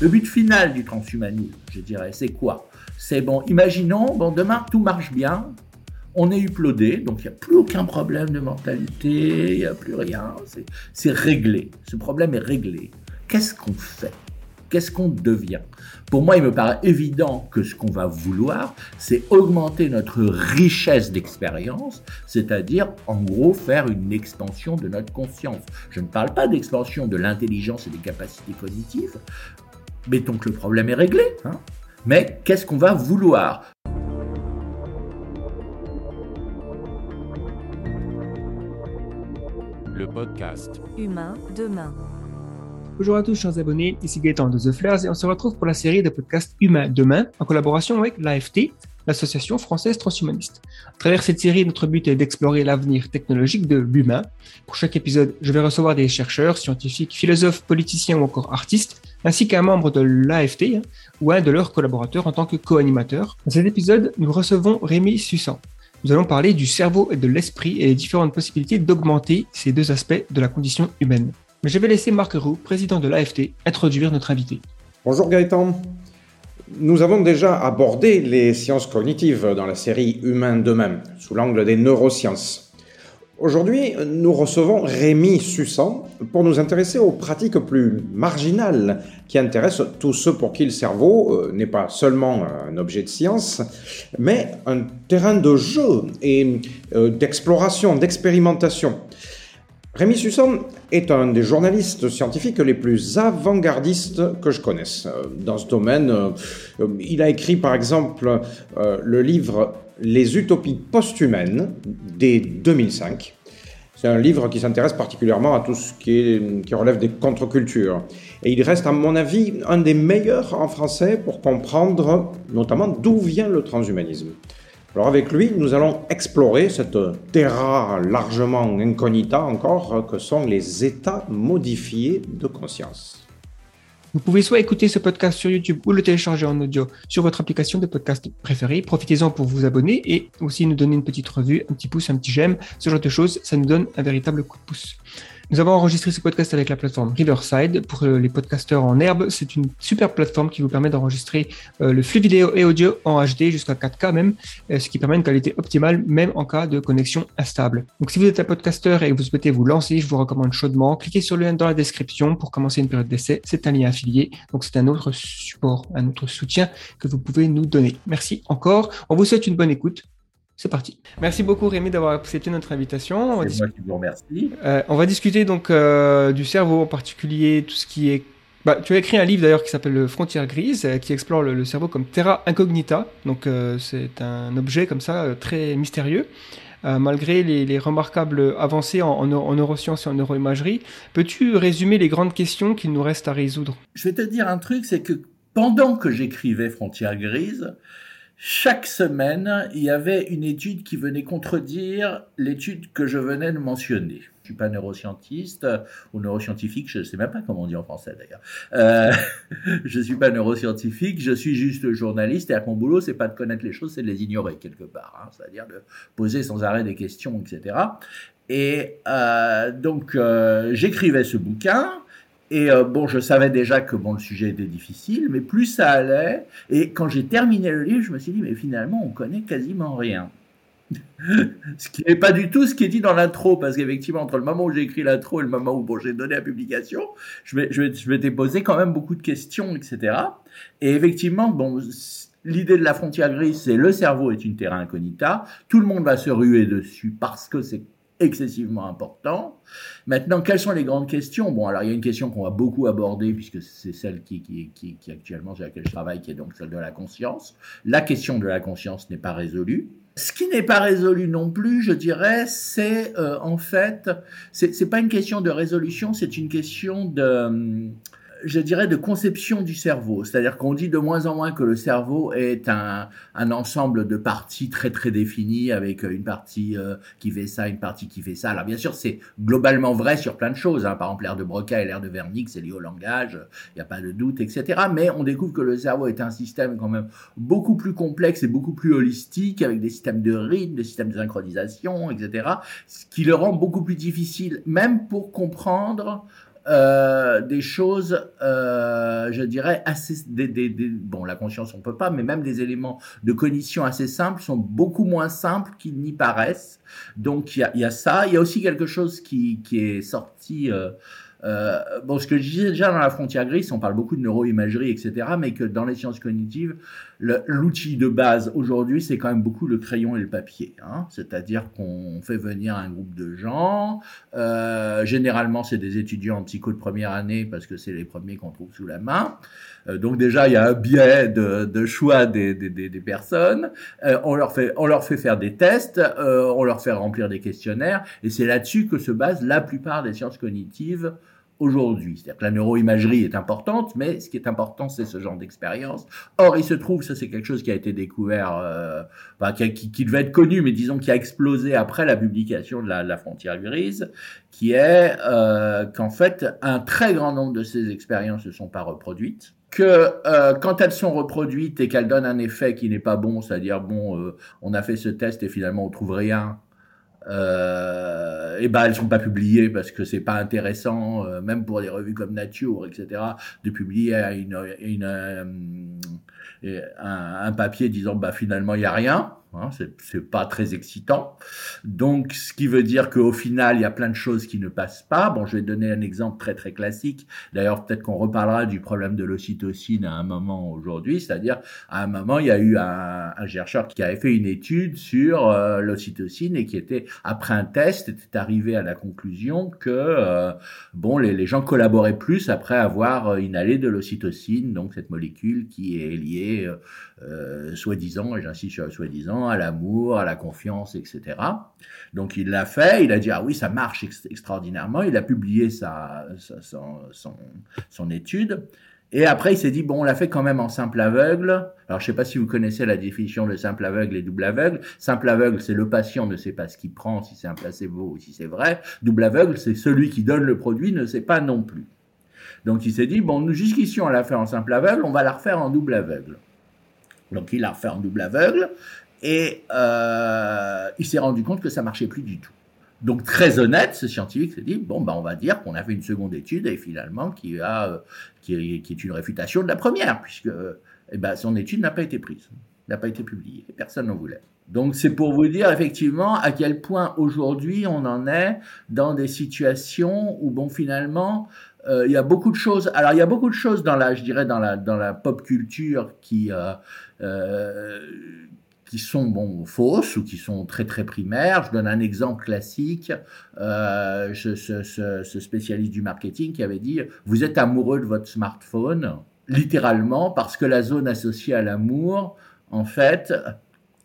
Le but final du transhumanisme, je dirais, c'est quoi? C'est bon, imaginons, bon, demain tout marche bien, on est uploadé, donc il n'y a plus aucun problème de mortalité, il n'y a plus rien, c'est réglé. Ce problème est réglé. Qu'est-ce qu'on fait? Qu'est-ce qu'on devient? Pour moi, il me paraît évident que ce qu'on va vouloir, c'est augmenter notre richesse d'expérience, c'est-à-dire, en gros, faire une expansion de notre conscience. Je ne parle pas d'expansion de l'intelligence et des capacités cognitives. Mettons que le problème est réglé. Hein Mais qu'est-ce qu'on va vouloir? Le podcast Humain demain. Bonjour à tous chers abonnés, ici Gaëtan de The Flares et on se retrouve pour la série de podcasts Humain Demain en collaboration avec l'AFT, l'Association française transhumaniste. À travers cette série, notre but est d'explorer l'avenir technologique de l'humain. Pour chaque épisode, je vais recevoir des chercheurs, scientifiques, philosophes, politiciens ou encore artistes, ainsi qu'un membre de l'AFT hein, ou un de leurs collaborateurs en tant que co-animateur. Dans cet épisode, nous recevons Rémi Sussan. Nous allons parler du cerveau et de l'esprit et les différentes possibilités d'augmenter ces deux aspects de la condition humaine. Mais je vais laisser Marc Roux, président de l'AFT, introduire notre invité. Bonjour Gaëtan. Nous avons déjà abordé les sciences cognitives dans la série Humain demain, sous l'angle des neurosciences. Aujourd'hui, nous recevons Rémi Sussan pour nous intéresser aux pratiques plus marginales qui intéressent tous ceux pour qui le cerveau euh, n'est pas seulement un objet de science, mais un terrain de jeu et euh, d'exploration, d'expérimentation. Rémi Susson est un des journalistes scientifiques les plus avant-gardistes que je connaisse. Dans ce domaine, euh, il a écrit par exemple euh, le livre Les utopies post-humaines dès 2005. C'est un livre qui s'intéresse particulièrement à tout ce qui, qui relève des contre-cultures. Et il reste, à mon avis, un des meilleurs en français pour comprendre notamment d'où vient le transhumanisme. Alors avec lui, nous allons explorer cette terra largement incognita encore que sont les états modifiés de conscience. Vous pouvez soit écouter ce podcast sur YouTube ou le télécharger en audio sur votre application de podcast préférée. Profitez-en pour vous abonner et aussi nous donner une petite revue, un petit pouce, un petit j'aime, ce genre de choses. Ça nous donne un véritable coup de pouce. Nous avons enregistré ce podcast avec la plateforme Riverside. Pour euh, les podcasteurs en herbe, c'est une super plateforme qui vous permet d'enregistrer euh, le flux vidéo et audio en HD jusqu'à 4K même, euh, ce qui permet une qualité optimale même en cas de connexion instable. Donc si vous êtes un podcasteur et que vous souhaitez vous lancer, je vous recommande chaudement, cliquez sur le lien dans la description pour commencer une période d'essai. C'est un lien affilié, donc c'est un autre support, un autre soutien que vous pouvez nous donner. Merci encore. On vous souhaite une bonne écoute. C'est parti. Merci beaucoup Rémi d'avoir accepté notre invitation. C'est moi qui vous remercie. Euh, on va discuter donc euh, du cerveau en particulier, tout ce qui est. Bah, tu as écrit un livre d'ailleurs qui s'appelle Frontières grises, euh, qui explore le, cerveau comme terra incognita. Donc c'est un objet comme ça très mystérieux. malgré les, remarquables avancées en, en, neurosciences et en neuroimagerie, peux-tu résumer les grandes questions qu'il nous reste à résoudre? Je vais te dire un truc, c'est que pendant que j'écrivais Frontières grises, chaque semaine, il y avait une étude qui venait contredire l'étude que je venais de mentionner. Je suis pas neuroscientiste ou neuroscientifique, je ne sais même pas comment on dit en français d'ailleurs. Euh, je suis pas neuroscientifique, je suis juste journaliste et à mon boulot, c'est pas de connaître les choses, c'est de les ignorer quelque part, hein, c'est-à-dire de poser sans arrêt des questions, etc. Et euh, donc euh, j'écrivais ce bouquin et euh, bon, je savais déjà que bon, le sujet était difficile, mais plus ça allait. Et quand j'ai terminé le livre, je me suis dit, mais finalement, on connaît quasiment rien. ce qui n'est pas du tout ce qui est dit dans l'intro, parce qu'effectivement, entre le moment où j'ai écrit l'intro et le moment où bon, j'ai donné la publication, je m'étais posé quand même beaucoup de questions, etc. Et effectivement, bon, l'idée de la frontière grise, c'est le cerveau est une terra incognita, tout le monde va se ruer dessus parce que c'est excessivement important. Maintenant, quelles sont les grandes questions? Bon, alors il y a une question qu'on va beaucoup aborder, puisque c'est celle qui, qui, qui, actuellement sur laquelle je travaille, qui est donc celle de la conscience. La question de la conscience n'est pas résolue. Ce qui n'est pas résolu non plus, je dirais, c'est euh, en fait, c'est pas une question de résolution, c'est une question de je dirais, de conception du cerveau. C'est-à-dire qu'on dit de moins en moins que le cerveau est un, un ensemble de parties très très définies avec une partie euh, qui fait ça, une partie qui fait ça. Alors bien sûr, c'est globalement vrai sur plein de choses. Hein. Par exemple, l'air de Broca et l'air de Wernicke, c'est lié au langage, il n'y a pas de doute, etc. Mais on découvre que le cerveau est un système quand même beaucoup plus complexe et beaucoup plus holistique, avec des systèmes de rythme, des systèmes de synchronisation, etc. Ce qui le rend beaucoup plus difficile, même pour comprendre euh, des choses, euh, je dirais, assez... Des, des, bon, la conscience, on peut pas, mais même des éléments de cognition assez simples sont beaucoup moins simples qu'ils n'y paraissent. Donc, il y a, y a, ça. Il y a aussi quelque chose qui, qui est sorti... Euh, euh, bon, ce que je disais déjà dans la frontière grise, on parle beaucoup de neuroimagerie, etc., mais que dans les sciences cognitives, l'outil de base aujourd'hui, c'est quand même beaucoup le crayon et le papier. Hein. C'est-à-dire qu'on fait venir un groupe de gens. Euh, généralement, c'est des étudiants en psycho de première année parce que c'est les premiers qu'on trouve sous la main. Euh, donc déjà, il y a un biais de, choix des personnes. Euh, on leur fait on leur fait faire des tests, euh, on leur fait remplir des questionnaires, et c'est là-dessus que se base la plupart des sciences cognitives aujourd'hui. C'est-à-dire que la neuroimagerie est importante, mais ce qui est important, c'est ce genre d'expérience. Or, il se trouve, ça c'est quelque chose qui a été découvert, euh, qui, devait être connu, mais disons qui a explosé après la publication de la, la frontière grise, qui est euh, qu'en fait, un très grand nombre de ces expériences ne sont pas reproduites que euh, quand elles sont reproduites et qu'elles donnent un effet qui n'est pas bon, c'est-à-dire bon, euh, on a fait ce test et finalement on trouve rien, euh, et ben elles sont pas publiées parce que c'est pas intéressant, euh, même pour des revues comme Nature, etc., de publier euh, un, un, papier disant bah finalement il y a rien. Hein, c'est pas très excitant. Donc, ce qui veut dire qu'au final, il y a plein de choses qui ne passent pas. Bon, je vais donner un exemple très très classique. D'ailleurs, peut-être qu'on reparlera du problème de l'ocytocine à un moment aujourd'hui. C'est-à-dire, à un moment, il y a eu un, un, chercheur qui avait fait une étude sur euh, l'ocytocine et qui était, après un test, était arrivé à la conclusion que euh, bon, les, gens collaboraient plus après avoir euh, inhalé de l'ocytocine, donc cette molécule qui est liée, soi-disant, et j'insiste sur soi-disant, à l'amour, à la confiance, etc. Donc il l'a fait, il a dit ah oui ça marche extraordinairement, il a publié sa, son, son, étude. Et après, il s'est dit, bon, on l'a fait quand même en simple aveugle. Alors, je sais pas si vous connaissez la définition de simple aveugle et double aveugle. Simple aveugle, c'est le patient ne sait pas ce qu'il prend, si c'est un placebo ou si c'est vrai. Double aveugle, c'est celui qui donne le produit ne sait pas non plus. Donc, il s'est dit, bon, jusqu'ici, on l'a fait en simple aveugle, on va la refaire en double aveugle. Donc, il l'a refait en double aveugle. Et euh, il s'est rendu compte que ça marchait plus du tout. Donc très honnête, ce scientifique s'est dit bon bah on va dire qu'on a fait une seconde étude et finalement qui a euh, qui, est, une réfutation de la première puisque eh ben, son étude n'a pas été prise, n'a pas été publiée personne n'en voulait. Donc c'est pour vous dire effectivement à quel point aujourd'hui on en est dans des situations où bon finalement euh, il y a beaucoup de choses. Alors il y a beaucoup de choses dans la, je dirais dans la dans la pop culture qui qui sont bon, fausses ou qui sont très très primaires. Je donne un exemple classique. Euh, ce, spécialiste du marketing qui avait dit vous êtes amoureux de votre smartphone, littéralement parce que la zone associée à l'amour, en fait,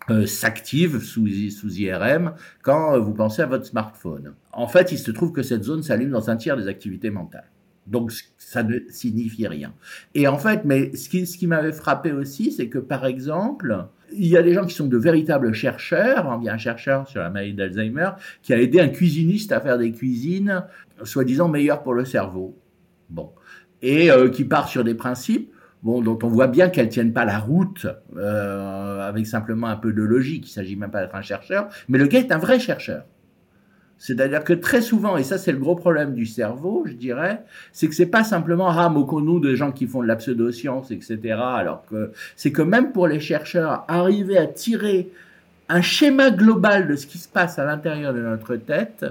euh, s'active sous, sous IRM quand vous pensez à votre smartphone. En fait, il se trouve que cette zone s'allume dans un tiers des activités mentales. Donc ça ne signifie rien. Et en fait, mais ce qui m'avait frappé aussi, c'est que par exemple, il y a des gens qui sont de véritables chercheurs. Il y a un chercheur sur la maladie d'Alzheimer qui a aidé un cuisiniste à faire des cuisines soi-disant meilleures pour le cerveau. Bon. Et euh, qui part sur des principes bon, dont on voit bien qu'elles tiennent pas la route euh, avec simplement un peu de logique. Il s'agit même pas d'être un chercheur, mais le gars est un vrai chercheur. C'est-à-dire que très souvent, et ça c'est le gros problème du cerveau, je dirais, c'est que c'est pas simplement ah moquons-nous de gens qui font de la pseudo-science, etc. Alors que c'est que même pour les chercheurs, arriver à tirer un schéma global de ce qui se passe à l'intérieur de notre tête,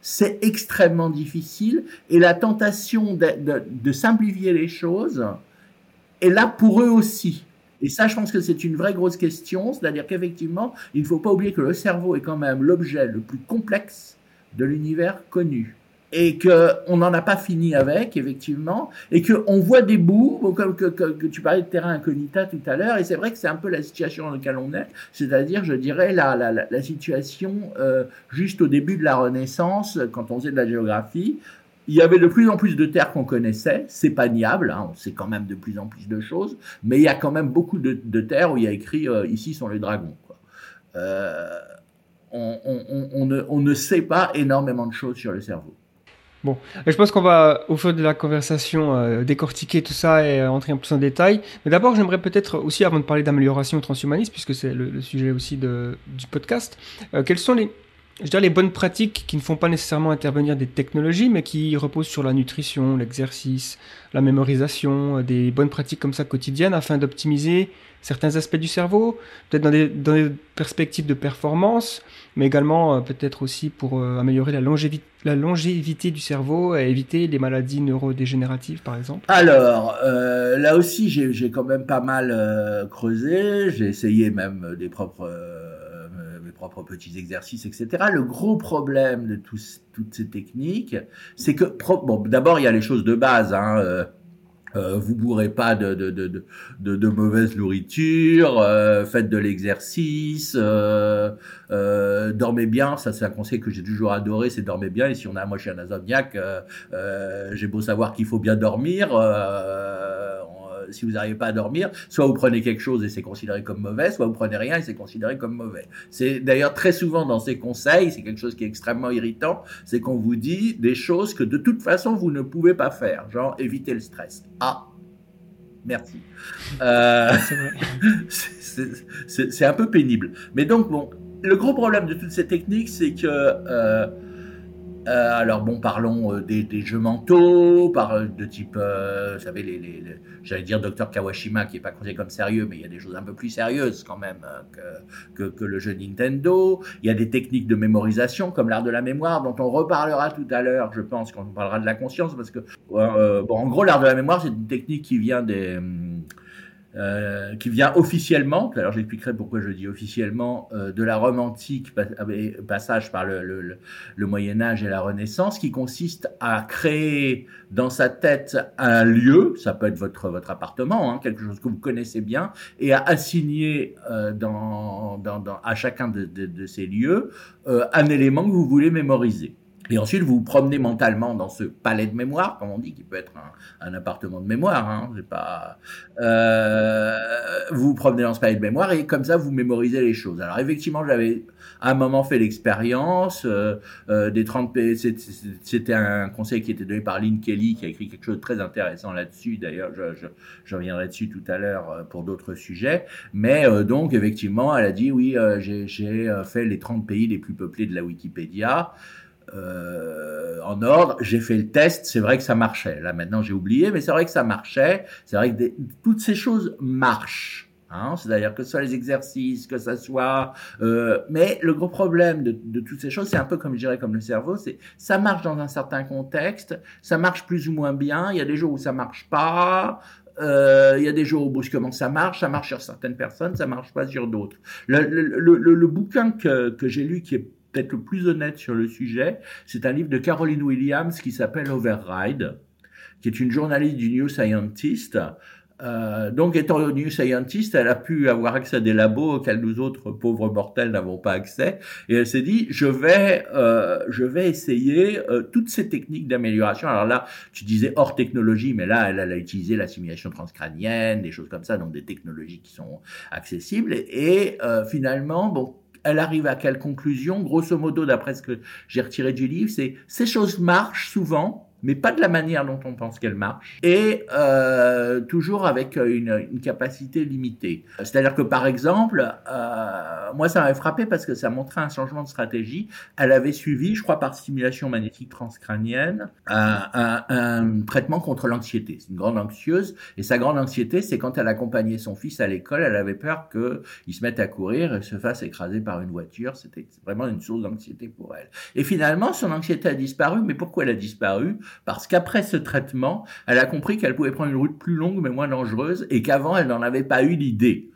c'est extrêmement difficile. Et la tentation de, de, de simplifier les choses est là pour eux aussi. Et ça, je pense que c'est une vraie grosse question, c'est-à-dire qu'effectivement, il ne faut pas oublier que le cerveau est quand même l'objet le plus complexe de l'univers connu et que on n'en a pas fini avec effectivement et que on voit des bouts comme que, tu parlais de terrain incognita tout à l'heure et c'est vrai que c'est un peu la situation dans laquelle on est c'est-à-dire je dirais la, la, la situation euh, juste au début de la Renaissance quand on faisait de la géographie il y avait de plus en plus de terres qu'on connaissait, c'est pas niable, hein, on sait quand même de plus en plus de choses, mais il y a quand même beaucoup de, de terres où il y a écrit euh, ici sont les dragons. Euh, on, ne, sait pas énormément de choses sur le cerveau. Bon, je pense qu'on va, au fil de la conversation, euh, décortiquer tout ça et entrer en plus en détail. Mais d'abord, j'aimerais peut-être aussi, avant de parler d'amélioration transhumaniste, puisque c'est le, sujet aussi du podcast, euh, quels sont les, je dirais, les bonnes pratiques qui ne font pas nécessairement intervenir des technologies, mais qui reposent sur la nutrition, l'exercice, la mémorisation, euh, des bonnes pratiques comme ça quotidiennes afin d'optimiser certains aspects du cerveau, peut-être dans des, dans des perspectives de performance, mais également euh, peut-être aussi pour euh, améliorer la longévité, la longévité du cerveau et éviter les maladies neurodégénératives, par exemple. Alors, euh, là aussi, j'ai quand même pas mal creusé, j'ai essayé même des propres propres petits exercices, etc. Le gros problème de toutes ces techniques, c'est que, d'abord, il y a les choses de base. Hein, euh, vous bourrez pas de, mauvaise nourriture, euh, faites de l'exercice, euh, euh, dormez bien, ça c'est un conseil que j'ai toujours adoré, c'est dormez bien. Et si on a, moi je suis un insomniaque, j'ai beau savoir qu'il faut bien dormir, si vous n'arrivez pas à dormir, soit vous prenez quelque chose et c'est considéré comme mauvais, soit vous prenez rien et c'est considéré comme mauvais. C'est d'ailleurs très souvent dans ces conseils, c'est quelque chose qui est extrêmement irritant, c'est qu'on vous dit des choses que de toute façon vous ne pouvez pas faire, genre éviter le stress. Ah, merci. Euh, c'est un peu pénible. Mais donc, bon, le gros problème de toutes ces techniques, c'est que euh, euh, alors bon, parlons euh, des, jeux mentaux, par, de type, euh, vous savez, les, j'allais dire Dr Kawashima, qui est pas considéré comme sérieux, mais il y a des choses un peu plus sérieuses quand même que, que, le jeu Nintendo. Il y a des techniques de mémorisation, comme l'art de la mémoire, dont on reparlera tout à l'heure, je pense, quand on parlera de la conscience, parce que, bon, en gros, l'art de la mémoire, c'est une technique qui vient des... Euh, qui vient officiellement, alors j'expliquerai pourquoi je dis officiellement, euh, de la Rome antique, passage par le, le, le, Moyen Âge et la Renaissance, qui consiste à créer dans sa tête un lieu, ça peut être votre, votre appartement, hein, quelque chose que vous connaissez bien, et à assigner euh, dans, dans, dans, à chacun de, de, de ces lieux euh, un élément que vous voulez mémoriser. Et ensuite, vous vous promenez mentalement dans ce palais de mémoire, comme on dit, qui peut être un, appartement de mémoire. Hein, pas. Euh, vous vous promenez dans ce palais de mémoire et comme ça, vous mémorisez les choses. Alors effectivement, j'avais à un moment fait l'expérience euh, euh, des 30 p. C'était un conseil qui était donné par Lynn Kelly, qui a écrit quelque chose de très intéressant là-dessus. D'ailleurs, je, je, je, reviendrai dessus tout à l'heure euh, pour d'autres sujets. Mais euh, donc, effectivement, elle a dit oui, euh, j'ai fait les 30 pays les plus peuplés de la Wikipédia. Euh, en ordre. J'ai fait le test, c'est vrai que ça marchait. Là maintenant j'ai oublié, mais c'est vrai que ça marchait. C'est vrai que toutes ces choses marchent. Hein, C'est-à-dire que ce soit les exercices, que ça soit... Euh, mais le gros problème de, de toutes ces choses, c'est un peu comme je dirais comme le cerveau, c'est ça marche dans un certain contexte, ça marche plus ou moins bien, il y a des jours où ça marche pas, euh, il y a des jours où brusquement ça marche, ça marche sur certaines personnes, ça marche pas sur d'autres. Le, le, le, le, bouquin que, que j'ai lu qui est peut-être le plus honnête sur le sujet, c'est un livre de Caroline Williams qui s'appelle Override, qui est une journaliste du New Scientist. Euh, donc, étant New Scientist, elle a pu avoir accès à des labos auxquels nous autres pauvres mortels n'avons pas accès. Et elle s'est dit, je vais, euh, je vais essayer euh, toutes ces techniques d'amélioration. Alors là, tu disais hors technologie, mais là, elle, a utilisé l'assimilation transcrânienne, des choses comme ça, donc des technologies qui sont accessibles. Et finalement, bon, elle arrive à quelle conclusion? Grosso modo, d'après ce que j'ai retiré du livre, c'est ces choses marchent souvent, mais pas de la manière dont on pense qu'elle marche, et euh, toujours avec une, une capacité limitée. C'est-à-dire que par exemple, euh, moi ça m'avait frappé parce que ça montrait un changement de stratégie. Elle avait suivi, je crois par stimulation magnétique transcrânienne, un, un, un traitement contre l'anxiété. C'est une grande anxieuse, et sa grande anxiété, c'est quand elle accompagnait son fils à l'école, elle avait peur qu'il se mette à courir et se fasse écraser par une voiture. C'était vraiment une source d'anxiété pour elle. Et finalement, son anxiété a disparu, mais pourquoi elle a disparu? Parce qu'après ce traitement, elle a compris qu'elle pouvait prendre une route plus longue mais moins dangereuse et qu'avant, elle n'en avait pas eu l'idée.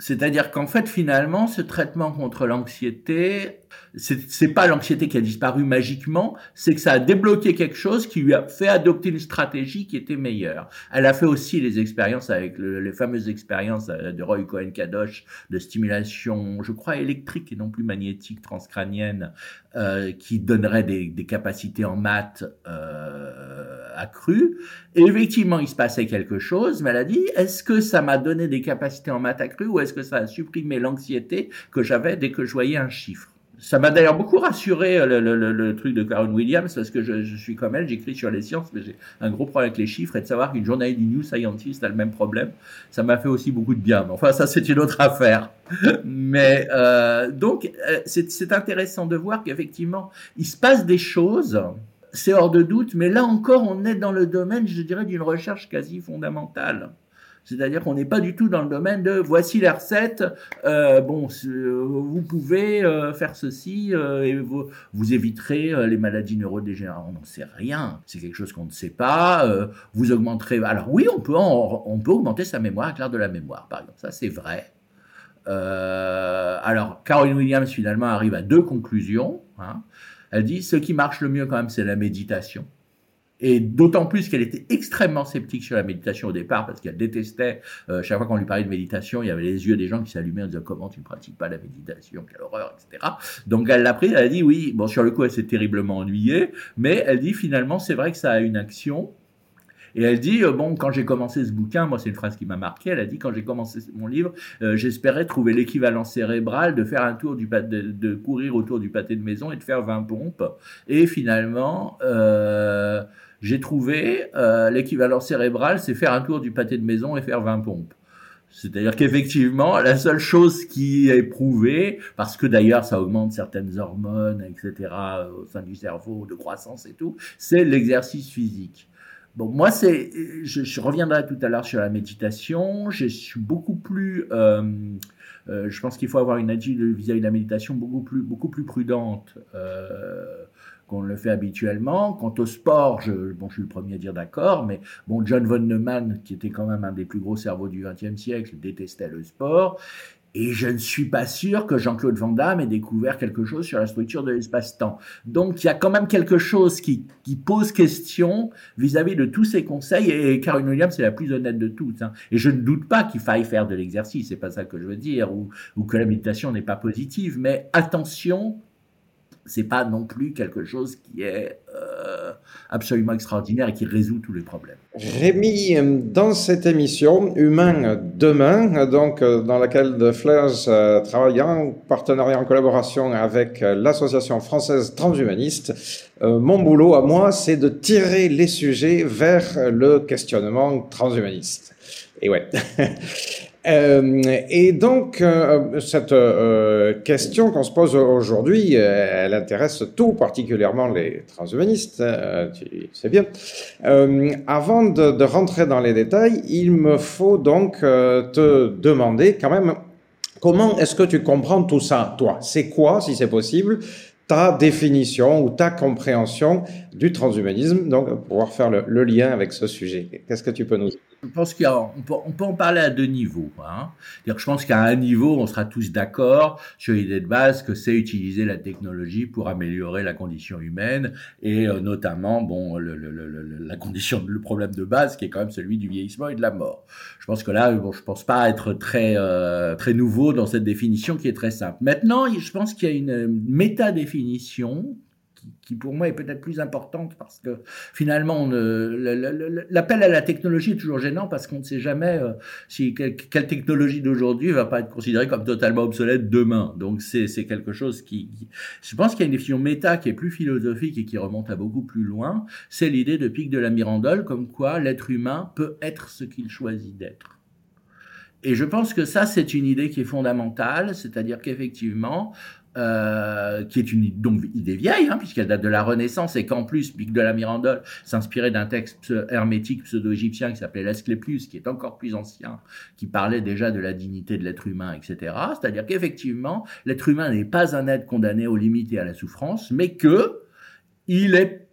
C'est-à-dire qu'en fait, finalement, ce traitement contre l'anxiété, c'est pas l'anxiété qui a disparu magiquement, c'est que ça a débloqué quelque chose qui lui a fait adopter une stratégie qui était meilleure. Elle a fait aussi les expériences avec les fameuses expériences euh, de Roy Cohen Kadosh de stimulation, je crois électrique et non plus magnétique transcrânienne, euh, qui donnerait des, des, capacités en maths euh, Et effectivement, il se passait quelque chose, mais elle a dit, est-ce que ça m'a donné des capacités en maths accrues ou est-ce que ça a supprimé l'anxiété que j'avais dès que je voyais un chiffre? Ça m'a d'ailleurs beaucoup rassuré le, le, truc de Karen Williams parce que je, suis comme elle, j'écris sur les sciences, mais j'ai un gros problème avec les chiffres et de savoir qu'une journaliste du New Scientist a le même problème, ça m'a fait aussi beaucoup de bien. Mais enfin, ça c'est une autre affaire. mais euh, donc c'est intéressant de voir qu'effectivement il se passe des choses c'est hors de doute, mais là encore, on est dans le domaine, je dirais, d'une recherche quasi fondamentale. C'est-à-dire qu'on n'est pas du tout dans le domaine de voici les recettes, euh, bon, vous pouvez euh, faire ceci euh, et vous, éviterez les maladies neurodégénératives. On n'en sait rien. C'est quelque chose qu'on ne sait pas. vous augmenterez. Alors oui, on peut, on peut augmenter sa mémoire l'art de la mémoire, par exemple. Ça, c'est vrai. alors, Caroline Williams, finalement, arrive à deux conclusions. Hein. Elle dit ce qui marche le mieux quand même, c'est la méditation. Et d'autant plus qu'elle était extrêmement sceptique sur la méditation au départ, parce qu'elle détestait, euh, chaque fois qu'on lui parlait de méditation, il y avait les yeux des gens qui s'allumaient en disant comment tu ne pratiques pas la méditation, quelle horreur, etc. Donc elle l'a pris, elle a dit oui, bon sur le coup elle s'est terriblement ennuyée, mais elle dit finalement c'est vrai que ça a une action, et elle dit, euh, bon, quand j'ai commencé ce bouquin, moi c'est une phrase qui m'a marqué, elle a dit, quand j'ai commencé mon livre, euh, j'espérais trouver l'équivalent cérébral de faire un tour du de, courir autour du pâté de maison et de faire 20 pompes. Et finalement, euh, j'ai trouvé l'équivalent cérébral, c'est faire un tour du pâté de maison et faire 20 pompes. C'est-à-dire qu'effectivement, la seule chose qui est prouvée, parce que d'ailleurs ça augmente certaines hormones, etc., au sein du cerveau, de croissance et tout, c'est l'exercice physique. Bon, moi, c'est, je, reviendrai tout à l'heure sur la méditation. Je suis beaucoup plus, euh, euh, je pense qu'il faut avoir une attitude vis-à-vis de la méditation beaucoup plus, beaucoup plus prudente euh, qu'on le fait habituellement. Quant au sport, je, bon, je suis le premier à dire d'accord, mais bon, John von Neumann, qui était quand même un des plus gros cerveaux du XXe siècle, détestait le sport. Et je ne suis pas sûr que Jean-Claude Van Damme ait découvert quelque chose sur la structure de l'espace-temps. Donc il y a quand même quelque chose qui, pose question vis-à-vis de tous ces conseils. Et Caroline Williams c'est la plus honnête de toutes. Hein. Et je ne doute pas qu'il faille faire de l'exercice, c'est pas ça que je veux dire, ou, ou que la méditation n'est pas positive. Mais attention, c'est pas non plus quelque chose qui est euh, absolument extraordinaire et qui résout tous les problèmes. Rémi, dans cette émission Humain demain, donc dans laquelle De Flers euh, travaille en partenariat, en collaboration avec l'association française transhumaniste, euh, mon boulot à moi, c'est de tirer les sujets vers le questionnement transhumaniste. Et ouais. Euh, et donc, euh, cette euh, question qu'on se pose aujourd'hui, elle intéresse tout particulièrement les transhumanistes, tu sais bien. avant de, rentrer dans les détails, il me faut donc te demander quand même comment est-ce que tu comprends tout ça, toi? C'est quoi, si c'est possible, ta définition ou ta compréhension du transhumanisme, donc pouvoir faire le, le lien avec ce sujet. Qu'est-ce que tu peux nous dire je pense qu'on peut, on peut en parler à deux niveaux. Hein. Je pense qu'à un niveau, on sera tous d'accord sur l'idée de base que c'est utiliser la technologie pour améliorer la condition humaine et euh, notamment bon le, le, le, la condition, le problème de base qui est quand même celui du vieillissement et de la mort. Je pense que là, bon, je pense pas être très euh, très nouveau dans cette définition qui est très simple. Maintenant, je pense qu'il y a une méta-définition qui, pour moi est peut-être plus importante parce que finalement l'appel à la technologie est toujours gênant parce qu'on ne sait jamais euh, si quelle, technologie d'aujourd'hui va pas être considérée comme totalement obsolète demain. Donc c'est quelque chose qui, je pense qu'il y a une définition méta qui est plus philosophique et qui remonte à beaucoup plus loin. C'est l'idée de Pic de la Mirandole comme quoi l'être humain peut être ce qu'il choisit d'être. Et je pense que ça, c'est une idée qui est fondamentale, c'est-à-dire qu'effectivement, euh, qui est une donc, idée vieille, hein, puisqu'elle date de la Renaissance, et qu'en plus, Pic de la Mirandole s'inspirait d'un texte hermétique pseudo-égyptien qui s'appelait l'Asclépius, qui est encore plus ancien, qui parlait déjà de la dignité de l'être humain, etc. C'est-à-dire qu'effectivement, l'être humain n'est pas un être condamné aux limites et à la souffrance, mais que il est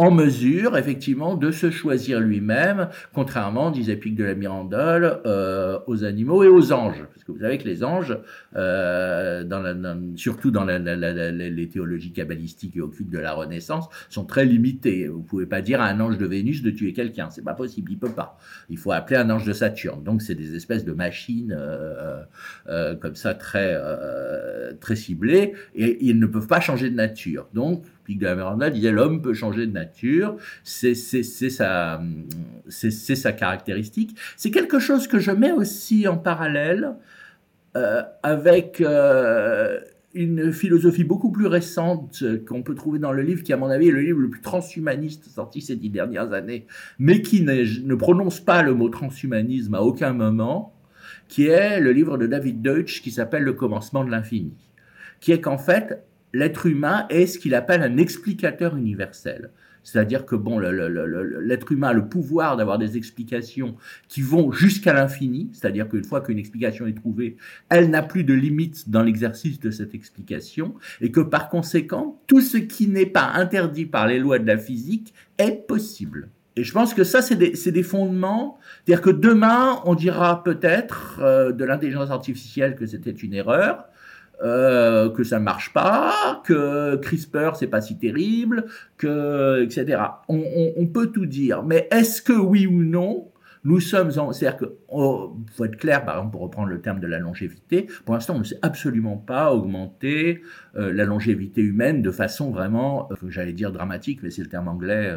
en mesure, effectivement, de se choisir lui-même, contrairement, disait Pic de la Mirandole, euh, aux animaux et aux anges. Parce que vous savez que les anges, euh, dans la, surtout dans la, les théologies kabbalistiques et occultes de la Renaissance, sont très limités. Vous pouvez pas dire à un ange de Vénus de tuer quelqu'un, c'est pas possible, il peut pas. Il faut appeler un ange de Saturne. Donc c'est des espèces de machines euh, euh comme ça très euh, très ciblées et ils ne peuvent pas changer de nature. Donc de la Miranda disait l'homme peut changer de nature, c'est sa, sa caractéristique. C'est quelque chose que je mets aussi en parallèle euh, avec euh, une philosophie beaucoup plus récente qu'on peut trouver dans le livre, qui à mon avis est le livre le plus transhumaniste sorti ces dix dernières années, mais qui ne prononce pas le mot transhumanisme à aucun moment, qui est le livre de David Deutsch qui s'appelle Le commencement de l'infini, qui est qu'en fait, l'être humain est ce qu'il appelle un explicateur universel. C'est-à-dire que bon, l'être humain a le pouvoir d'avoir des explications qui vont jusqu'à l'infini, c'est-à-dire qu'une fois qu'une explication est trouvée, elle n'a plus de limite dans l'exercice de cette explication, et que par conséquent, tout ce qui n'est pas interdit par les lois de la physique est possible. Et je pense que ça, c'est des, fondements. C'est-à-dire que demain, on dira peut-être euh, de l'intelligence artificielle que c'était une erreur, euh, que ça marche pas, que CRISPR c'est pas si terrible, que etc. On peut tout dire, mais est-ce que oui ou non nous sommes en, c'est-à-dire que, oh, faut être clair, par exemple, pour reprendre le terme de la longévité, pour l'instant, on ne sait absolument pas augmenter euh, la longévité humaine de façon vraiment, euh, j'allais dire dramatique, mais c'est le terme anglais,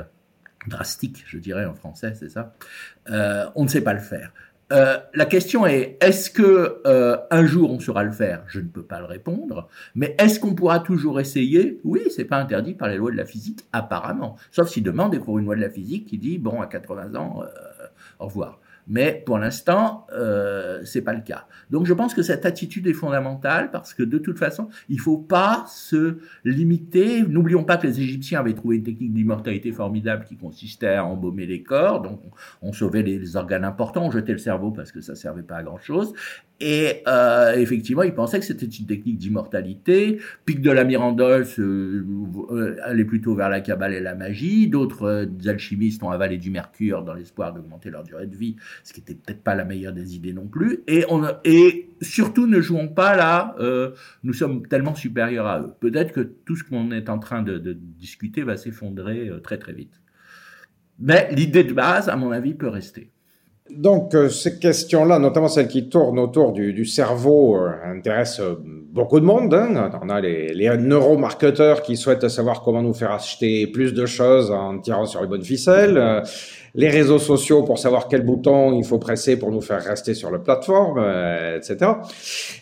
drastique, je dirais en français, c'est ça. on ne sait pas le faire. Euh, la question est est-ce que euh, un jour on saura le faire? Je ne peux pas le répondre. Mais est-ce qu'on pourra toujours essayer? Oui, c'est pas interdit par les lois de la physique apparemment. Sauf si demain on découvre une loi de la physique qui dit bon à 80 ans euh, au revoir. Mais pour l'instant, euh, c'est pas le cas. Donc je pense que cette attitude est fondamentale parce que de toute façon, il faut pas se limiter. N'oublions pas que les Égyptiens avaient trouvé une technique d'immortalité formidable qui consistait à embaumer les corps. Donc on sauvait les, organes importants, on jetait le cerveau parce que ça servait pas à grand chose. Et euh, effectivement, ils pensaient que c'était une technique d'immortalité. Pic de la Mirandole euh, allait plutôt vers la cabale et la magie. D'autres euh, alchimistes ont avalé du mercure dans l'espoir d'augmenter leur durée de vie, ce qui n'était peut-être pas la meilleure des idées non plus. Et, surtout, ne jouons pas là, euh, nous sommes tellement supérieurs à eux. Peut-être que tout ce qu'on est en train de, discuter va s'effondrer euh, très très vite. Mais l'idée de base, à mon avis, peut rester. Donc, euh, ces questions-là, notamment celles qui tournent autour du, cerveau, intéressent beaucoup de monde. Hein. On a les, les, neuromarketeurs qui souhaitent savoir comment nous faire acheter plus de choses en tirant sur les bonnes ficelles. Les réseaux sociaux pour savoir quel bouton il faut presser pour nous faire rester sur la plateforme, etc.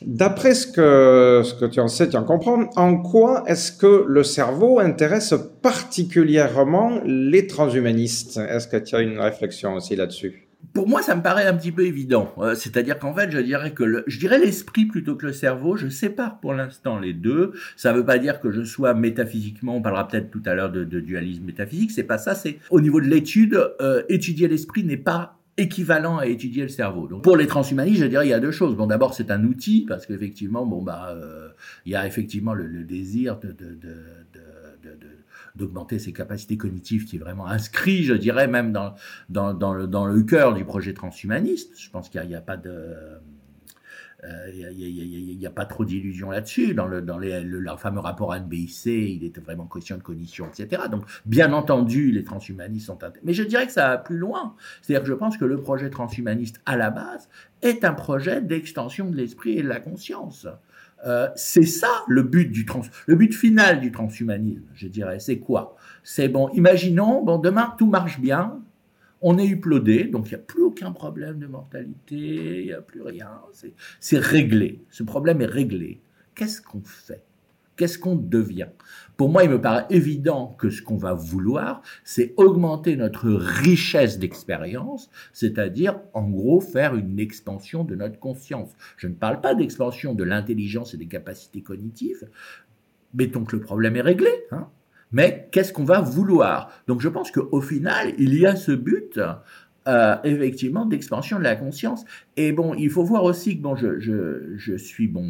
D'après ce que, ce que tu en sais, tu en comprends, en quoi est-ce que le cerveau intéresse particulièrement les transhumanistes? Est-ce que tu as une réflexion aussi là-dessus? Pour moi, ça me paraît un petit peu évident. Euh, c'est-à-dire qu'en fait, je dirais que je dirais l'esprit plutôt que le cerveau. Je sépare pour l'instant les deux. Ça ne veut pas dire que je sois métaphysiquement. On parlera peut-être tout à l'heure de, dualisme métaphysique. C'est pas ça. C'est au niveau de l'étude, euh, étudier l'esprit n'est pas équivalent à étudier le cerveau. Donc pour les transhumanistes, je dirais il y a deux choses. Bon, d'abord c'est un outil parce qu'effectivement, bon bah, euh, il y a effectivement le, désir de d'augmenter ses capacités cognitives qui est vraiment inscrit, je dirais, même dans, le, cœur du projet transhumaniste. Je pense qu'il n'y a, pas de... il a, pas trop d'illusions là-dessus. Dans, le, le, leur fameux rapport NBIC, il était vraiment question de cognition, etc. Donc, bien entendu, les transhumanistes sont... Mais je dirais que ça va plus loin. C'est-à-dire que je pense que le projet transhumaniste, à la base, est un projet d'extension de l'esprit et de la conscience. Euh, c'est ça le but du trans, le but final du transhumanisme, je dirais. C'est quoi? C'est bon. Imaginons, bon, demain tout marche bien, on est uplodé, donc il n'y a plus aucun problème de mortalité, il n'y a plus rien. C'est réglé. Ce problème est réglé. Qu'est-ce qu'on fait? Qu'est-ce qu'on devient? Pour moi, il me paraît évident que ce qu'on va vouloir, c'est augmenter notre richesse d'expérience, c'est-à-dire, en gros, faire une expansion de notre conscience. Je ne parle pas d'expansion de l'intelligence et des capacités cognitives. Mettons que le problème est réglé. Hein mais qu'est-ce qu'on va vouloir? Donc je pense qu'au final, il y a ce but euh, effectivement d'expansion de la conscience. Et bon, il faut voir aussi que bon, je, je, je suis bon,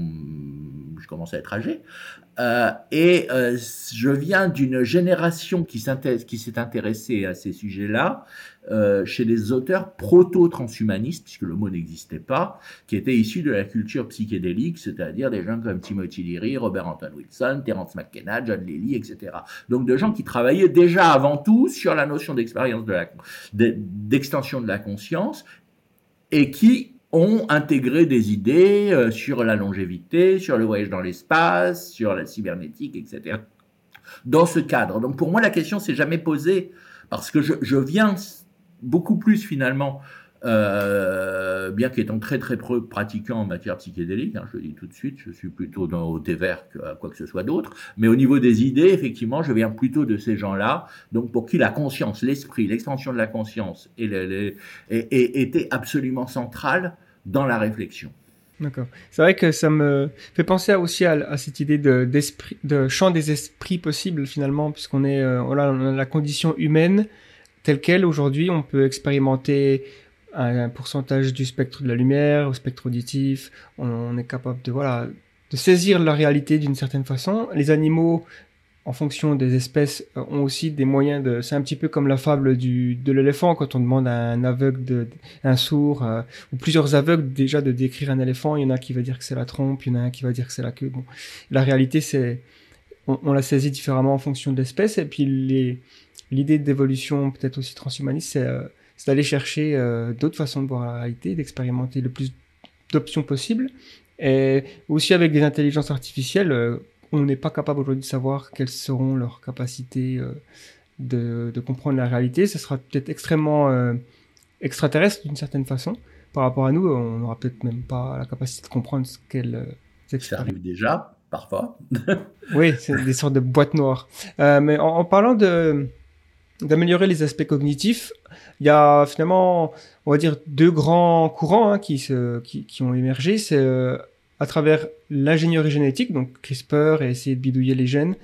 je commence à être âgé, euh, et euh, je viens d'une génération qui s'est intéressée à ces sujets-là euh, chez les auteurs proto-transhumanistes, puisque le mot n'existait pas, qui étaient issus de la culture psychédélique, c'est-à-dire des gens comme Timothy Leary, Robert Anton Wilson, Terence McKenna, John Lilly, etc. Donc de gens qui travaillaient déjà avant tout sur la notion d'expérience d'extension de la conscience et qui ont intégré des idées euh, sur la longévité, sur le voyage dans l'espace, sur la cybernétique, etc. Dans ce cadre. Donc pour moi, la question s'est jamais posée parce que je, viens beaucoup plus finalement euh, bien qu'étant très très pratiquant en matière psychédélique, hein, je le dis tout de suite, je suis plutôt dans au thé vert que quoi que ce soit d'autre, mais au niveau des idées, effectivement, je viens plutôt de ces gens-là, donc pour qui la conscience, l'esprit, l'extension de la conscience et, les, était absolument centrale dans la réflexion. D'accord. C'est vrai que ça me fait penser aussi à, cette idée de, champ des esprits possibles finalement, puisqu'on est, euh, voilà, la condition humaine telle qu'elle aujourd'hui. On peut expérimenter un, pourcentage du spectre de la lumière, au spectre auditif. On, est capable de voilà de saisir la réalité d'une certaine façon. Les animaux, en fonction des espèces, euh, ont aussi des moyens de. C'est un petit peu comme la fable de l'éléphant quand on demande à un aveugle, un sourd euh, ou plusieurs aveugles déjà de décrire un éléphant. Il y en a qui va dire que c'est la trompe, il y en a un qui va dire que c'est la queue. Bon, la réalité c'est on, on, la saisit différemment en fonction de l'espèce et puis les l'idée d'évolution peut-être aussi transhumaniste, c'est euh, d'aller chercher euh, d'autres façons de voir la réalité, d'expérimenter le plus d'options possibles. Et aussi avec des intelligences artificielles, euh, on n'est pas capable aujourd'hui de savoir quelles seront leurs capacités de, de, comprendre la réalité. Ce sera peut-être extrêmement extraterrestre d'une certaine façon. Par rapport à nous, on n'aura peut-être même pas la capacité de comprendre ce qu'elles Ça arrive déjà, parfois. oui, c'est des sortes de boîtes noires. mais en parlant de, d'améliorer les aspects cognitifs, il y a finalement, on va dire, deux grands courants hein, qui, ont émergé. C'est euh, à travers l'ingénierie génétique, donc CRISPR et essayer de bidouiller les gènes,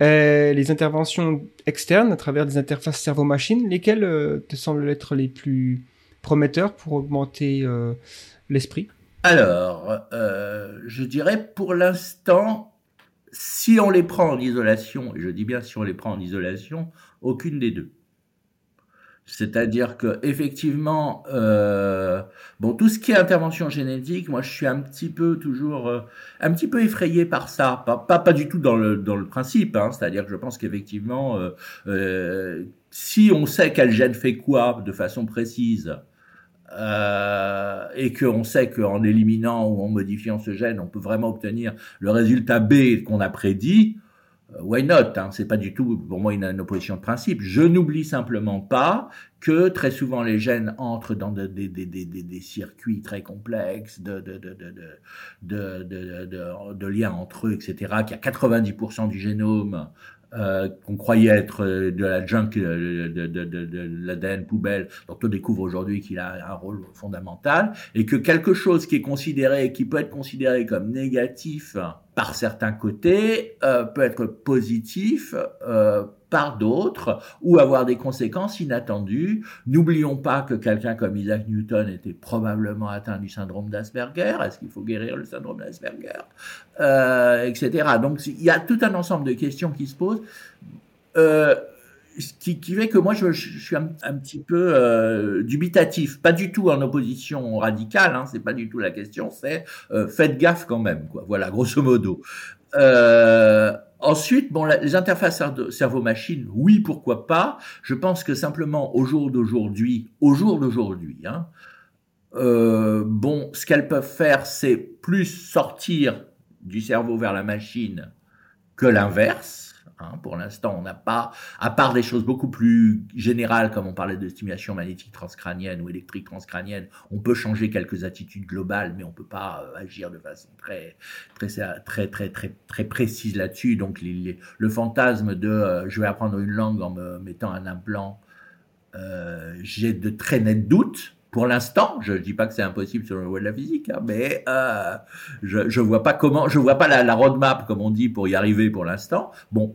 et les interventions externes à travers des interfaces cerveau-machine, lesquelles euh, te semblent être les plus prometteurs pour augmenter euh, l'esprit Alors, je dirais pour l'instant, si on les prend en isolation, et je dis bien si on les prend en isolation, aucune des deux. C'est-à-dire que effectivement, euh, bon, tout ce qui est intervention génétique, moi, je suis un petit peu toujours, euh, un petit peu effrayé par ça. Pas, pas, pas du tout dans le dans le principe. Hein, C'est-à-dire que je pense qu'effectivement, euh, euh si on sait quel gène fait quoi de façon précise, euh, et qu'on sait qu'en éliminant ou en modifiant ce gène, on peut vraiment obtenir le résultat B qu'on a prédit, euh, why not hein, C'est pas du tout pour moi une, opposition de principe. Je n'oublie simplement pas que très souvent les gènes entrent dans des, circuits très complexes de, de liens entre eux, etc., qu'il y a 90% du génome euh, qu'on croyait être euh, de la junk, euh, de, de, de, de l'ADN poubelle, dont on découvre aujourd'hui qu'il a un rôle fondamental, et que quelque chose qui est considéré, qui peut être considéré comme négatif par certains côtés, euh, peut être positif euh, par d'autres ou avoir des conséquences inattendues. N'oublions pas que quelqu'un comme Isaac Newton était probablement atteint du syndrome d'Asperger. Est-ce qu'il faut guérir le syndrome d'Asperger? Euh, Etc. Donc il y a tout un ensemble de questions qui se posent. Euh, qui, fait que moi je, suis un, petit peu euh, dubitatif, pas du tout en opposition radicale, hein, c'est pas du tout la question, c'est euh, faites gaffe quand même, quoi. Voilà, grosso modo. Ensuite, les interfaces cerveau-machine, oui, pourquoi pas. Je pense que simplement au jour d'aujourd'hui, au jour d'aujourd'hui, hein, euh, bon, ce qu'elles peuvent faire, c'est plus sortir du cerveau vers la machine que l'inverse. Hein, pour l'instant, on n'a pas, à part des choses beaucoup plus générales, comme on parlait de stimulation magnétique transcrânienne ou électrique transcrânienne, on peut changer quelques attitudes globales, mais on peut pas euh, agir de façon très, très, très, très, très, très précise là-dessus. Donc, le fantasme de euh, je vais apprendre une langue en me mettant un implant, euh, j'ai de très nets doutes. Pour l'instant, je ne dis pas que c'est impossible selon le loi de la physique, hein, mais je ne vois pas comment, je vois pas la, la roadmap comme on dit pour y arriver pour l'instant. Bon,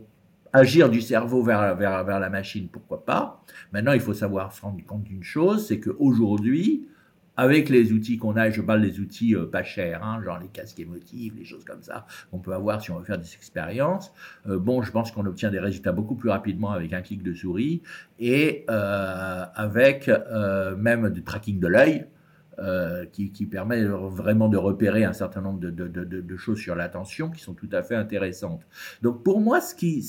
agir du cerveau vers, vers, vers la machine, pourquoi pas. Maintenant, il faut savoir se rendre compte d'une chose, c'est qu'aujourd'hui, avec les outils qu'on a, je parle des outils euh, pas chers, hein, genre les casques émotifs, les choses comme ça, qu'on peut avoir si on veut faire des expériences. Euh, bon, je pense qu'on obtient des résultats beaucoup plus rapidement avec un clic de souris et euh, avec même du tracking de l'œil. Qui, qui, permet vraiment de repérer un certain nombre de, de, de, de choses sur l'attention qui sont tout à fait intéressantes. Donc pour moi, ce qui,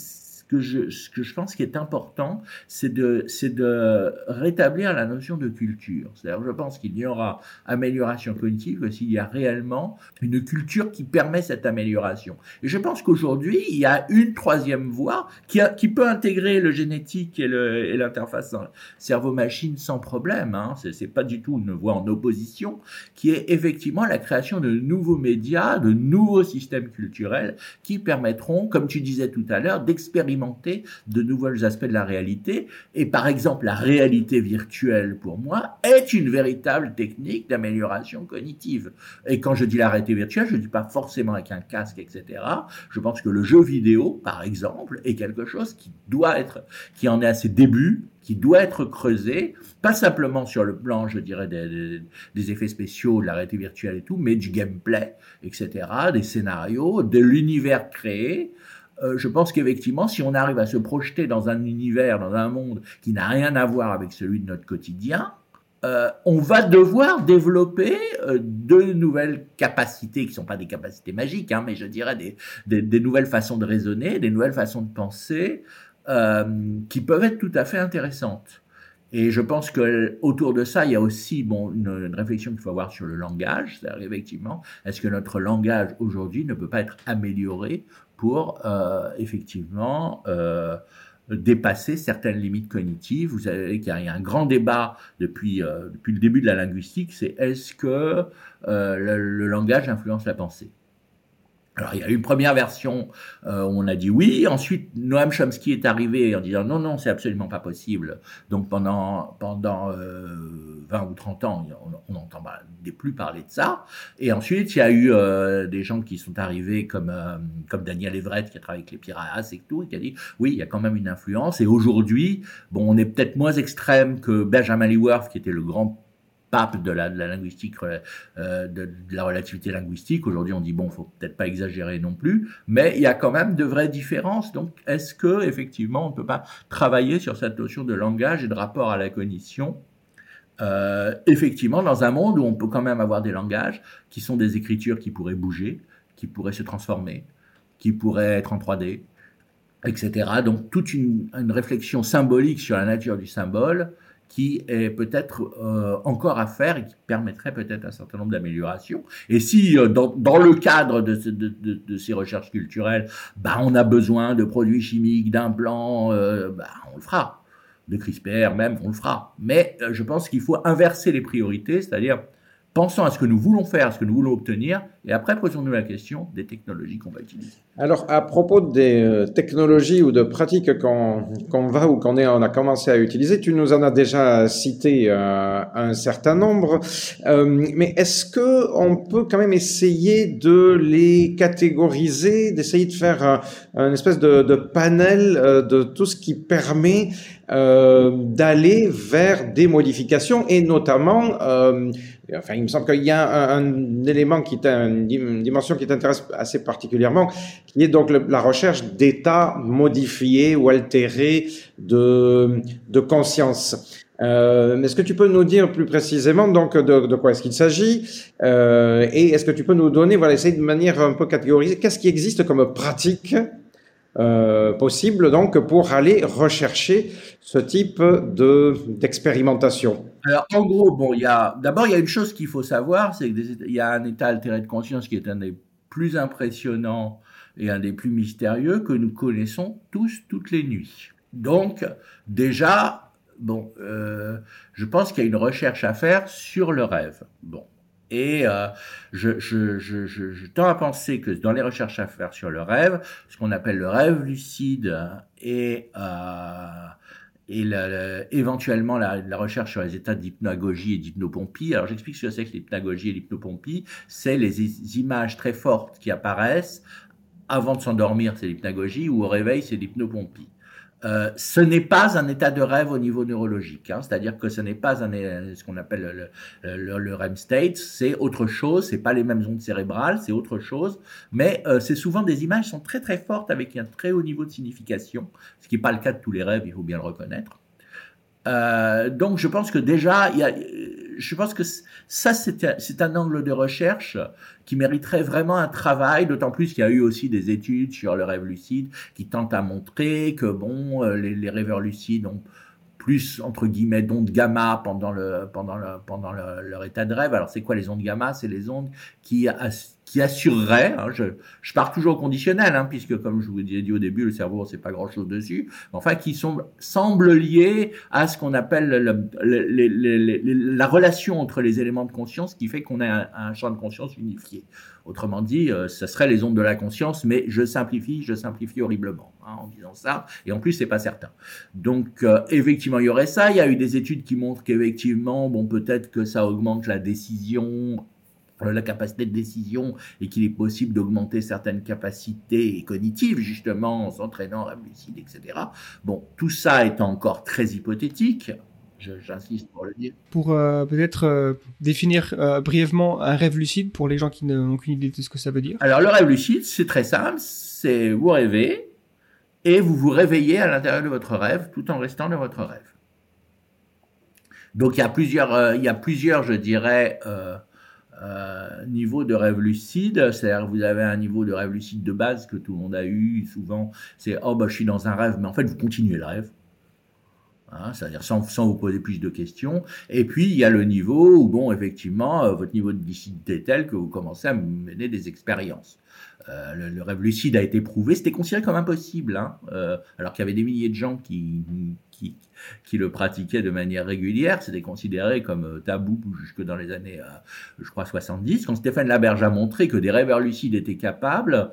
que je, ce que je pense qui est important, c'est de, c'est de rétablir la notion de culture. C'est-à-dire, je pense qu'il y aura amélioration cognitive s'il y a réellement une culture qui permet cette amélioration. Et je pense qu'aujourd'hui, il y a une troisième voie qui, qui peut intégrer le génétique et, le, et l'interface cerveau-machine sans problème. Hein. C'est, c'est pas du tout une voie en opposition, qui est effectivement la création de nouveaux médias, de nouveaux systèmes culturels qui permettront, comme tu disais tout à l'heure, d'expérimenter de nouveaux aspects de la réalité. Et par exemple, la réalité virtuelle, pour moi, est une véritable technique d'amélioration cognitive. Et quand je dis la réalité virtuelle, je ne dis pas forcément avec un casque, etc. Je pense que le jeu vidéo, par exemple, est quelque chose qui doit être, qui en est à ses débuts, qui doit être creusé, pas simplement sur le plan, je dirais, des, des, effets spéciaux, de la réalité virtuelle et tout, mais du gameplay, etc., des scénarios, de l'univers créé. Euh, je pense qu'effectivement, si on arrive à se projeter dans un univers, dans un monde qui n'a rien à voir avec celui de notre quotidien, euh, on va devoir développer euh, de nouvelles capacités qui ne sont pas des capacités magiques, hein, mais je dirais des, nouvelles façons de raisonner, des nouvelles façons de penser, qui peuvent être tout à fait intéressantes. Et je pense que autour de ça, il y a aussi bon une, réflexion qu'il faut avoir sur le langage. C'est-à-dire effectivement, est-ce que notre langage aujourd'hui ne peut pas être amélioré pour euh, effectivement euh, dépasser certaines limites cognitives. Vous savez qu'il y a un grand débat depuis, euh, depuis le début de la linguistique, c'est est-ce que le, langage influence la pensée? Alors il y a eu une première version euh, où on a dit oui, ensuite Noam Chomsky est arrivé en disant non, non, c'est absolument pas possible. Donc pendant, pendant euh, 20 ou 30 ans, on n'entend plus parler de ça. Et ensuite, il y a eu euh, des gens qui sont arrivés comme, euh, comme Daniel Everett qui a travaillé avec les Piratas et tout, et qui a dit oui, il y a quand même une influence. Et aujourd'hui, bon, on est peut-être moins extrême que Benjamin Leaworth qui était le grand pape de la, linguistique, euh, de, la relativité linguistique. Aujourd'hui, on dit bon, faut peut-être pas exagérer non plus, mais il y a quand même de vraies différences. Donc, est-ce que effectivement, on peut pas travailler sur cette notion de langage et de rapport à la cognition euh, effectivement, dans un monde où on peut quand même avoir des langages qui sont des écritures qui pourraient bouger, qui pourraient se transformer, qui pourraient être en 3D, etc. Donc toute une réflexion symbolique sur la nature du symbole qui est peut-être euh, encore à faire et qui permettrait peut-être un certain nombre d'améliorations. Et si euh, dans, le cadre de, ces recherches culturelles, bah, on a besoin de produits chimiques, d'implants, euh, bah, on le fera. De CRISPR même, on le fera. Mais je pense qu'il faut inverser les priorités, c'est-à-dire pensons à ce que nous voulons faire, à ce que nous voulons obtenir, et après posons-nous la question des technologies qu'on va utiliser. Alors, à propos des euh, technologies ou de pratiques qu'on qu va ou qu'on on a commencé à utiliser, tu nous en as déjà cité euh, un certain nombre, euh, mais est-ce que on peut quand même essayer de les catégoriser, d'essayer de faire un, un espèce de, panel de tout ce qui permet d'aller vers des modifications et notamment Enfin, il me semble qu'il y a un, un, élément qui est une dimension qui t'intéresse assez particulièrement, qui est donc la recherche d'états modifiés ou altérés de, de conscience. Euh, est-ce que tu peux nous dire plus précisément donc de, de quoi est-ce qu'il s'agit euh, et est-ce que tu peux nous donner, voilà, essayer de manière un peu catégorisée, qu'est-ce qui existe comme pratique euh, possible donc pour aller rechercher ce type de d'expérimentation Alors en gros, bon, il y a d'abord il y a une chose qu'il faut savoir, c'est qu'il y a un état altéré de conscience qui est un des plus impressionnants et un des plus mystérieux que nous connaissons tous toutes les nuits. Donc déjà, bon, euh, je pense qu'il y a une recherche à faire sur le rêve. Bon, et euh, je, tends à penser que dans les recherches à faire sur le rêve, ce qu'on appelle le rêve lucide et, euh, éventuellement la, la, recherche sur les états d'hypnagogie et d'hypnopompie. Alors j'explique ce que c'est que l'hypnagogie et l'hypnopompie. C'est les images très fortes qui apparaissent avant de s'endormir, c'est l'hypnagogie, ou au réveil, c'est l'hypnopompie. Euh, ce n'est pas un état de rêve au niveau neurologique, hein, c'est-à-dire que ce n'est pas un, ce qu'on appelle le, le, le, REM state, c'est autre chose, c'est pas les mêmes ondes cérébrales, c'est autre chose, mais euh, c'est souvent des images qui sont très très fortes avec un très haut niveau de signification, ce qui n'est pas le cas de tous les rêves, il faut bien le reconnaître. Donc je pense que déjà, je pense que ça, c'est un angle de recherche qui mériterait vraiment un travail, d'autant plus qu'il y a eu aussi des études sur le rêve lucide qui tentent à montrer que bon, euh, les, rêveurs lucides ont plus entre guillemets d'ondes gamma pendant leur état de rêve. Alors c'est quoi les ondes gamma? C'est les ondes qui qui assurerait, hein, je, pars toujours au conditionnel, hein, puisque comme je vous ai dit au début, le cerveau, c'est pas grand-chose dessus, enfin qui sont, semblent liés à ce qu'on appelle la relation entre les éléments de conscience qui fait qu'on a un, un, champ de conscience unifié. Autrement dit, euh, ce serait les ondes de la conscience, mais je simplifie, je simplifie horriblement hein, en disant ça, et en plus, c'est pas certain. Donc, euh, effectivement, il y aurait ça. Il y a eu des études qui montrent qu'effectivement, bon, peut-être que ça augmente la décision la capacité de décision et qu'il est possible d'augmenter certaines capacités cognitives, justement, en s'entraînant à lucide, etc. Bon, tout ça est encore très hypothétique. J'insiste pour le dire. Pour euh, peut-être euh, définir euh, brièvement un rêve lucide pour les gens qui n'ont aucune idée de ce que ça veut dire. Alors, le rêve lucide, c'est très simple. C'est vous rêvez et vous vous réveillez à l'intérieur de votre rêve tout en restant dans votre rêve. Donc, il y a plusieurs, il y a plusieurs je dirais, euh, niveau de rêve lucide, c'est-à-dire vous avez un niveau de rêve lucide de base que tout le monde a eu souvent, c'est oh bah je suis dans un rêve, mais en fait vous continuez le rêve. Hein, c'est-à-dire sans, vous poser plus de questions. Et puis, il y a le niveau où, bon, effectivement, euh, votre niveau de lucidité est tel que vous commencez à mener des expériences. Euh, le, rêve lucide a été prouvé, c'était considéré comme impossible, hein, alors qu'il y avait des milliers de gens qui, qui, le pratiquaient de manière régulière, c'était considéré comme euh, tabou jusque dans les années, je crois, 70. Quand Stéphane Laberge a montré que des rêveurs lucides étaient capables,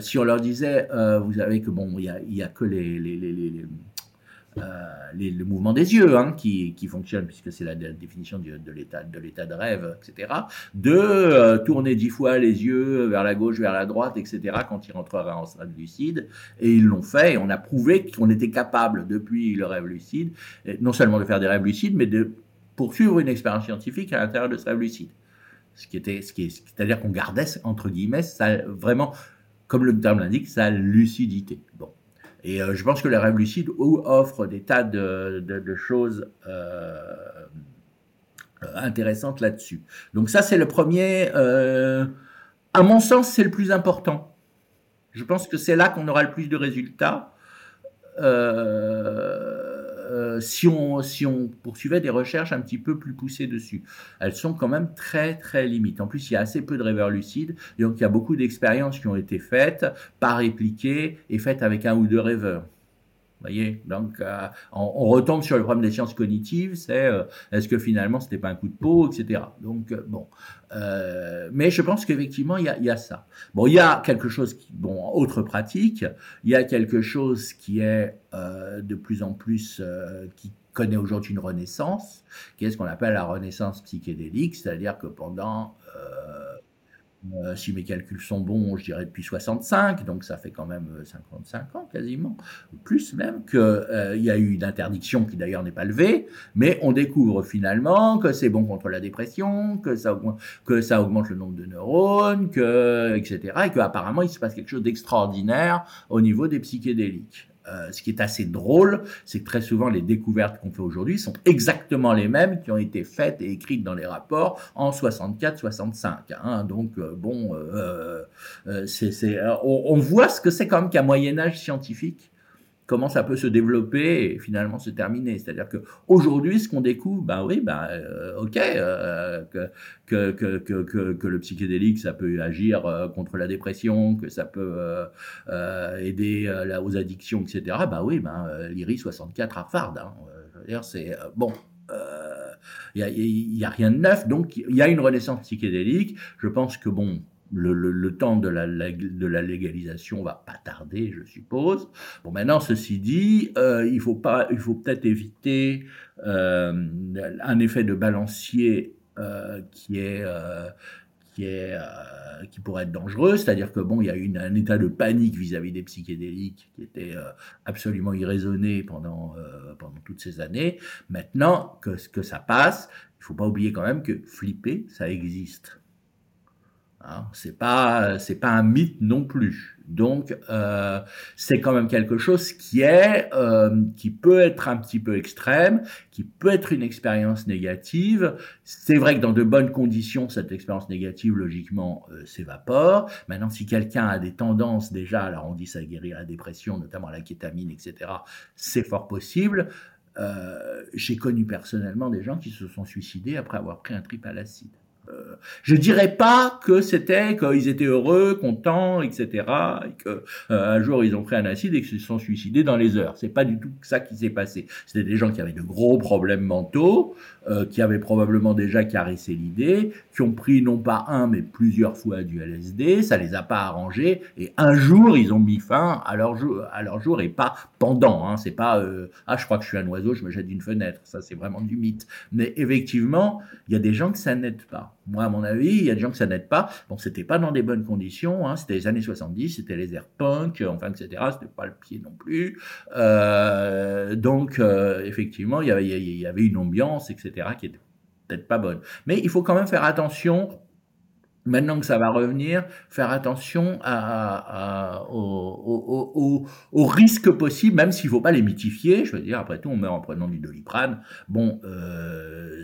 si on leur disait, vous savez que bon, il y a, que les, euh, les, le mouvement des yeux hein, qui, qui, fonctionne, puisque c'est la, définition de, de l'état de rêve, etc. De euh, tourner dix fois les yeux vers la gauche, vers la droite, etc. quand il rentrera en stade lucide. Et ils l'ont fait, et on a prouvé qu'on était capable, depuis le rêve lucide, non seulement de faire des rêves lucides, mais de poursuivre une expérience scientifique à l'intérieur de ce rêve lucide. Ce qui était, ce qui est, c'est-à-dire qu'on gardait entre guillemets, ça, vraiment, comme le terme l'indique, sa lucidité. Bon. Et euh, je pense que le rêve lucide offre des tas de, choses euh, intéressantes là-dessus. Donc ça, c'est le premier. Euh, à mon sens, c'est le plus important. Je pense que c'est là qu'on aura le plus de résultats. Euh, euh, si, on, si on poursuivait des recherches un petit peu plus poussées dessus. Elles sont quand même très très limites. En plus, il y a assez peu de rêveurs lucides, donc il y a beaucoup d'expériences qui ont été faites, pas répliquées et faites avec un ou deux rêveurs voyez, donc euh, on, retombe sur le problème des sciences cognitives, c'est euh, est-ce que finalement c'était pas un coup de peau, etc. Donc euh, bon, mais je pense qu'effectivement il y a, y a, ça. Bon, il y a quelque chose qui, bon, autre pratique, il y a quelque chose qui est de plus en plus qui connaît aujourd'hui une renaissance, qui est ce qu'on appelle la renaissance psychédélique, c'est-à-dire que pendant euh, si mes calculs sont bons, je dirais depuis 65, donc ça fait quand même 55 euh, ans quasiment, plus même, qu'il euh, y a eu une interdiction qui d'ailleurs n'est pas levée, mais on découvre finalement que c'est bon contre la dépression, que ça, augmente, que ça augmente le nombre de neurones, que, etc., et qu'apparemment il se passe quelque chose d'extraordinaire au niveau des psychédéliques. Euh, ce qui est assez drôle, c'est que très souvent les découvertes qu'on fait aujourd'hui sont exactement les mêmes qui ont été faites et écrites dans les rapports en 64-65. Hein. Donc euh, bon, euh, on, on, voit ce que c'est quand même qu'un Moyen Âge scientifique comment ça peut se développer et finalement se terminer. C'est-à-dire que aujourd'hui, ce qu'on découvre, ben oui, ben euh, ok, euh, que, que, que, que, que, le psychédélique, ça peut agir euh, contre la dépression, que ça peut aider aux addictions, etc. Ben oui, ben l'IRI 64 Harvard. Hein, c'est bon. Il n'y a, a, rien de neuf, donc il y a une renaissance psychédélique. Je pense que bon, le, temps de la, de la légalisation va pas tarder, je suppose. Bon, maintenant, ceci dit, euh, il faut peut-être éviter euh, un effet de balancier euh, qui pourrait être dangereux, c'est-à-dire que bon, il y a eu un état de panique vis-à-vis des psychédéliques qui était absolument irraisonné pendant pendant toutes ces années. Maintenant que que ça passe, il faut pas oublier quand même que flipper, ça existe. Hein. C'est pas c'est pas un mythe non plus. Donc euh, c'est quand même quelque chose qui est euh, qui peut être un petit peu extrême, qui peut être une expérience négative. C'est vrai que dans de bonnes conditions, cette expérience négative logiquement euh, s'évapore. Maintenant, si quelqu'un a des tendances déjà, alors on dit ça guérit la dépression, notamment la kétamine, etc. C'est fort possible. J'ai connu personnellement des gens qui se sont suicidés après avoir pris un trip à l'acide. Euh, je dirais pas que c'était qu'ils étaient heureux, contents, etc. Et que euh, un jour ils ont pris un acide et qu'ils se sont suicidés dans les heures. C'est pas du tout ça qui s'est passé. C'était des gens qui avaient de gros problèmes mentaux, euh, qui avaient probablement déjà caressé l'idée, qui ont pris non pas un mais plusieurs fois du LSD. Ça les a pas arrangés et un jour ils ont mis fin à leur à leur jour et pas pendant. Hein. C'est pas ah je crois que je suis un oiseau, je me jette d'une fenêtre. Ça c'est vraiment du mythe. Mais effectivement, il y a des gens que ça n'aide pas. Moi, à mon avis, il y a des gens que ça n'aide pas. Bon, c'était pas dans des bonnes conditions. Hein. C'était les années 70, c'était les airs punk, enfin, etc. C'était pas le pied non plus. Euh, donc, euh, effectivement, il y, avait, il y avait une ambiance, etc., qui était peut-être pas bonne. Mais il faut quand même faire attention maintenant que ça va revenir, faire attention aux, risques possibles, même s'il ne faut pas les mythifier. Je veux dire, après tout, on meurt en prenant du doliprane. Bon, euh,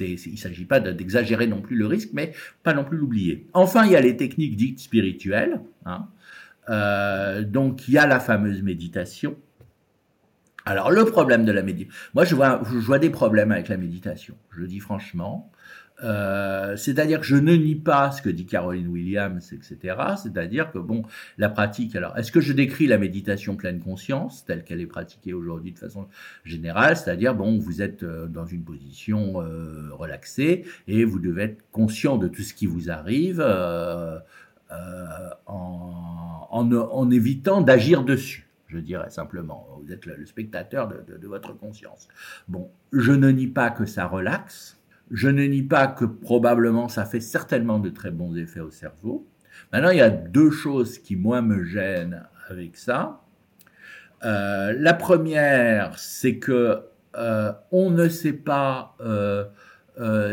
il ne s'agit pas d'exagérer non plus le risque, mais pas non plus l'oublier. Enfin, il y a les techniques dites spirituelles. Hein. Euh, donc, il y a la fameuse méditation. Alors, le problème de la méditation, moi, je vois, je vois des problèmes avec la méditation, je le dis franchement. Euh, c'est-à-dire que je ne nie pas ce que dit Caroline Williams, etc. C'est-à-dire que bon, la pratique. Alors, est-ce que je décris la méditation pleine conscience telle qu'elle est pratiquée aujourd'hui de façon générale? C'est-à-dire bon, vous êtes euh, dans une position euh, relaxée et vous devez être conscient de tout ce qui vous arrive euh, en, en, en, évitant d'agir dessus. Je dirais simplement, vous êtes le, spectateur de votre conscience. Bon, je ne nie pas que ça relaxe. Je ne nie pas que probablement ça fait certainement de très bons effets au cerveau. Maintenant, il y a deux choses qui, moi, me gênent avec ça. Euh, la première, c'est que euh, on ne sait pas euh,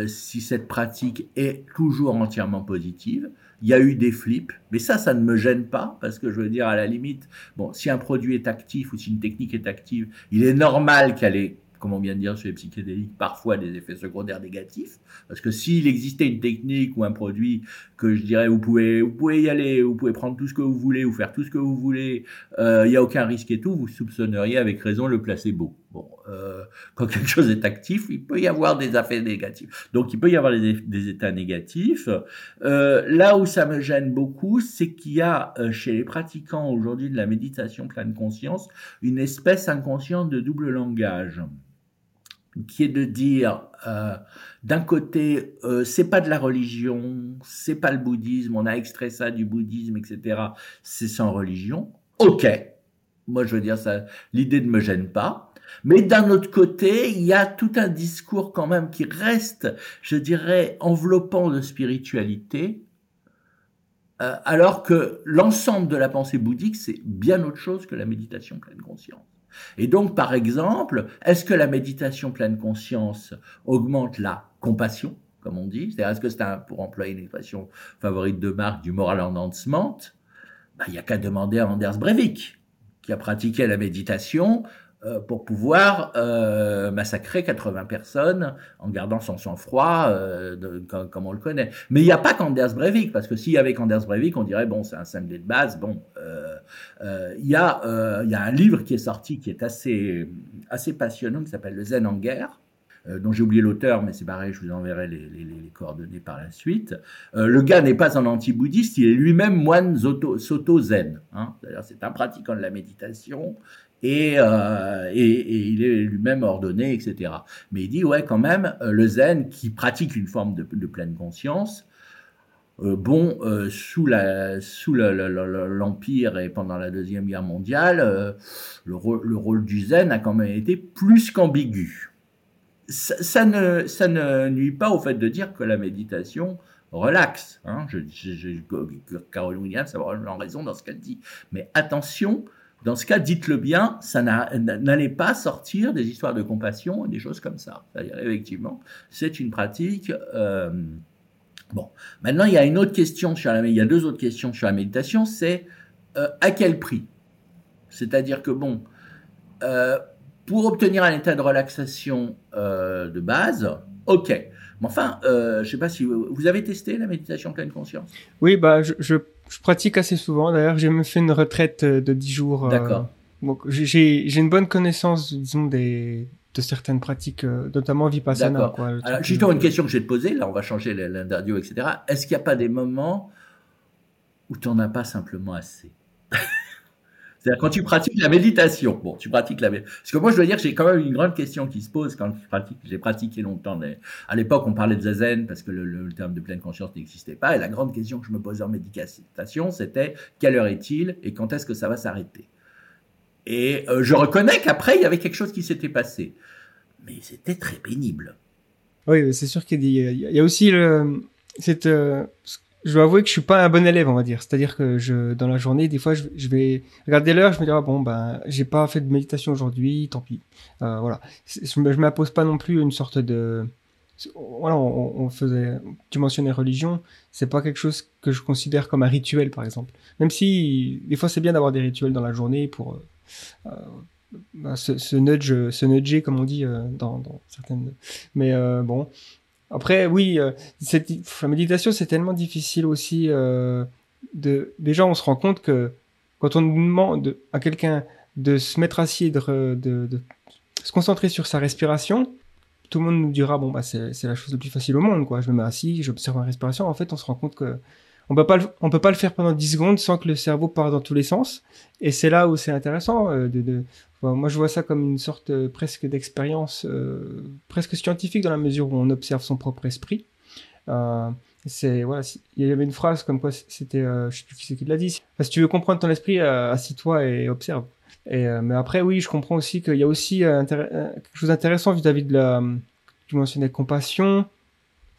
si cette pratique est toujours entièrement positive. Il y a eu des flips, mais ça, ça ne me gêne pas, parce que je veux dire, à la limite, bon, si un produit est actif ou si une technique est active, il est normal qu'elle ait comme on vient de dire sur les psychédéliques, parfois des effets secondaires négatifs. Parce que s'il existait une technique ou un produit que je dirais, vous pouvez, vous pouvez y aller, vous pouvez prendre tout ce que vous voulez, ou faire tout ce que vous voulez, euh, il n'y a aucun risque et tout, vous soupçonneriez avec raison le placebo. Bon, euh, quand quelque chose est actif, il peut y avoir des effets négatifs. Donc il peut y avoir des, des états négatifs. Euh, là où ça me gêne beaucoup, c'est qu'il y a euh, chez les pratiquants aujourd'hui de la méditation pleine conscience une espèce inconsciente de double langage qui est de dire euh, d'un côté euh, c'est pas de la religion, c'est pas le bouddhisme, on a extrait ça du bouddhisme, etc. C'est sans religion. Ok, moi je veux dire ça, l'idée ne me gêne pas. Mais d'un autre côté, il y a tout un discours quand même qui reste, je dirais, enveloppant de spiritualité, euh, alors que l'ensemble de la pensée bouddhique, c'est bien autre chose que la méditation pleine conscience. Et donc, par exemple, est-ce que la méditation pleine conscience augmente la compassion, comme on dit? C'est-à-dire, est-ce que c'est un, pour employer une expression favorite de Marc, du moral enhancement Il n'y a qu'à demander à Anders Breivik, qui a pratiqué la méditation pour pouvoir euh, massacrer 80 personnes en gardant son sang-froid euh, comme, on le connaît. Mais il n'y a pas qu'Anders Breivik, parce que s'il y avait qu'Anders Breivik, on dirait, bon, c'est un cinglé de base. Bon, il y, a, un livre qui est sorti qui est assez, passionnant, qui s'appelle Le Zen en guerre, dont j'ai oublié l'auteur, mais c'est pareil, je vous enverrai les, coordonnées par la suite. Euh, le gars n'est pas un anti-bouddhiste, il est lui-même moine soto-zen. Hein. C'est un pratiquant de la méditation, euh, et, il est lui-même ordonné, etc. Mais il dit, ouais, quand même, euh, le zen qui pratique une forme de, pleine conscience, euh, bon, sous l'empire et pendant la deuxième guerre mondiale, le, rôle du zen a quand même été plus qu'ambigu. Ça, ne nuit pas au fait de dire que la méditation relaxe. Hein. Je, Carole Williams a raison dans ce qu'elle dit. Mais attention, dans ce cas, dites-le bien, ça n'allait pas sortir des histoires de compassion et des choses comme ça. C'est-à-dire, effectivement, c'est une pratique euh, Bon, maintenant il y a une autre question sur la, il y a deux autres questions sur la méditation, c'est euh, à quel prix? C'est-à-dire que bon, euh, pour obtenir un état de relaxation de base, ok. Mais enfin, je ne sais pas si vous, avez testé la méditation pleine conscience? Oui, bah je, je, pratique assez souvent. D'ailleurs, j'ai même fait une retraite de 10 jours. D'accord. donc j'ai une bonne connaissance, disons, des de certaines pratiques, euh, notamment Vipassana. Quoi, Alors, justement, une question que je vais te poser, là on va changer l'interview, etc. Est-ce qu'il n'y a pas des moments où tu n'en as pas simplement assez? C'est-à-dire quand tu pratiques la méditation, bon, tu pratiques la Parce que moi, je dois dire que j'ai quand même une grande question qui se pose quand je pratique. J'ai pratiqué longtemps. Mais à l'époque, on parlait de zazen parce que le, terme de pleine conscience n'existait pas. Et la grande question que je me posais en méditation, c'était quelle heure est-il et quand est-ce que ça va s'arrêter? Et euh, je reconnais qu'après, il y avait quelque chose qui s'était passé. Mais c'était très pénible. Oui, c'est sûr qu'il y, y, a aussi le, cette, euh, je dois avouer que je suis pas un bon élève, on va dire. C'est-à-dire que je, dans la journée, des fois, je, vais regarder l'heure, je me dis, ah, bon, ben, j'ai pas fait de méditation aujourd'hui, tant pis. Euh, voilà. Je, je m'impose pas non plus une sorte de, voilà, on, faisait, tu mentionnais religion, c'est pas quelque chose que je considère comme un rituel, par exemple. Même si, des fois, c'est bien d'avoir des rituels dans la journée pour, euh, bah, ce, nudge, ce nudger, comme on dit euh, dans, certaines. Mais euh, bon. Après, oui, cette, la méditation, c'est tellement difficile aussi. de, déjà, on se rend compte que quand on demande à quelqu'un de se mettre assis, de, de, de, se concentrer sur sa respiration, tout le monde nous dira bon bah c'est la chose la plus facile au monde quoi. Je me mets assis, j'observe ma respiration. En fait, on se rend compte que on peut pas on peut pas le faire pendant 10 secondes sans que le cerveau parte dans tous les sens. Et c'est là où c'est intéressant euh, de, de, moi je vois ça comme une sorte euh, presque d'expérience euh, presque scientifique dans la mesure où on observe son propre esprit. C'est voilà il y avait une phrase comme quoi c'était je sais plus qui c'est qui l'a dit si tu veux comprendre ton esprit assis-toi et observe. Et mais après oui je comprends aussi qu'il y a aussi quelque chose d'intéressant vis-à-vis de la tu mentionnais compassion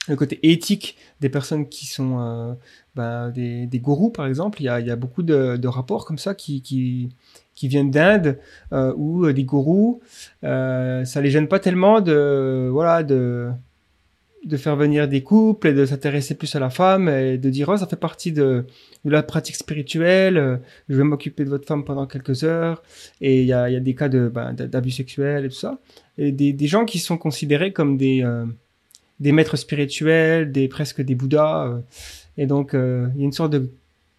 le côté éthique des personnes qui sont euh, bah, des, des, gourous, par exemple. Il y a, il y a beaucoup de, de, rapports comme ça qui, qui, qui viennent d'Inde, euh, où des gourous, euh, ça les gêne pas tellement de, voilà, de, de faire venir des couples et de s'intéresser plus à la femme et de dire, oh, ça fait partie de, de la pratique spirituelle, euh, je vais m'occuper de votre femme pendant quelques heures. Et il y a, il y a des cas de, bah, d'abus sexuels et tout ça. Et des, des gens qui sont considérés comme des euh, des maîtres spirituels, des presque des bouddhas. Euh, et donc, euh, il y a une sorte de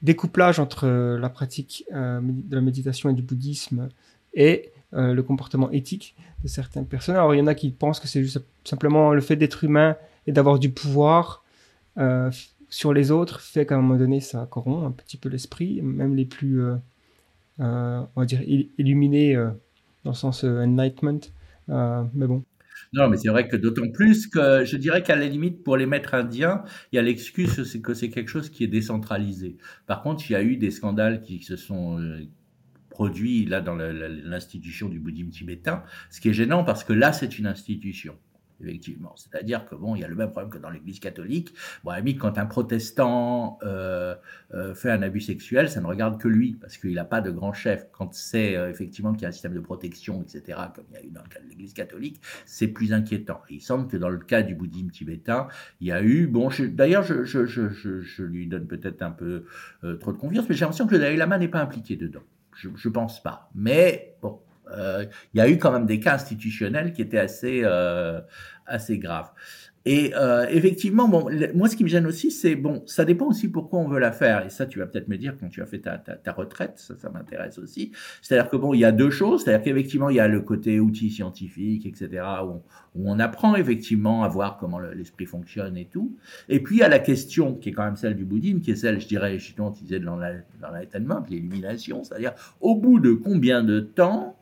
découplage entre euh, la pratique de la méditation et du bouddhisme et le comportement éthique de certaines personnes. Alors, il y en a qui pensent que c'est juste simplement le fait d'être humain et d'avoir du pouvoir sur les autres fait qu'à un moment donné, ça corrompt un petit peu l'esprit, même les plus, on va dire, illuminés dans le sens enlightenment. mais bon, non, mais c'est vrai que d'autant plus que je dirais qu'à la limite, pour les maîtres indiens, il y a l'excuse que c'est quelque chose qui est décentralisé. Par contre, il y a eu des scandales qui se sont euh, produits là dans l'institution du bouddhisme tibétain, ce qui est gênant parce que là, c'est une institution effectivement. C'est-à-dire que bon, il y a le même problème que dans l'Église catholique. Bon, à quand un protestant euh, euh, fait un abus sexuel, ça ne regarde que lui, parce qu'il n'a pas de grand chef. Quand c'est euh, effectivement qu'il y a un système de protection, etc., comme il y a eu dans le cas de l'Église catholique, c'est plus inquiétant. il semble que dans le cas du bouddhisme tibétain, il y a eu, bon, d'ailleurs, je, je, je, je, lui donne peut-être un peu trop de confiance, mais j'ai l'impression que le Dalai Lama n'est pas impliqué dedans. Je, je pense pas. Mais bon, il y a eu quand même des cas institutionnels qui étaient assez, euh, assez graves. Et euh, effectivement, bon, moi, ce qui me gêne aussi, c'est bon, ça dépend aussi pourquoi on veut la faire. Et ça, tu vas peut-être me dire quand tu as fait ta, ta, retraite, ça, ça m'intéresse aussi. C'est-à-dire que bon, il y a deux choses. C'est-à-dire qu'effectivement, il y a le côté outil scientifique, etc., où on, apprend effectivement à voir comment l'esprit fonctionne et tout. Et puis il y a la question qui est quand même celle du bouddhisme, qui est celle, je dirais, tu disais dans l'enlightenment, l'illumination. C'est-à-dire au bout de combien de temps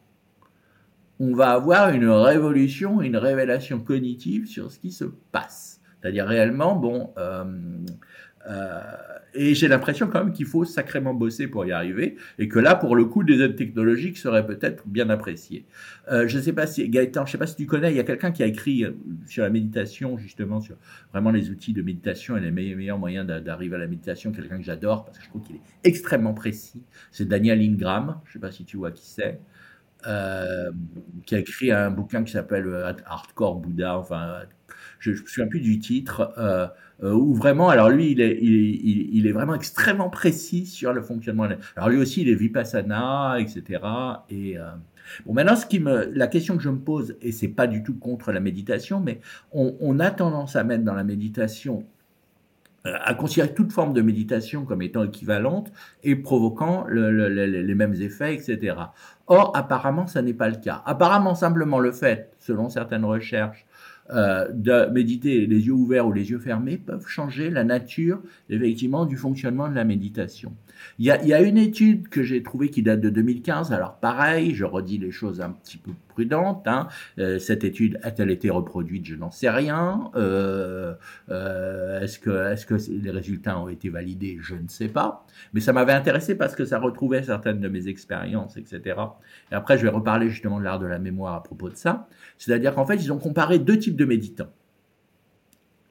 on va avoir une révolution, une révélation cognitive sur ce qui se passe. C'est-à-dire réellement, bon, euh, euh, et j'ai l'impression quand même qu'il faut sacrément bosser pour y arriver, et que là, pour le coup, des aides technologiques seraient peut-être bien appréciées. Euh, je ne sais pas si Gaëtan, je sais pas si tu connais, il y a quelqu'un qui a écrit sur la méditation, justement sur vraiment les outils de méditation et les meilleurs moyens d'arriver à la méditation. Quelqu'un que j'adore parce que je trouve qu'il est extrêmement précis. C'est Daniel Ingram. Je ne sais pas si tu vois qui c'est. Euh, qui a écrit un bouquin qui s'appelle euh, Hardcore Bouddha. Enfin, je ne me souviens plus du titre, euh, euh, où vraiment, alors lui, il est, vraiment extrêmement précis sur le fonctionnement. Alors lui aussi, il est vipassana, etc. Et bon, maintenant, ce qui me, la question que je me pose, et c'est pas du tout contre la méditation, mais on a tendance à mettre dans la méditation à considérer toute forme de méditation comme étant équivalente et provoquant les mêmes effets, etc. Or, apparemment, ça n'est pas le cas. Apparemment, simplement le fait, selon certaines recherches, euh, de méditer les yeux ouverts ou les yeux fermés peuvent changer la nature, effectivement, du fonctionnement de la méditation. Il y a, il y a une étude que j'ai trouvée qui date de 2015. Alors pareil, je redis les choses un petit peu prudentes. Hein. Euh, cette étude a-t-elle été reproduite? Je n'en sais rien. Euh, euh, est-ce que, est-ce que les résultats ont été validés? Je ne sais pas. Mais ça m'avait intéressé parce que ça retrouvait certaines de mes expériences, etc. Et après, je vais reparler justement de l'art de la mémoire à propos de ça. C'est-à-dire qu'en fait, ils ont comparé deux types de méditants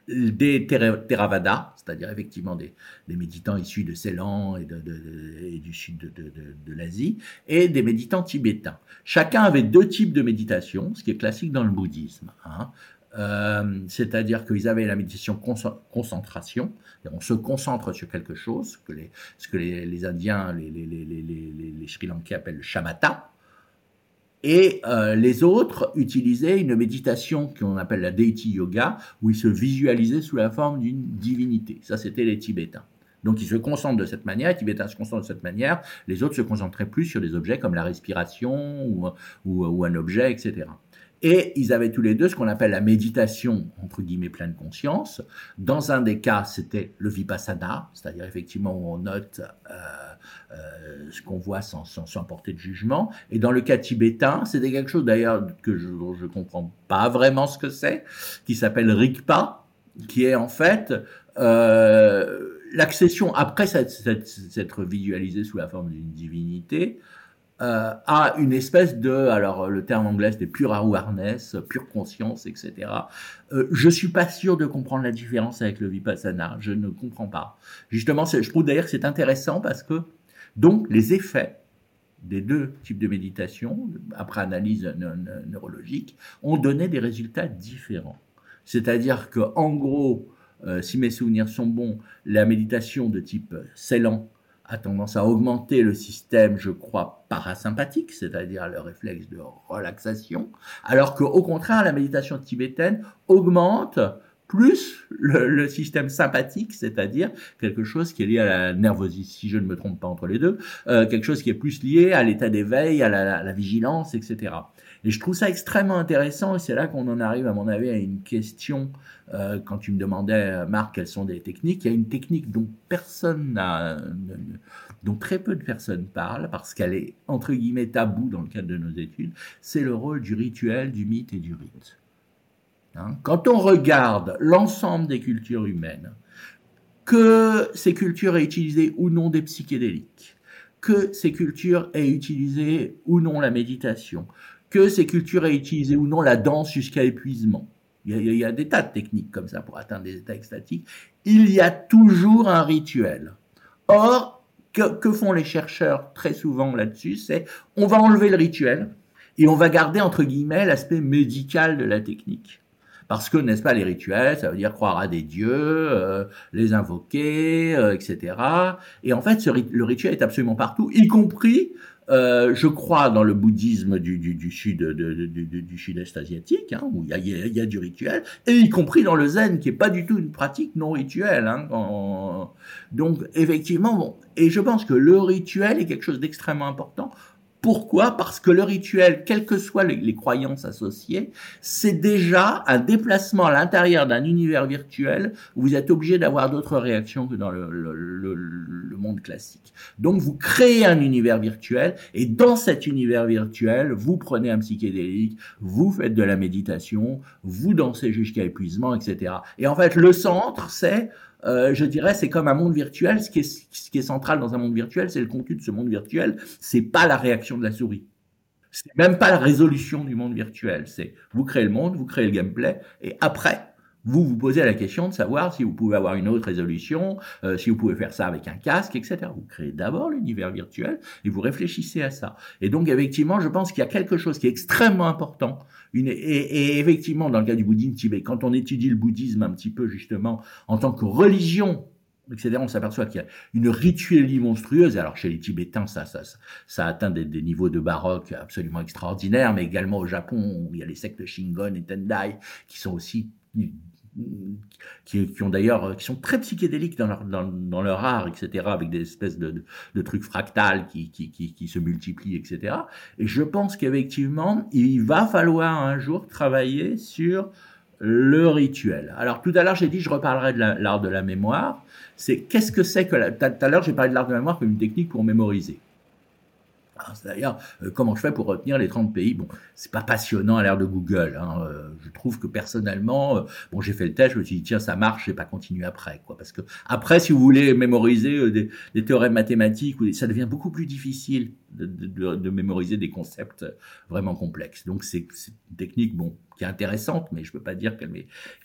des Theravada, c'est-à-dire effectivement des, méditants issus de Ceylan et, du sud de, l'Asie, et des méditants tibétains. Chacun avait deux types de méditation, ce qui est classique dans le bouddhisme. Hein. Euh, c'est-à-dire qu'ils avaient la méditation concentration, on se concentre sur quelque chose, que les, ce que les, Indiens, les, les Sri Lankais appellent le shamatha, et euh, les autres utilisaient une méditation qu'on appelle la deity yoga, où ils se visualisaient sous la forme d'une divinité. Ça, c'était les Tibétains. Donc ils se concentrent de cette manière, les Tibétains se concentrent de cette manière, les autres se concentraient plus sur des objets comme la respiration ou, ou un objet, etc. Et ils avaient tous les deux ce qu'on appelle la méditation, entre guillemets, pleine conscience. Dans un des cas, c'était le vipassana, c'est-à-dire effectivement où on note euh, euh, ce qu'on voit sans, sans, porter de jugement. Et dans le cas tibétain, c'était quelque chose d'ailleurs que je ne comprends pas vraiment ce que c'est, qui s'appelle Rigpa, qui est en fait euh, l'accession, après s'être visualisé sous la forme d'une divinité, euh, à une espèce de, alors le terme anglais c'était pure awareness, pure conscience, etc. Euh, je suis pas sûr de comprendre la différence avec le vipassana, je ne comprends pas. Justement, je trouve d'ailleurs que c'est intéressant parce que donc les effets des deux types de méditation, après analyse neurologique, ont donné des résultats différents. C'est-à-dire que, en gros, euh, si mes souvenirs sont bons, la méditation de type Ceylan a tendance à augmenter le système, je crois, parasympathique, c'est-à-dire le réflexe de relaxation, alors qu'au contraire, la méditation tibétaine augmente plus le, système sympathique, c'est-à-dire quelque chose qui est lié à la nervosité, si je ne me trompe pas entre les deux, euh, quelque chose qui est plus lié à l'état d'éveil, à la, la, vigilance, etc. Et je trouve ça extrêmement intéressant, et c'est là qu'on en arrive, à mon avis, à une question euh, quand tu me demandais, euh, Marc, quelles sont des techniques, il y a une technique dont très peu de personnes parlent, parce qu'elle est entre guillemets tabou dans le cadre de nos études, c'est le rôle du rituel, du mythe et du rite. Hein? quand on regarde l'ensemble des cultures humaines, que ces cultures aient utilisé ou non des psychédéliques, que ces cultures aient utilisé ou non la méditation, que ces cultures aient utilisé ou non la danse jusqu'à épuisement, il y, a, des tas de techniques comme ça pour atteindre des états extatiques. Il y a toujours un rituel. Or, que, font les chercheurs très souvent là-dessus C'est on va enlever le rituel et on va garder entre guillemets l'aspect médical de la technique. Parce que, n'est-ce pas, les rituels, ça veut dire croire à des dieux, euh, les invoquer, euh, etc. Et en fait, le rituel est absolument partout, y compris euh, je crois dans le bouddhisme du, du, du sud de, du sud-est asiatique, hein, où il y, a, y, a, du rituel, et y compris dans le zen, qui est pas du tout une pratique non rituelle. Hein, Donc effectivement, bon, et je pense que le rituel est quelque chose d'extrêmement important pourquoi? Parce que le rituel, quelles que soient les, croyances associées, c'est déjà un déplacement à l'intérieur d'un univers virtuel où vous êtes obligé d'avoir d'autres réactions que dans le, monde classique. Donc vous créez un univers virtuel et dans cet univers virtuel, vous prenez un psychédélique, vous faites de la méditation, vous dansez jusqu'à épuisement, etc. Et en fait, le centre, c'est euh, je dirais, c'est comme un monde virtuel. Ce qui, est, ce qui est central dans un monde virtuel, c'est le contenu de ce monde virtuel. C'est pas la réaction de la souris. C'est même pas la résolution du monde virtuel. C'est vous créez le monde, vous créez le gameplay, et après, vous vous posez la question de savoir si vous pouvez avoir une autre résolution, euh, si vous pouvez faire ça avec un casque, etc. Vous créez d'abord l'univers virtuel et vous réfléchissez à ça. Et donc effectivement, je pense qu'il y a quelque chose qui est extrêmement important. Et, effectivement, dans le cas du bouddhisme tibet, quand on étudie le bouddhisme un petit peu justement en tant que religion etc., on s'aperçoit qu'il y a une ritualité monstrueuse. Alors chez les Tibétains, ça, ça, ça atteint des, des, niveaux de baroque absolument extraordinaires, mais également au Japon, où il y a les sectes Shingon et Tendai, qui sont aussi qui, ont d'ailleurs qui sont très psychédéliques dans leur dans, leur art etc avec des espèces de, trucs fractales qui, qui, qui, qui, se multiplient etc et je pense qu'effectivement il va falloir un jour travailler sur le rituel. Alors tout à l'heure j'ai dit je reparlerai de l'art de la mémoire. C'est qu'est-ce que c'est que tout à l'heure j'ai parlé de l'art de la mémoire comme une technique pour mémoriser D'ailleurs, euh, comment je fais pour retenir les 30 pays? Bon, c'est pas passionnant à l'ère de Google. Hein. Euh, je trouve que personnellement, euh, bon, j'ai fait le test, je me suis dit tiens, ça marche, je vais pas continuer après, quoi. Parce que après, si vous voulez mémoriser des, des, théorèmes mathématiques, ça devient beaucoup plus difficile de, mémoriser des concepts vraiment complexes. Donc, c'est une technique, bon, qui est intéressante, mais je peux pas dire qu'elle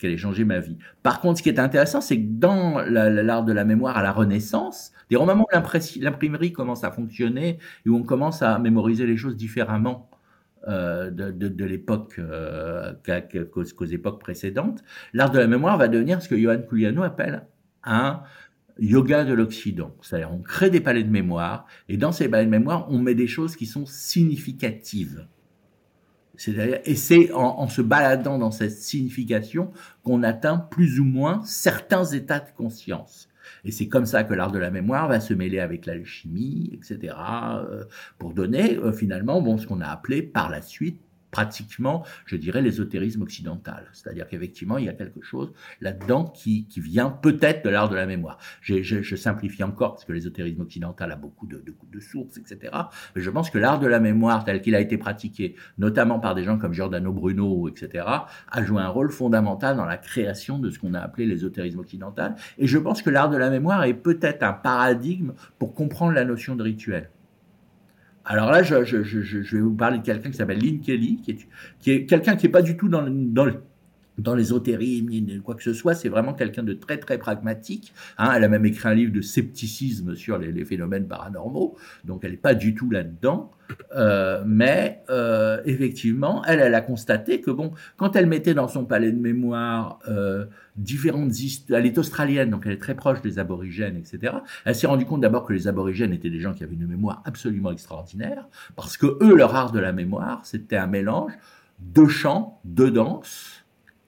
qu'elle ait changé ma vie. Par contre, ce qui est intéressant, c'est que dans l'art de la mémoire à la Renaissance, des moments où l'imprimerie commence à fonctionner et où on commence à mémoriser les choses différemment euh, de, l'époque euh, qu'aux époques précédentes, l'art de la mémoire va devenir ce que Johan Couliano appelle un yoga de l'Occident. C'est-à-dire, on crée des palais de mémoire, et dans ces palais de mémoire, on met des choses qui sont significatives. Et c'est en, en, se baladant dans cette signification qu'on atteint plus ou moins certains états de conscience. Et c'est comme ça que l'art de la mémoire va se mêler avec l'alchimie, etc., euh, pour donner euh, finalement bon, ce qu'on a appelé par la suite pratiquement, je dirais, l'ésotérisme occidental. C'est-à-dire qu'effectivement, il y a quelque chose là-dedans qui, qui vient peut-être de l'art de la mémoire. Je, je, je, simplifie encore, parce que l'ésotérisme occidental a beaucoup de, de, de, sources, etc. Mais je pense que l'art de la mémoire, tel qu'il a été pratiqué, notamment par des gens comme Giordano Bruno, etc., a joué un rôle fondamental dans la création de ce qu'on a appelé l'ésotérisme occidental. Et je pense que l'art de la mémoire est peut-être un paradigme pour comprendre la notion de rituel. Alors là, je, je, je, je, vais vous parler de quelqu'un qui s'appelle Lynn Kelly, qui est, quelqu'un qui n'est pas du tout dans, dans, dans l'ésotérisme quoi que ce soit, c'est vraiment quelqu'un de très très pragmatique. Hein. Elle a même écrit un livre de scepticisme sur les, phénomènes paranormaux, donc elle n'est pas du tout là-dedans. Euh, mais euh, effectivement, elle, a constaté que bon, quand elle mettait dans son palais de mémoire euh, différentes histoires, elle est australienne, donc elle est très proche des aborigènes, etc. Elle s'est rendue compte d'abord que les aborigènes étaient des gens qui avaient une mémoire absolument extraordinaire, parce que eux, leur art de la mémoire, c'était un mélange de chant, de danse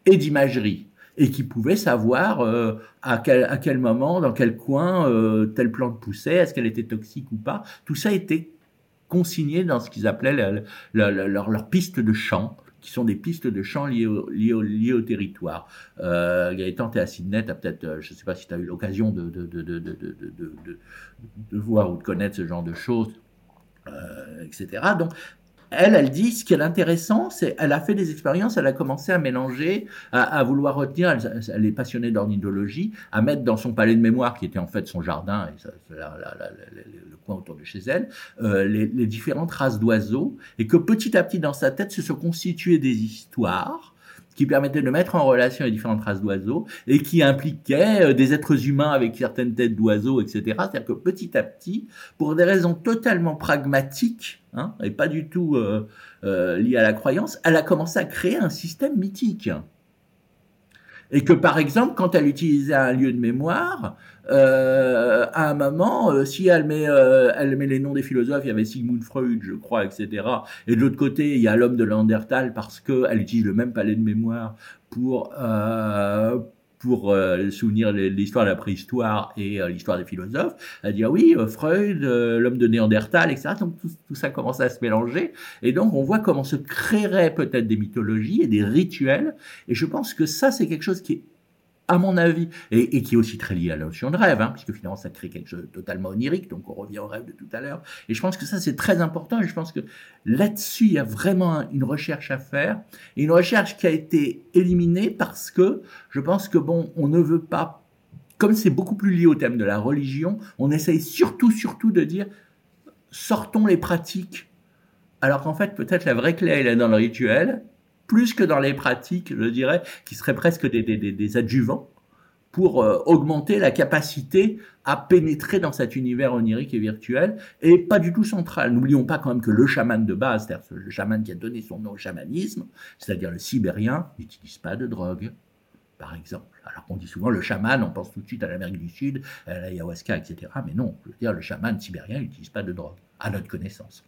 et d'imagerie et qui pouvaient savoir euh, à, quel, moment, dans quel coin euh, telle plante poussait, est-ce qu'elle était toxique ou pas. Tout ça était consigné dans ce qu'ils appelaient leur, leur, leur piste de champ qui sont des pistes de champ liées au, liées au, liées au territoire. Euh, Gaëtan, tu à Sydney, peut-être, euh, je ne sais pas si tu as eu l'occasion de, voir ou de connaître ce genre de choses, euh, etc. Donc, elle, elle dit, ce qui est intéressant, c'est elle a fait des expériences, elle a commencé à mélanger, à, vouloir retenir, elle, est passionnée d'ornithologie, à mettre dans son palais de mémoire, qui était en fait son jardin, et ça, le coin autour de chez elle, euh, les, les différentes races d'oiseaux, et que petit à petit dans sa tête se sont constituées des histoires, qui permettait de mettre en relation les différentes races d'oiseaux et qui impliquait euh, des êtres humains avec certaines têtes d'oiseaux, etc. C'est-à-dire que petit à petit, pour des raisons totalement pragmatiques hein, et pas du tout euh, euh, liées à la croyance, elle a commencé à créer un système mythique. Et que par exemple, quand elle utilisait un lieu de mémoire, euh, à un moment, euh, si elle met, euh, elle met les noms des philosophes, il y avait Sigmund Freud, je crois, etc. Et de l'autre côté, il y a l'homme de Landertal parce que elle utilise le même palais de mémoire pour euh, pour euh, souvenir l'histoire de la préhistoire et euh, l'histoire des philosophes, elle dit ah oui, euh, Freud, euh, l'homme de Néandertal, etc. Donc tout, tout, ça commence à se mélanger, et donc on voit comment se créeraient peut-être des mythologies et des rituels, et je pense que ça c'est quelque chose qui est à mon avis, et, qui est aussi très lié à la notion de rêve, hein, puisque finalement ça crée quelque chose de totalement onirique, donc on revient au rêve de tout à l'heure. Et je pense que ça c'est très important, et je pense que là-dessus il y a vraiment une recherche à faire, et une recherche qui a été éliminée parce que je pense que bon, on ne veut pas, comme c'est beaucoup plus lié au thème de la religion, on essaye surtout, surtout de dire sortons les pratiques, alors qu'en fait peut-être la vraie clé elle est dans le rituel, plus que dans les pratiques, je dirais, qui seraient presque des, adjuvants pour euh, augmenter la capacité à pénétrer dans cet univers onirique et virtuel, et pas du tout central. N'oublions pas quand même que le chaman de base, c'est-à-dire le chaman qui a donné son nom au chamanisme, c'est-à-dire le sibérien, n'utilise pas de drogue, par exemple. Alors qu'on dit souvent le chaman, on pense tout de suite à l'Amérique du Sud, à l'ayahuasca, etc. Mais non, je veux dire, le chaman sibérien n'utilise pas de drogue, à notre connaissance.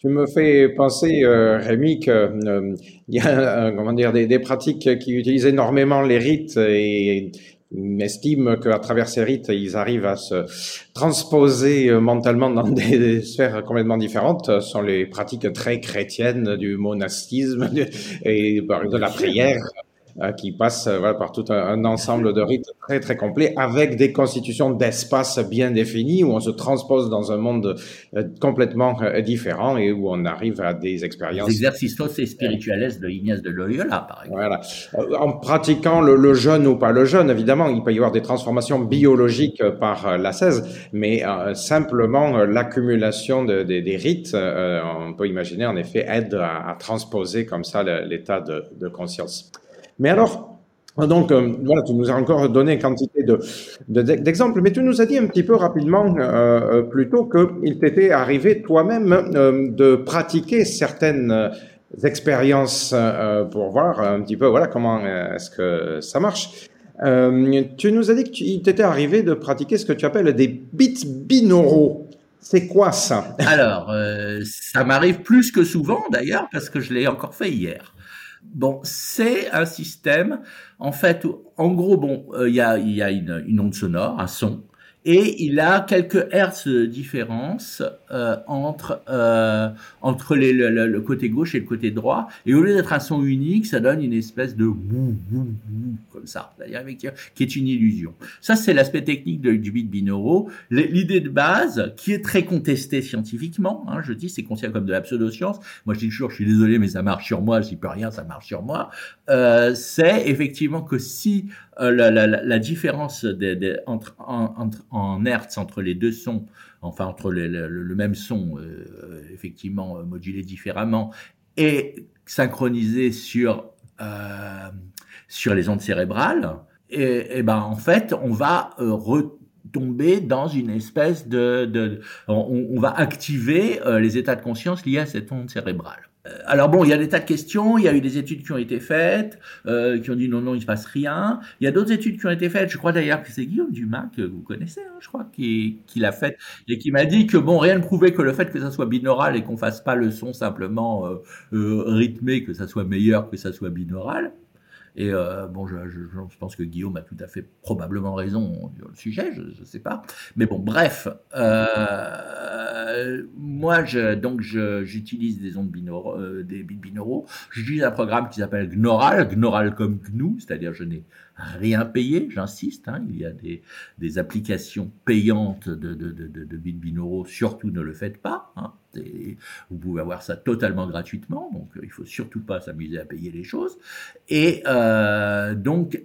Tu me fais penser, euh, Rémi, qu'il euh, y a euh, comment dire, des, des, pratiques qui utilisent énormément les rites et estiment qu'à travers ces rites, ils arrivent à se transposer euh, mentalement dans des, des, sphères complètement différentes. Ce sont les pratiques très chrétiennes du monastisme et de la prière. Euh, qui passe euh, voilà, par tout un, ensemble de rites très très complet avec des constitutions d'espace bien définies où on se transpose dans un monde euh, complètement différent et où on arrive à des expériences. Exercices et spirituels de Ignace de Loyola, par exemple. Voilà. En pratiquant le, le, jeûne ou pas le jeûne, évidemment, il peut y avoir des transformations biologiques par la 16, mais simplement l'accumulation de, de, des rites, on peut imaginer en effet aide à, à transposer comme ça l'état de, de conscience. Mais alors, donc, euh, voilà, tu nous as encore donné quantité d'exemples, de, mais tu nous as dit un petit peu rapidement euh, euh plus qu'il t'était arrivé toi-même euh, de pratiquer certaines expériences pour voir un petit peu voilà comment est-ce que ça marche. tu nous as dit qu'il t'était arrivé de pratiquer ce que tu appelles des bits binauraux. C'est quoi ça? Alors, ça m'arrive plus que souvent d'ailleurs parce que je l'ai encore fait hier. Bon, c'est un système, en fait, en gros, bon, euh, il y a, une, une, onde sonore, un son, et il a quelques hertz de différence euh, entre euh, entre les, le, le, côté gauche et le côté droit. Et au lieu d'être un son unique ça donne une espèce de wou, wou, wou, comme ça. Qui est une illusion. Ça c'est l'aspect technique de, du bit binaural. L'idée de base qui est très contestée scientifiquement hein, je dis c'est considéré comme de la pseudoscience. Moi je dis toujours je suis désolé mais ça marche sur moi. Dis peux rien ça marche sur moi. Euh, c'est effectivement que si euh, la, la, la, différence des, des, entre, en, en, hertz entre les deux sons, enfin entre le, même son, euh, effectivement modulé différemment, est synchronisé sur euh, sur les ondes cérébrales, et, et, ben en fait on va euh, retomber dans une espèce de, on, va activer euh, les états de conscience liés à cette onde cérébrale. Euh, alors bon, il y a des tas de questions, il y a eu des études qui ont été faites, euh, qui ont dit non, non, il se passe rien. Il y a d'autres études qui ont été faites, je crois d'ailleurs que c'est Guillaume Dumas, que vous connaissez, hein, je crois, qui, qui l'a fait, et qui m'a dit que bon, rien ne prouvait que le fait que ça soit binaural et qu'on fasse pas le son simplement euh, euh, rythmé, que ça soit meilleur que ça soit binaural. Et euh, bon, je, pense que Guillaume a tout à fait probablement raison sur le sujet, je ne sais pas. Mais bon, bref, euh, moi, donc, j'utilise des ondes binauraux, euh, des bits binauraux. J'utilise un programme qui s'appelle Gnoral, Gnoral comme GNU, c'est-à-dire je n'ai rien payé, j'insiste. Hein, il y a des, applications payantes de, de, de, de, bits surtout ne le faites pas. Hein, vous pouvez avoir ça totalement gratuitement, donc euh, il faut surtout pas s'amuser à payer les choses. Et euh,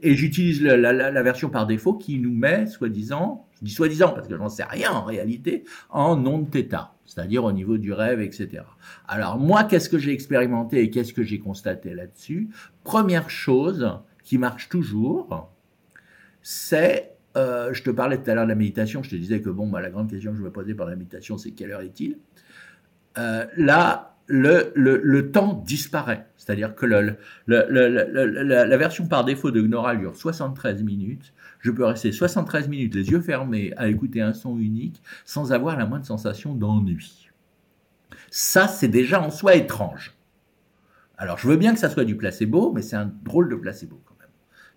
et j'utilise la, la, la, version par défaut qui nous met, soi-disant, je dis soi-disant parce que j'en sais rien en réalité, en onde θ, c'est-à-dire au niveau du rêve, etc. Alors moi, qu'est-ce que j'ai expérimenté et qu'est-ce que j'ai constaté là-dessus? Première chose, qui marche toujours, c'est, euh, je te parlais tout à l'heure de la méditation, je te disais que bon, bah, la grande question que je me posais par la méditation, c'est quelle heure est-il? Euh, Là, le, le, le, temps disparaît. C'est-à-dire que le, la, la, version par défaut de Gnoral dure 73 minutes. Je peux rester 73 minutes les yeux fermés à écouter un son unique sans avoir la moindre sensation d'ennui. Ça, c'est déjà en soi étrange. Alors, je veux bien que ça soit du placebo, mais c'est un drôle de placebo.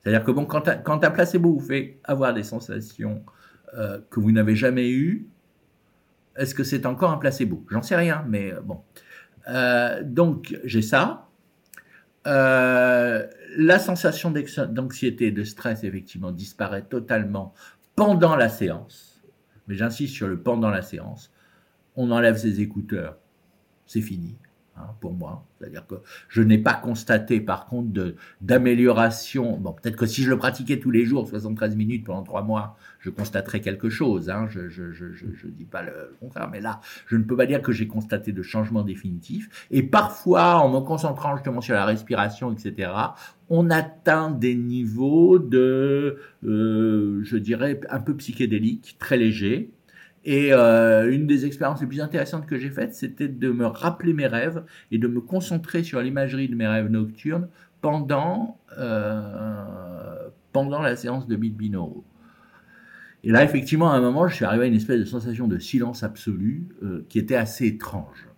C'est-à-dire que bon, quand, un, placebo vous fait avoir des sensations euh, que vous n'avez jamais eues, est-ce que c'est encore un placebo? J'en sais rien, mais euh, bon. Euh, donc, j'ai ça. La sensation d'anxiété, de stress, effectivement, disparaît totalement pendant la séance. Mais j'insiste sur le pendant la séance. On enlève ses écouteurs, c'est fini. Hein, pour moi. C'est-à-dire que je n'ai pas constaté par contre d'amélioration. Bon, peut-être que si je le pratiquais tous les jours, 73 minutes pendant trois mois, je constaterais quelque chose. Hein, je ne dis pas le contraire, mais là, je ne peux pas dire que j'ai constaté de changement définitif. Et parfois, en me concentrant justement sur la respiration, etc., on atteint des niveaux de, euh, je dirais, un peu psychédéliques, très légers, et euh, une des expériences les plus intéressantes que j'ai faites, c'était de me rappeler mes rêves et de me concentrer sur l'imagerie de mes rêves nocturnes pendant, euh, pendant la séance de binauraux. Et là, effectivement, à un moment, je suis arrivé à une espèce de sensation de silence absolu euh, qui était assez étrange.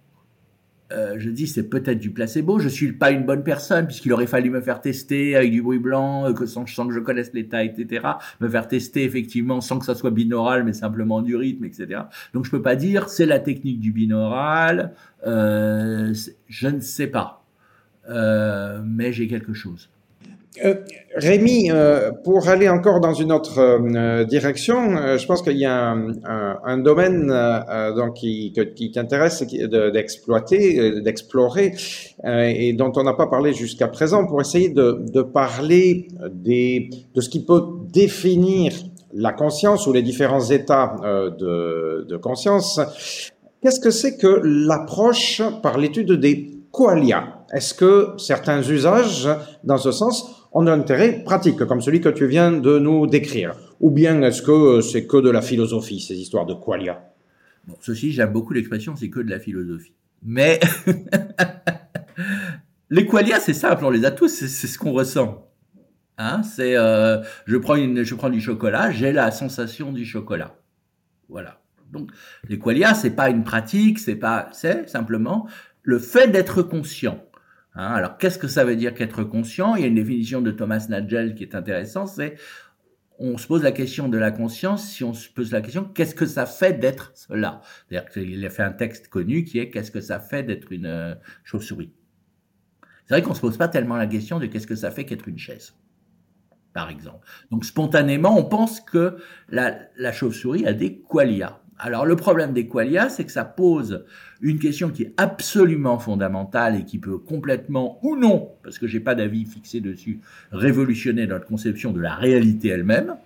Euh, je dis c'est peut-être du placebo. Je suis pas une bonne personne puisqu'il aurait fallu me faire tester avec du bruit blanc, euh, que sans, que je connaisse l'état, etc. Me faire tester effectivement sans que ça soit binaural, mais simplement du rythme, etc. Donc je peux pas dire c'est la technique du binaural. Euh, je ne sais pas, mais j'ai quelque chose. Euh, Rémi, euh, pour aller encore dans une autre euh, direction, je pense qu'il y a un, domaine donc qui, t'intéresse d'exploiter, d'explorer, et dont on n'a pas parlé jusqu'à présent, pour essayer de, parler de ce qui peut définir la conscience ou les différents états de, de conscience. Qu'est-ce que c'est que l'approche par l'étude des qualia Est-ce que certains usages, dans ce sens, ont un intérêt pratique, comme celui que tu viens de nous décrire Ou bien est-ce que c'est que de la philosophie, ces histoires de qualia bon, Ceci, j'aime beaucoup l'expression, c'est que de la philosophie. Mais les qualia, c'est simple, on les a tous, c'est ce qu'on ressent. Hein, c'est, euh, je prends je prends du chocolat, j'ai la sensation du chocolat. Voilà. Donc, les qualia, c'est pas une pratique, c'est pas, c'est simplement le fait d'être conscient. Hein, alors, qu'est-ce que ça veut dire qu'être conscient? Il y a une définition de Thomas Nagel qui est intéressante, c'est on se pose la question de la conscience si on se pose la question qu'est-ce que ça fait d'être cela? C'est-à-dire qu'il a fait un texte connu qui est qu'est-ce que ça fait d'être une euh, chauve-souris? C'est vrai qu'on se pose pas tellement la question de qu'est-ce que ça fait qu'être une chaise, par exemple. Donc spontanément, on pense que la, la chauve-souris a des qualia. Alors le problème des qualia, c'est que ça pose une question qui est absolument fondamentale et qui peut complètement ou non, parce que j'ai pas d'avis fixé dessus, révolutionner notre conception de la réalité elle-même,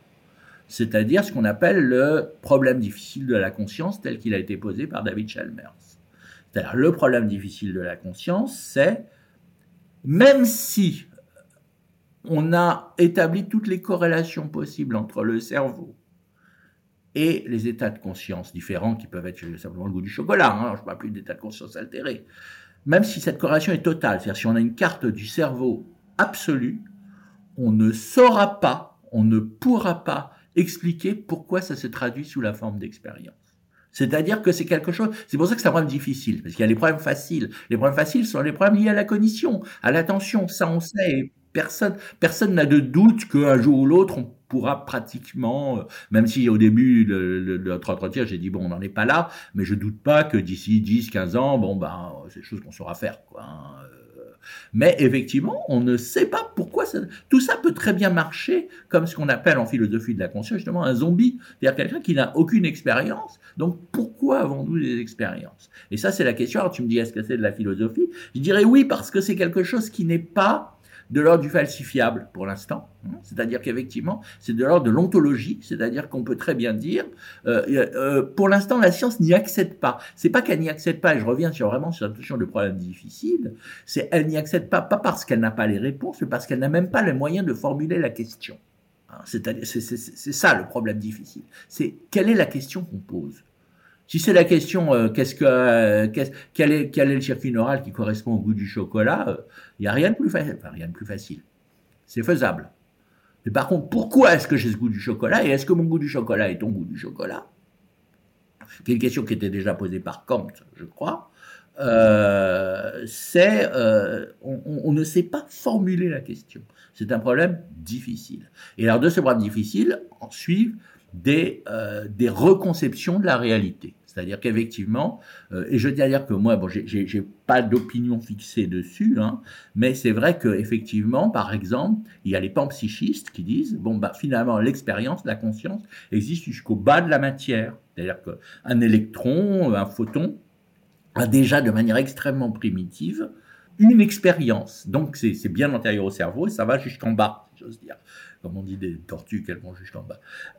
c'est-à-dire ce qu'on appelle le problème difficile de la conscience tel qu'il a été posé par David Chalmers. C'est-à-dire le problème difficile de la conscience, c'est même si on a établi toutes les corrélations possibles entre le cerveau et les états de conscience différents qui peuvent être simplement le goût du chocolat, hein, je ne parle plus d'état de conscience altéré. Même si cette corrélation est totale, c'est-à-dire si on a une carte du cerveau absolue, on ne saura pas, on ne pourra pas expliquer pourquoi ça se traduit sous la forme d'expérience. C'est-à-dire que c'est quelque chose, c'est pour ça que c'est un problème difficile, parce qu'il y a les problèmes faciles. Les problèmes faciles sont les problèmes liés à la cognition, à l'attention, ça on sait, personne personne n'a de doute qu'un jour ou l'autre on pourra pratiquement, euh, même si au début de, notre entretien j'ai dit bon on n'en est pas là, mais je doute pas que d'ici 10, 15 ans, bon ben c'est des choses qu'on saura faire quoi. Hein, euh. Mais effectivement, on ne sait pas pourquoi tout ça peut très bien marcher comme ce qu'on appelle en philosophie de la conscience justement un zombie, c'est-à-dire quelqu'un qui n'a aucune expérience. Donc pourquoi avons-nous des expériences? Et ça c'est la question. Alors tu me dis est-ce que c'est de la philosophie? Je dirais oui parce que c'est quelque chose qui n'est pas de l'ordre du falsifiable pour l'instant. Hein. C'est-à-dire qu'effectivement, c'est de l'ordre de l'ontologie, c'est-à-dire qu'on peut très bien dire, euh, euh, pour l'instant, la science n'y accède pas. C'est pas qu'elle n'y accède pas, et je reviens sur vraiment sur la question de problèmes difficiles, c'est elle n'y accède pas, pas parce qu'elle n'a pas les réponses, mais parce qu'elle n'a même pas les moyens de formuler la question. Hein. C'est ça le problème difficile. C'est quelle est la question qu'on pose? Si c'est la question, euh, euh, quel, est, le circuit neural qui correspond au goût du chocolat, il n'y a rien de plus facile. C'est faisable. Mais par contre, pourquoi est-ce que j'ai ce goût du chocolat et est-ce que mon goût du chocolat est ton goût du chocolat? C'est une question qui était déjà posée par Kant, je crois. Euh, c'est on, on, ne sait pas formuler la question. C'est un problème difficile. Et alors de ce problème difficile, en suivent des, des reconceptions de la réalité. C'est-à-dire qu'effectivement, euh, et je à dire que moi, bon, j'ai pas d'opinion fixée dessus, hein, mais c'est vrai qu'effectivement, par exemple, il y a les panpsychistes qui disent, bon, bah, finalement, l'expérience, la conscience existe jusqu'au bas de la matière. C'est-à-dire qu'un électron, un photon, a déjà de manière extrêmement primitive une expérience. Donc c'est bien antérieur au cerveau et ça va jusqu'en bas, j'ose dire. Comme on dit des tortues qu'elles vont jusqu'en bas.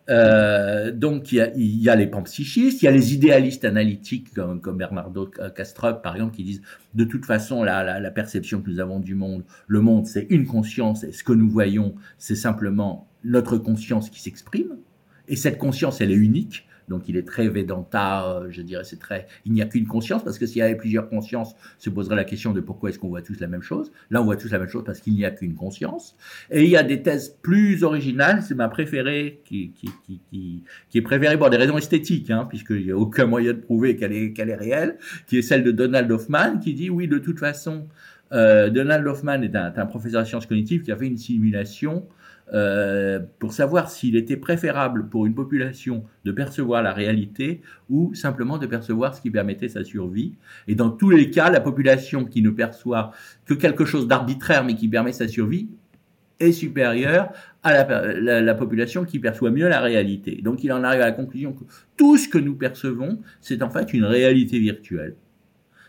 Euh, donc il y, a, y, a, les panpsychistes, il y a les idéalistes analytiques comme, comme Bernardo Castrop par exemple qui disent de toute façon la, la, la perception que nous avons du monde, le monde c'est une conscience et ce que nous voyons c'est simplement notre conscience qui s'exprime et cette conscience elle est unique donc il est très Vedanta, euh, je dirais, c'est très. Il n'y a qu'une conscience, parce que s'il y avait plusieurs consciences, se poserait la question de pourquoi est-ce qu'on voit tous la même chose. Là, on voit tous la même chose parce qu'il n'y a qu'une conscience. Et il y a des thèses plus originales, c'est ma préférée, qui, est préférée pour des raisons esthétiques, hein, puisqu'il n'y a aucun moyen de prouver qu'elle est, qu'elle est réelle, qui est celle de Donald Hoffman, qui dit oui, de toute façon, euh, Donald Hoffman est un, un, professeur de sciences cognitives qui a fait une simulation euh, pour savoir s'il était préférable pour une population de percevoir la réalité ou simplement de percevoir ce qui permettait sa survie. Et dans tous les cas, la population qui ne perçoit que quelque chose d'arbitraire mais qui permet sa survie est supérieure à la, la, population qui perçoit mieux la réalité. Donc il en arrive à la conclusion que tout ce que nous percevons, c'est en fait une réalité virtuelle.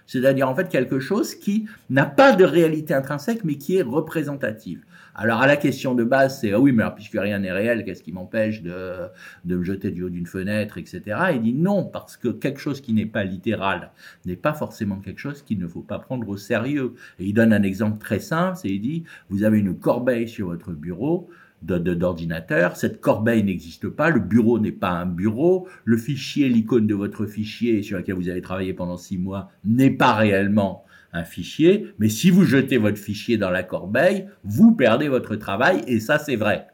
C'est-à-dire en fait quelque chose qui n'a pas de réalité intrinsèque mais qui est représentative. Alors à la question de base, c'est ah oui, mais alors puisque rien n'est réel, qu'est-ce qui m'empêche de, de me jeter du haut d'une fenêtre, etc. Il dit non, parce que quelque chose qui n'est pas littéral n'est pas forcément quelque chose qu'il ne faut pas prendre au sérieux. Et il donne un exemple très simple, c'est il dit vous avez une corbeille sur votre bureau d'ordinateur, cette corbeille n'existe pas, le bureau n'est pas un bureau, le fichier, l'icône de votre fichier sur lequel vous avez travaillé pendant six mois n'est pas réellement un fichier, mais si vous jetez votre fichier dans la corbeille, vous perdez votre travail, et ça c'est vrai.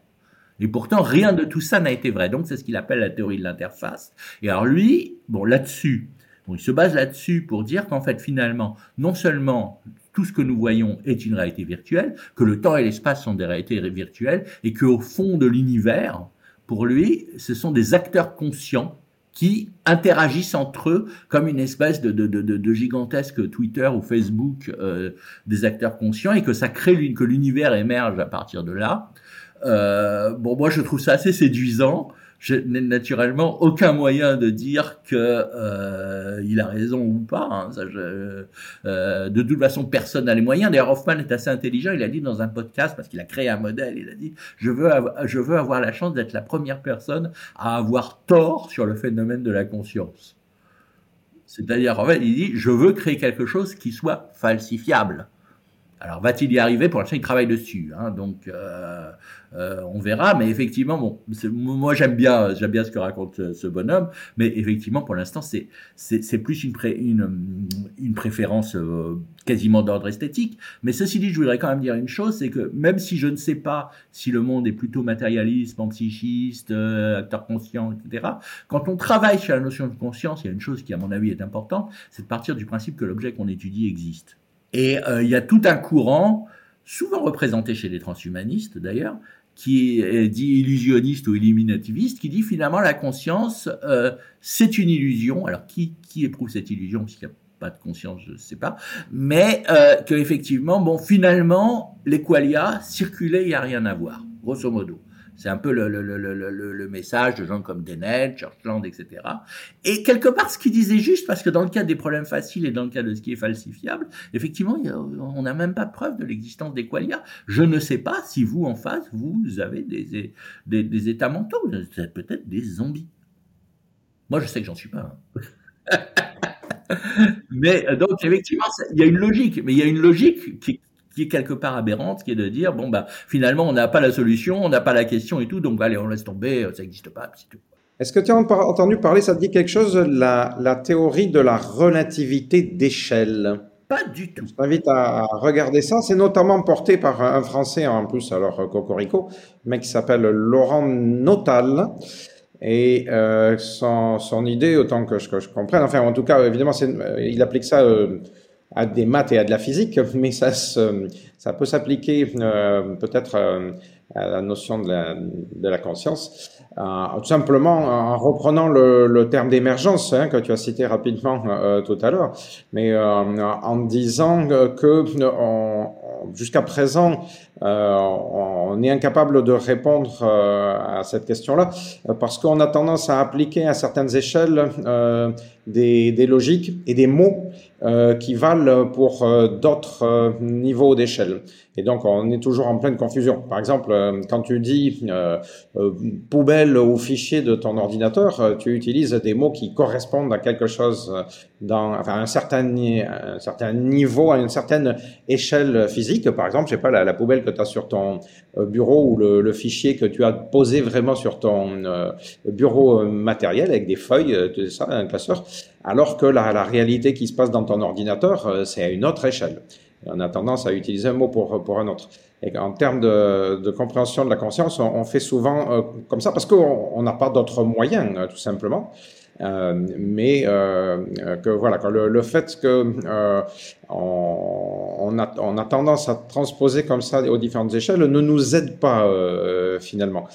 Et pourtant, rien de tout ça n'a été vrai. Donc, c'est ce qu'il appelle la théorie de l'interface. Et alors, lui, bon, là-dessus, il se base là-dessus pour dire qu'en fait, finalement, non seulement tout ce que nous voyons est une réalité virtuelle, que le temps et l'espace sont des réalités virtuelles, et qu'au fond de l'univers, pour lui, ce sont des acteurs conscients qui interagissent entre eux comme une espèce de, de, de, de gigantesque Twitter ou Facebook euh, des acteurs conscients et que ça crée que l'univers émerge à partir de là. Euh, bon, moi je trouve ça assez séduisant je n'ai naturellement aucun moyen de dire que euh, a raison ou pas. Hein. Ça, je, euh, de toute façon, personne n'a les moyens. D'ailleurs, Hoffman est assez intelligent. Il a dit dans un podcast parce qu'il a créé un modèle. Il a dit je veux je veux avoir la chance d'être la première personne à avoir tort sur le phénomène de la conscience. C'est-à-dire, en fait, il dit je veux créer quelque chose qui soit falsifiable. Alors va-t-il y arriver? Pour l'instant, il travaille dessus. Hein, donc euh, euh, on verra. Mais effectivement, bon, moi j'aime bien, j'aime bien ce que raconte euh, ce bonhomme. Mais effectivement, pour l'instant, c'est plus une, une, une préférence quasiment d'ordre esthétique. Mais ceci dit, je voudrais quand même dire une chose, c'est que même si je ne sais pas si le monde est plutôt matérialiste, psychiste, acteur conscient, etc. Quand on travaille sur la notion de conscience, il y a une chose qui, à mon avis, est importante, c'est de partir du principe que l'objet qu'on étudie existe. Et euh, il y a tout un courant, souvent représenté chez les transhumanistes d'ailleurs, qui est dit illusionniste ou illuminativiste, qui dit finalement la conscience, euh, c'est une illusion. Alors qui, qui éprouve cette illusion? Parce qu'il n'y a pas de conscience, je ne sais pas. Mais euh, que effectivement, bon, finalement, les qualia circulaient, il n'y a rien à voir, grosso modo. C'est un peu le, le, le, le, message de gens comme Dennett, Churchland, etc. Et quelque part, ce qu'il disait juste, parce que dans le cas des problèmes faciles et dans le cas de ce qui est falsifiable, effectivement, on n'a même pas preuve de l'existence des qualia. Je ne sais pas si vous, en face, vous avez des, des, des états mentaux, peut-être des zombies. Moi, je sais que j'en suis pas. Hein. mais euh, donc, effectivement, il y a une logique, mais il y a une logique qui, qui est quelque part aberrante, qui est de dire bon bah finalement on n'a pas la solution, on n'a pas la question et tout, donc allez on laisse tomber, ça n'existe pas, c'est tout. Est-ce que tu as entendu parler, ça te dit quelque chose, la, la théorie de la relativité d'échelle? Pas du tout. Je t'invite à regarder ça. C'est notamment porté par un Français en plus, alors Cocorico, un mec qui s'appelle Laurent Notal. Et euh, son, son, idée, autant que je, que je, comprenne, enfin en tout cas, évidemment, il applique ça euh, à des maths et à de la physique, mais ça, ça peut s'appliquer euh, peut-être euh, à la notion de la, de la conscience, euh, tout simplement en reprenant le, le terme d'émergence hein, que tu as cité rapidement euh, tout à l'heure, mais en disant que jusqu'à présent, on est incapable de répondre à cette question-là parce qu'on a tendance à appliquer à certaines échelles des, des, logiques et des mots qui valent pour d'autres niveaux d'échelle. Et donc, on est toujours en pleine confusion. Par exemple, euh, quand tu dis euh, euh, poubelle ou fichier de ton ordinateur, tu utilises des mots qui correspondent à quelque chose dans, enfin, un certain, un certain niveau, à une certaine échelle physique. Par exemple, je sais pas, la, poubelle que tu as sur ton bureau ou le, fichier que tu as posé vraiment sur ton bureau matériel avec des feuilles, tout ça, un classeur. Alors que la réalité qui se passe dans ton ordinateur, c'est à une autre échelle on a tendance à utiliser un mot pour, pour un autre. Et en termes de, de compréhension de la conscience, on, fait souvent euh, comme ça parce qu'on n'a pas d'autres moyens, euh, tout simplement. Euh, mais euh, que voilà, que le, le, fait que on, on, a, on, a, tendance à transposer comme ça aux différentes échelles ne nous aide pas finalement.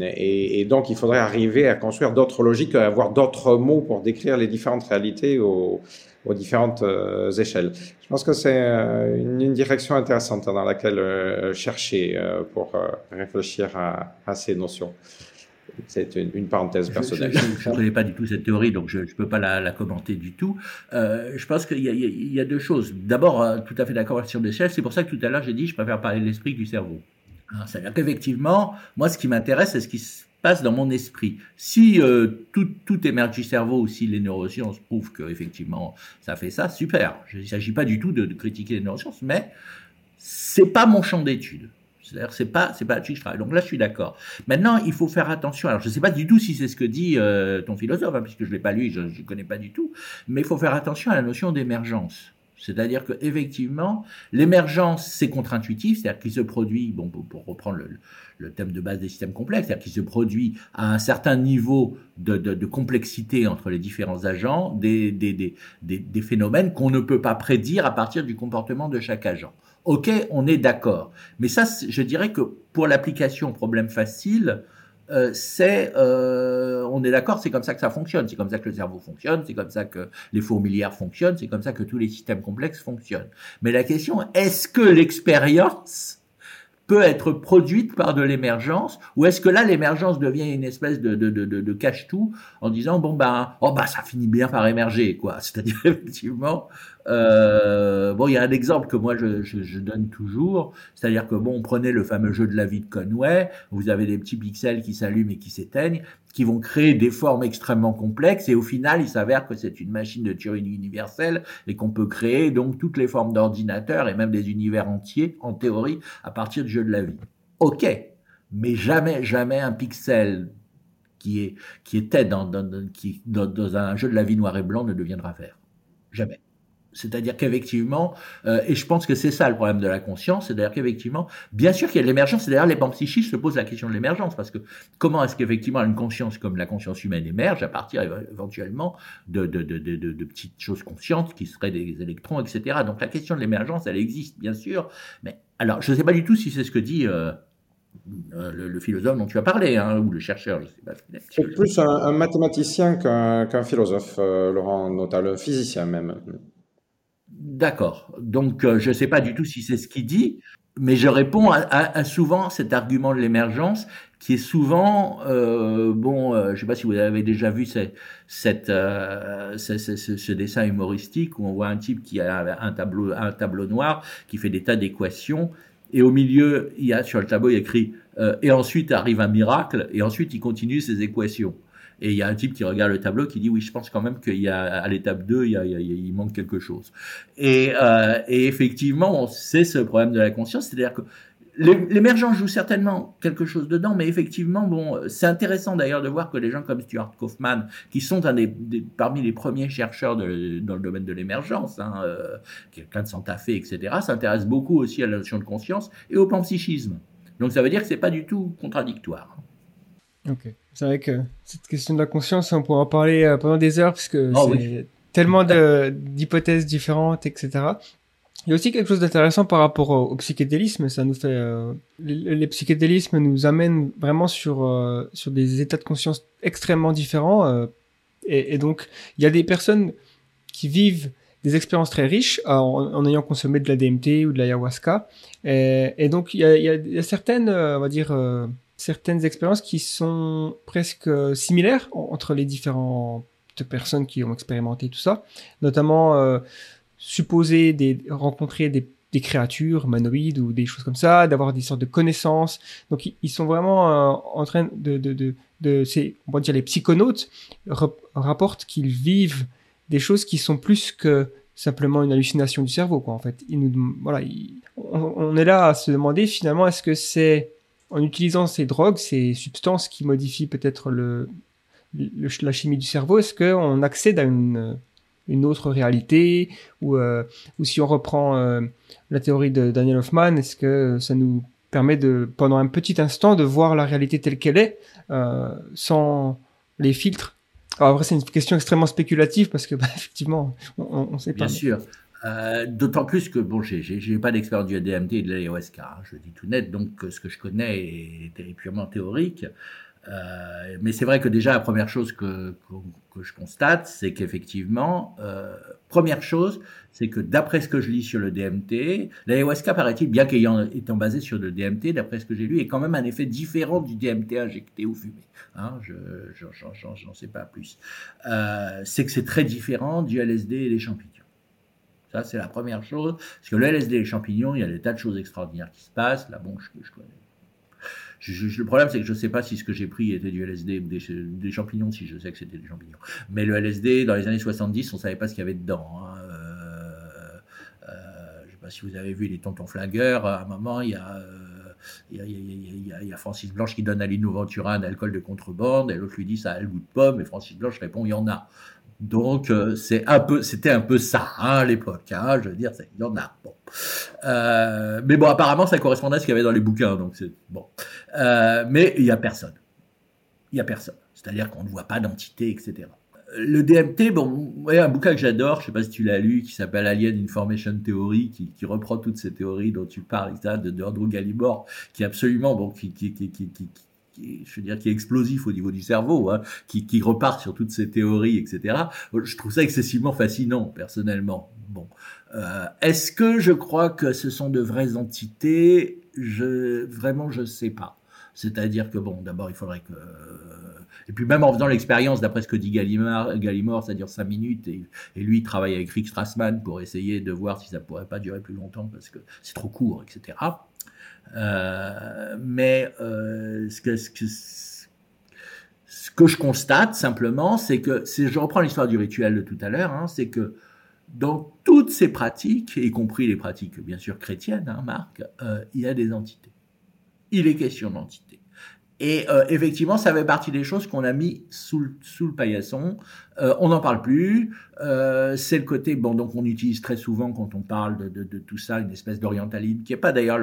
Et, et, donc, il faudrait arriver à construire d'autres logiques, à avoir d'autres mots pour décrire les différentes réalités au, aux différentes euh, échelles. Je pense que c'est euh, une, direction intéressante dans laquelle euh, chercher pour réfléchir à, à, ces notions. C'est une, parenthèse personnelle. Je ne connais pas du tout cette théorie, donc je ne peux pas la, la, commenter du tout. je pense qu'il y, y, y, a deux choses. D'abord, tout à fait d'accord sur l'échelle. C'est pour ça que tout à l'heure, j'ai dit je préfère parler de l'esprit que du cerveau. C'est-à-dire qu'effectivement, moi, ce qui m'intéresse, c'est ce qui passe dans mon esprit. Si euh, tout, tout émerge cerveau si les neurosciences prouvent que effectivement ça fait ça, super. Il ne s'agit pas du tout de, critiquer les neurosciences, mais c'est pas mon champ d'étude. C'est-à-dire c'est pas c'est pas là-dessus je travaille. Donc là je suis d'accord. Maintenant il faut faire attention. Alors je ne sais pas du tout si c'est ce que dit euh, ton philosophe, hein, puisque je l'ai pas lu, je ne connais pas du tout. Mais il faut faire attention à la notion d'émergence. C'est-à-dire que effectivement, l'émergence, c'est contre-intuitif, c'est-à-dire qu'il se produit, bon, pour, reprendre le, thème de base des systèmes complexes, c'est-à-dire qu'il se produit à un certain niveau de, complexité entre les différents agents, des phénomènes qu'on ne peut pas prédire à partir du comportement de chaque agent. Ok, on est d'accord. Mais ça, je dirais que pour l'application problème facile, euh, c'est, euh, on est d'accord, c'est comme ça que ça fonctionne, c'est comme ça que le cerveau fonctionne, c'est comme ça que les fourmilières fonctionnent, c'est comme ça que tous les systèmes complexes fonctionnent. Mais la question, est-ce que l'expérience peut être produite par de l'émergence, ou est-ce que là l'émergence devient une espèce de, de, de, de cache-tout en disant bon ben oh bah ça finit bien par émerger quoi, c'est-à-dire effectivement euh, bon, il y a un exemple que moi je, donne toujours, c'est-à-dire que bon, prenez le fameux jeu de la vie de Conway, vous avez des petits pixels qui s'allument et qui s'éteignent, qui vont créer des formes extrêmement complexes, et au final, il s'avère que c'est une machine de Turing universelle et qu'on peut créer donc toutes les formes d'ordinateurs et même des univers entiers, en théorie, à partir du jeu de la vie. Ok, mais jamais, jamais un pixel qui, était dans un jeu de la vie noir et blanc ne deviendra vert. Jamais. C'est-à-dire qu'effectivement, euh, et je pense que c'est ça le problème de la conscience, c'est-à-dire qu'effectivement, bien sûr qu'il y a de l'émergence, c'est d'ailleurs les psychistes se posent la question de l'émergence, parce que comment est-ce qu'effectivement une conscience comme la conscience humaine émerge à partir éventuellement de, de, de, de, petites choses conscientes qui seraient des électrons, etc. Donc la question de l'émergence, elle existe, bien sûr, mais alors je ne sais pas du tout si c'est ce que dit... Euh, euh, le, philosophe dont tu as parlé, hein, ou le chercheur, je sais pas. C'est plus un, mathématicien qu'un philosophe, Laurent Nota, le physicien même. D'accord. Donc, euh, je ne sais pas du tout si c'est ce qu'il dit, mais je réponds à, souvent cet argument de l'émergence qui est souvent, euh, bon, euh, je ne sais pas si vous avez déjà vu ce, dessin humoristique où on voit un type qui a un tableau, un tableau noir qui fait des tas d'équations et au milieu, il y a sur le tableau il y a écrit et ensuite arrive un miracle et ensuite il continue ses équations. Et il y a un type qui regarde le tableau qui dit oui, je pense quand même qu'il y a à l'étape 2, il, manque quelque chose. Et, euh, et effectivement, c'est ce problème de la conscience, c'est-à-dire que l'émergence joue certainement quelque chose dedans, mais effectivement, bon, c'est intéressant d'ailleurs de voir que les gens comme Stuart Kaufman, qui sont parmi les premiers chercheurs dans le domaine de l'émergence, hein, euh, quelqu'un de Santa Fe, etc., s'intéressent beaucoup aussi à la notion de conscience et au panpsychisme. Donc ça veut dire que c'est pas du tout contradictoire. Ok. C'est vrai que cette question de la conscience, on pourra en parler euh, pendant des heures, parce que oh c'est tellement d'hypothèses différentes, etc. Il y a aussi quelque chose d'intéressant par rapport au, psychédélisme. Ça nous fait, euh, les, psychédélismes nous amènent vraiment sur euh, sur des états de conscience extrêmement différents. et, et, donc, il y a des personnes qui vivent des expériences très riches en, ayant consommé de la DMT ou de l'ayahuasca. Et, et, donc, il y a, y a, certaines, on va dire, certaines expériences qui sont presque similaires entre les différentes personnes qui ont expérimenté tout ça, notamment supposer des, rencontrer des créatures humanoïdes ou des choses comme ça, d'avoir des sortes de connaissances. Donc ils sont vraiment euh, en train de, de, de, de on va dire les psychonautes rapportent qu'ils vivent des choses qui sont plus que simplement une hallucination du cerveau quoi en fait. Nous voilà, on, est là à se demander finalement est-ce que c'est en utilisant ces drogues, ces substances qui modifient peut-être le, le, la chimie du cerveau, est-ce qu'on accède à une une autre réalité ou, euh, ou si on reprend euh, la théorie de Daniel Hoffman, est-ce que ça nous permet de, pendant un petit instant, de voir la réalité telle qu'elle est, euh, sans les filtres? Alors après, c'est une question extrêmement spéculative parce que, bah, effectivement, on ne sait pas. Bien sûr. Euh, D'autant plus que, bon, j'ai pas d'expérience du DMT et de l'ayahuasca, hein, je dis tout net, donc ce que je connais est, purement théorique. Euh, mais c'est vrai que déjà la première chose que, je constate, c'est qu'effectivement, euh, première chose, c'est que d'après ce que je lis sur le DMT, l'ayahuasca paraît-il, bien qu'ayant étant basé sur le DMT, d'après ce que j'ai lu, est quand même un effet différent du DMT injecté ou fumé. Hein, je j'en sais pas plus. Euh, c'est que c'est très différent du LSD et des champignons. Ça, c'est la première chose. Parce que le LSD et les champignons, il y a des tas de choses extraordinaires qui se passent. Là, bon, je, le problème, c'est que je ne sais pas si ce que j'ai pris était du LSD ou des, champignons, si je sais que c'était des champignons. Mais le LSD, dans les années 70, on ne savait pas ce qu'il y avait dedans. Hein. Euh, euh, je ne sais pas si vous avez vu les tontons flingueurs. À un moment, il y a... il y, a, Francis Blanche qui donne à Lino Ventura un alcool de contrebande, et l'autre lui dit ça a le goût de pomme, et Francis Blanche répond il y en a. Donc euh, c'est un peu, c'était un peu ça hein, à l'époque. Hein, je veux dire, il y en a. Euh, mais bon, apparemment, ça correspondait à ce qu'il y avait dans les bouquins, donc bon. Euh, mais il y a personne. Il y a personne. C'est-à-dire qu'on ne voit pas d'entité, etc. Le DMT, bon, ouais, un bouquin que j'adore, je sais pas si tu l'as lu, qui s'appelle Alien Information Theory, qui, qui, reprend toutes ces théories dont tu parles, etc., de, de Andrew Gallimore, qui est absolument, bon, qui, qui, qui, qui, qui, je veux dire, qui est explosif au niveau du cerveau, hein, qui, qui repart sur toutes ces théories, etc. Je trouve ça excessivement fascinant, personnellement. Bon, euh, est-ce que je crois que ce sont de vraies entités? Vraiment, je sais pas. C'est-à-dire que bon, d'abord, il faudrait que et puis même en faisant l'expérience, d'après ce que dit Gallimard, Gallimore, ça dure 5 minutes, et, lui il travaille avec Rick Strassman pour essayer de voir si ça pourrait pas durer plus longtemps parce que c'est trop court, etc. Euh, mais euh, ce, que, je constate simplement, c'est que, je reprends l'histoire du rituel de tout à l'heure, hein, c'est que dans toutes ces pratiques, y compris les pratiques bien sûr chrétiennes, hein, Marc, euh, il y a des entités. Il est question d'entités. Et euh, effectivement, ça fait partie des choses qu'on a mis sous le, sous le paillasson. Euh, on n'en parle plus. Euh, c'est le côté bon, donc on utilise très souvent quand on parle de, de, de tout ça une espèce d'orientalisme qui est pas d'ailleurs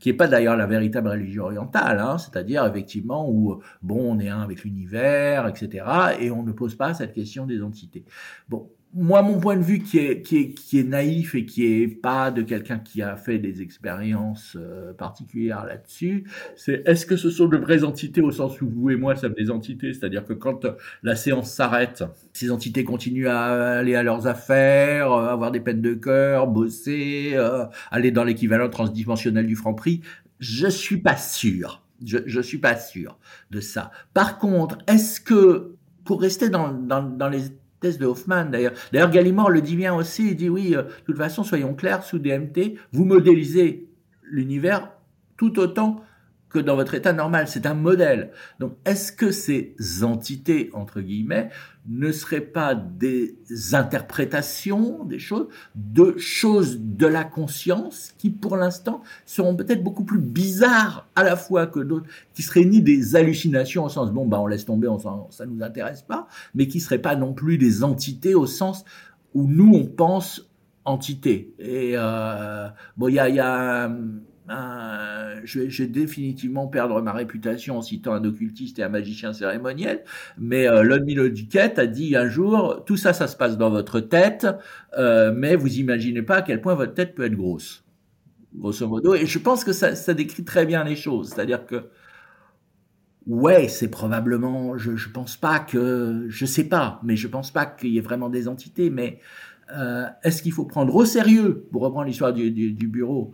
qui est pas d'ailleurs la véritable religion orientale. Hein, C'est-à-dire effectivement où bon, on est un avec l'univers, etc. Et on ne pose pas cette question des entités. Bon, moi, mon point de vue qui est, qui est, qui est naïf et qui est pas de quelqu'un qui a fait des expériences euh, particulières là-dessus, c'est est-ce que ce sont de vraies entités au sens où vous et moi sommes des entités, c'est-à-dire que quand la séance s'arrête, ces entités continuent à aller à leurs affaires, euh, avoir des peines de cœur, bosser, euh, aller dans l'équivalent transdimensionnel du franc prix. Je suis pas sûr. Je, je suis pas sûr de ça. Par contre, est-ce que pour rester dans, dans, dans les de Hoffman d'ailleurs. D'ailleurs, Gallimore le dit bien aussi, il dit oui, euh, de toute façon, soyons clairs, sous DMT, vous modélisez l'univers tout autant que dans votre état normal. C'est un modèle. Donc, est-ce que ces entités, entre guillemets, ne seraient pas des interprétations des choses, de choses de la conscience qui, pour l'instant, seront peut-être beaucoup plus bizarres à la fois que d'autres, qui seraient ni des hallucinations au sens, bon, bah, on laisse tomber, on, ça nous intéresse pas, mais qui seraient pas non plus des entités au sens où nous, on pense entité. Et, euh, bon, il y a, y a euh, je, vais, définitivement perdre ma réputation en citant un occultiste et un magicien cérémoniel, mais euh, Lon a dit un jour, tout ça, ça se passe dans votre tête, euh, mais vous imaginez pas à quel point votre tête peut être grosse, grosso modo, et je pense que ça, décrit très bien les choses, c'est-à-dire que Ouais, c'est probablement. Je, je pense pas que. Je sais pas, mais je pense pas qu'il y ait vraiment des entités. Mais Est-ce qu'il faut prendre au sérieux, pour reprendre l'histoire du, bureau,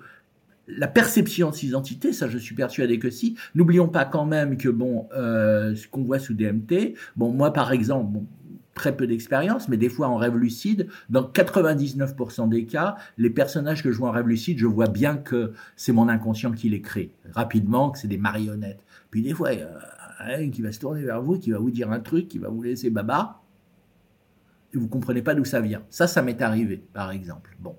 la perception de ces identités, ça je suis persuadé que si. N'oublions pas quand même que bon, ce qu'on voit sous DMT, bon moi par exemple, très peu d'expérience, mais des fois en rêve lucide, dans 99% des cas, les personnages que je vois en rêve lucide, je vois bien que c'est mon inconscient qui les crée, rapidement, que c'est des marionnettes. Puis des fois, il y a qui va se tourner vers vous, qui va vous dire un truc, qui va vous laisser baba, et vous comprenez pas d'où ça vient. Ça, ça m'est arrivé, par exemple. Bon.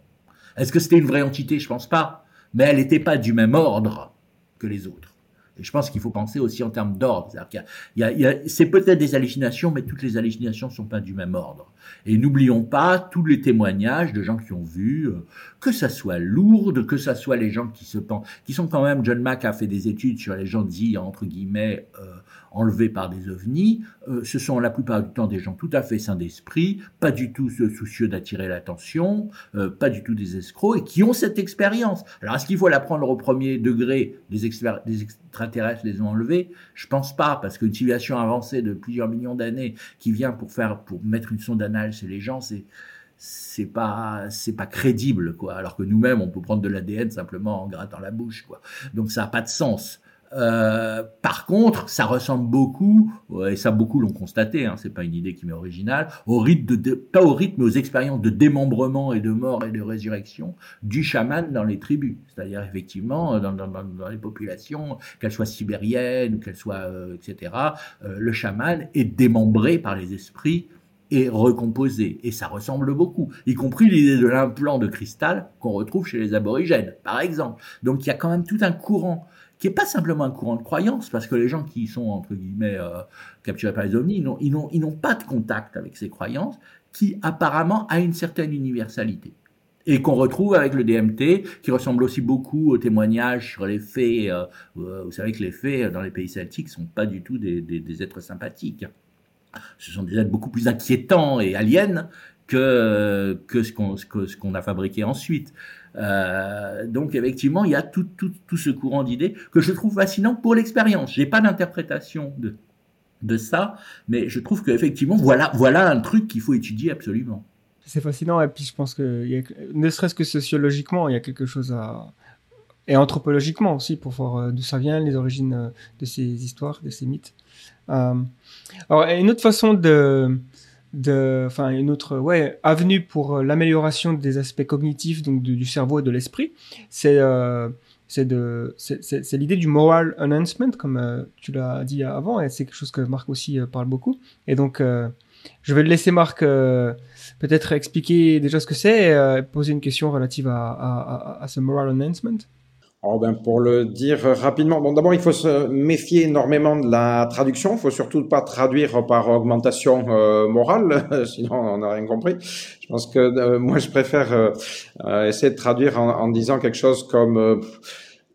Est-ce que c'était une vraie entité? Je pense pas. Mais elle n'était pas du même ordre que les autres. Et je pense qu'il faut penser aussi en termes d'ordre. C'est peut-être des hallucinations, mais toutes les hallucinations ne sont pas du même ordre. Et n'oublions pas tous les témoignages de gens qui ont vu, euh, que ça soit lourde, que ça soit les gens qui se pensent, qui sont quand même, John Mack a fait des études sur les gens dits, entre guillemets, euh, enlevés par des ovnis, euh, ce sont la plupart du temps des gens tout à fait sains d'esprit, pas du tout soucieux d'attirer l'attention, euh, pas du tout des escrocs, et qui ont cette expérience. Alors est-ce qu'il faut la prendre au premier degré, des, des extraterrestres les ont enlevés? Je pense pas, parce qu'une civilisation avancée de plusieurs millions d'années qui vient pour faire, pour mettre une sonde anale chez les gens, c'est c'est pas crédible quoi. Alors que nous-mêmes on peut prendre de l'ADN simplement en grattant la bouche quoi. Donc ça a pas de sens euh, par contre, ça ressemble beaucoup, et ça beaucoup l'ont constaté, hein, c'est pas une idée qui m'est originale, au rythme de, pas au rythme, mais aux expériences de démembrement et de mort et de résurrection du chaman dans les tribus. C'est-à-dire effectivement dans, dans, dans, les populations, qu'elles soient sibériennes ou qu'elles soient, euh, etc. Euh, le chaman est démembré par les esprits et recomposé. Et ça ressemble beaucoup, y compris l'idée de l'implant de cristal qu'on retrouve chez les aborigènes, par exemple. Donc il y a quand même tout un courant qui est pas simplement un courant de croyance, parce que les gens qui sont, entre guillemets, euh, capturés par les ovnis, ils n'ont pas de contact avec ces croyances, qui apparemment a une certaine universalité. Et qu'on retrouve avec le DMT, qui ressemble aussi beaucoup aux témoignages sur les fées. Euh, euh, vous savez que les fées, dans les pays celtiques, sont pas du tout des, êtres sympathiques. Ce sont des êtres beaucoup plus inquiétants et aliens que, ce qu'on a fabriqué ensuite. Euh, donc effectivement, il y a tout, tout, tout ce courant d'idées que je trouve fascinant pour l'expérience. J'ai pas d'interprétation de, de ça, mais je trouve qu'effectivement, voilà, voilà un truc qu'il faut étudier absolument. C'est fascinant, et puis je pense que, ne serait-ce que sociologiquement, il y a quelque chose à... Et anthropologiquement aussi, pour voir euh, d'où ça vient, les origines euh, de ces histoires, de ces mythes. Euh, alors, une autre façon de, enfin une autre avenue pour euh, l'amélioration des aspects cognitifs donc du, cerveau et de l'esprit, c'est euh, l'idée du moral enhancement comme euh, tu l'as dit avant et c'est quelque chose que Marc aussi parle beaucoup et donc je vais laisser Marc peut-être expliquer déjà ce que c'est et poser une question relative à ce moral enhancement. Oh ben pour le dire rapidement, bon d'abord il faut se méfier énormément de la traduction, il faut surtout pas traduire par augmentation euh, morale, sinon on n'a rien compris. Je pense que euh, moi je préfère euh, essayer de traduire en, en, disant quelque chose comme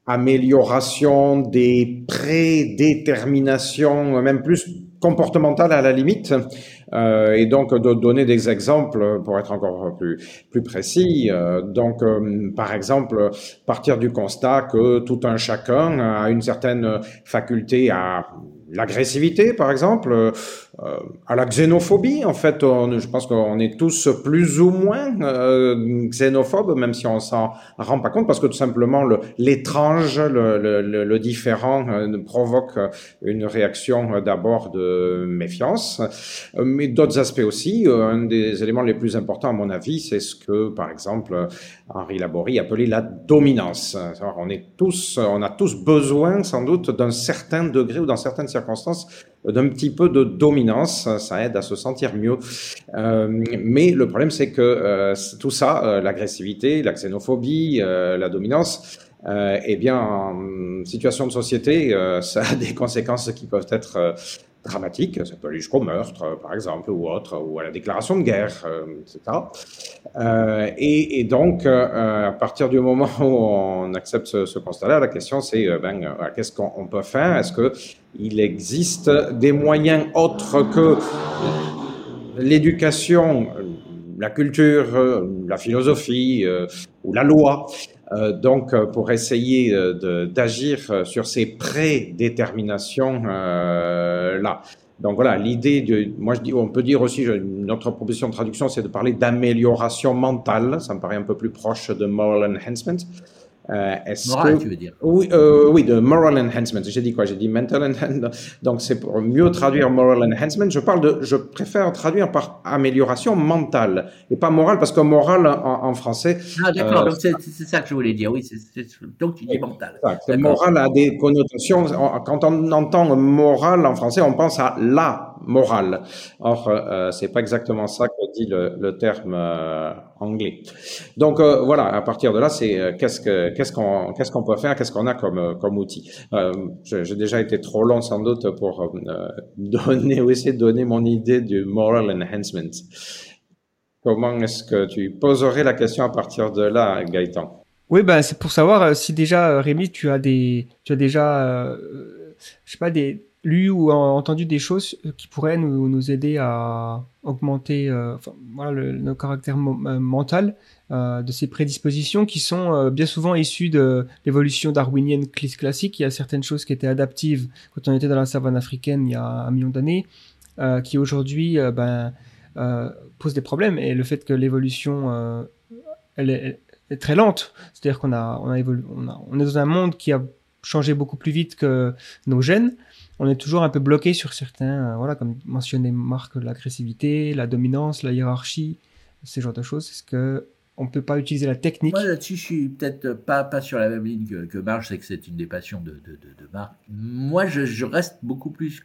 amélioration des prédéterminations, même plus comportementales à la limite. Euh, et donc de donner des exemples pour être encore plus, plus précis. Euh, donc, euh, par exemple, partir du constat que tout un chacun a une certaine faculté à l'agressivité, par exemple, à la xénophobie. En fait, je pense qu'on est tous plus ou moins euh, xénophobes, même si on s'en rend pas compte, parce que tout simplement l'étrange, le, le, le, différent euh, provoque une réaction d'abord de méfiance, mais d'autres aspects aussi. Un des éléments les plus importants, à mon avis, c'est ce que, par exemple, Henri Laborie appelait la dominance. On est tous, on a tous besoin, sans doute, d'un certain degré ou dans certaines circonstances, d'un petit peu de dominance. Ça aide à se sentir mieux. Euh, mais le problème, c'est que euh, tout ça, euh, l'agressivité, la xénophobie, la dominance, eh bien, en situation de société, ça a des conséquences qui peuvent être dramatique, ça peut aller jusqu'au meurtre, par exemple, ou autre, ou à la déclaration de guerre, euh, etc. Euh, et, donc, euh, à partir du moment où on accepte ce, constat-là, la question c'est, euh, ben, euh, qu'est-ce qu'on peut faire? Est-ce qu'il existe des moyens autres que l'éducation, la culture, la philosophie ou la loi euh, donc, euh, pour essayer euh, d'agir sur ces prédéterminations là. Donc voilà, l'idée de, moi je dis, on peut dire aussi, notre proposition de traduction, c'est de parler d'amélioration mentale. Ça me paraît un peu plus proche de moral enhancement. Euh, moral, tu veux dire Oui, euh, oui, de moral enhancement. J'ai dit quoi? J'ai dit mental enhancement. Donc c'est pour mieux traduire moral enhancement. Je parle de, je préfère traduire par amélioration mentale et pas morale parce que moral en, français. Ah d'accord, euh, donc c'est ça que je voulais dire. Oui, c'est donc tu dis mental. Moral a des connotations. Quand on entend moral en français, on pense à la morale. Or, euh, c'est pas exactement ça que dit le, le terme euh, anglais. Donc euh, voilà, à partir de là, c'est euh, qu'est-ce que qu'est-ce qu'on peut faire, qu'est-ce qu'on a comme comme outil. J'ai déjà été trop long sans doute pour donner ou essayer de donner mon idée du moral enhancement. Comment est-ce que tu poserais la question à partir de là, Gaëtan? Oui, ben c'est pour savoir si déjà Rémi, tu as déjà lu ou entendu des choses qui pourraient nous aider à augmenter euh, enfin, voilà, le, caractère euh, mental euh, de ces prédispositions qui sont euh, bien souvent issues de l'évolution darwinienne classique. Il y a certaines choses qui étaient adaptives quand on était dans la savane africaine il y a un million d'années, qui aujourd'hui ben, posent des problèmes. Et le fait que l'évolution elle est, très lente, c'est-à-dire qu'on a, on, a, on est dans un monde qui a changé beaucoup plus vite que nos gènes on est toujours un peu bloqué sur certains, euh, voilà, comme mentionné Marc, l'agressivité, la dominance, la hiérarchie, ces genres de choses. Est-ce que on peut pas utiliser la technique? Moi là-dessus, je suis peut-être pas, pas sur la même ligne que, que Marc. Je sais que c'est une des passions de, de, de, de Marc. Moi, je, je reste beaucoup plus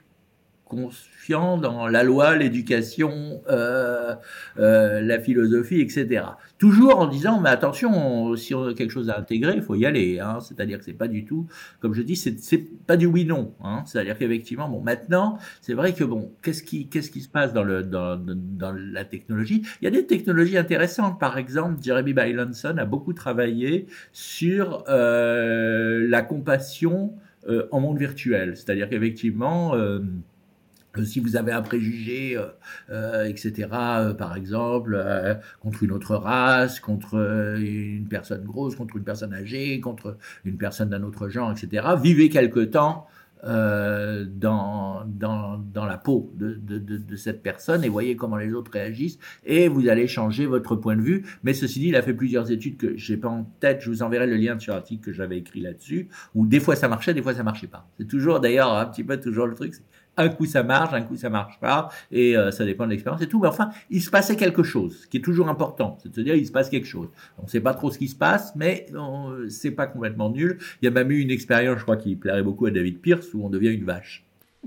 confiant dans la loi, l'éducation, euh, euh, la philosophie, etc. Toujours en disant, mais attention, si on a quelque chose à intégrer, il faut y aller. Hein. C'est-à-dire que c'est pas du tout, comme je dis, c'est pas du oui-non. Hein. C'est-à-dire qu'effectivement, bon, maintenant, c'est vrai que bon, qu'est-ce qui, qu'est-ce qui se passe dans le dans, dans la technologie? Il y a des technologies intéressantes. Par exemple, Jeremy Bylanson a beaucoup travaillé sur euh, la compassion en monde virtuel. C'est-à-dire qu'effectivement si vous avez un préjugé, euh, euh etc., euh, par exemple, contre une autre race, contre une personne grosse, contre une personne âgée, contre une personne d'un autre genre, etc., vivez quelque temps dans, dans, dans la peau de, cette personne et voyez comment les autres réagissent et vous allez changer votre point de vue. Mais ceci dit, il a fait plusieurs études que j'ai pas en tête. Je vous enverrai le lien sur l'article que j'avais écrit là-dessus où des fois ça marchait, des fois ça marchait pas. C'est toujours d'ailleurs un petit peu toujours le truc un coup ça marche, un coup ça marche pas, et euh, ça dépend de l'expérience et tout. Mais enfin, il se passait quelque chose, ce qui est toujours important, c'est de se dire il se passe quelque chose. On ne sait pas trop ce qui se passe, mais c'est pas complètement nul. Il y a même eu une expérience, je crois, qui plairait beaucoup à David Pierce, où on devient une vache.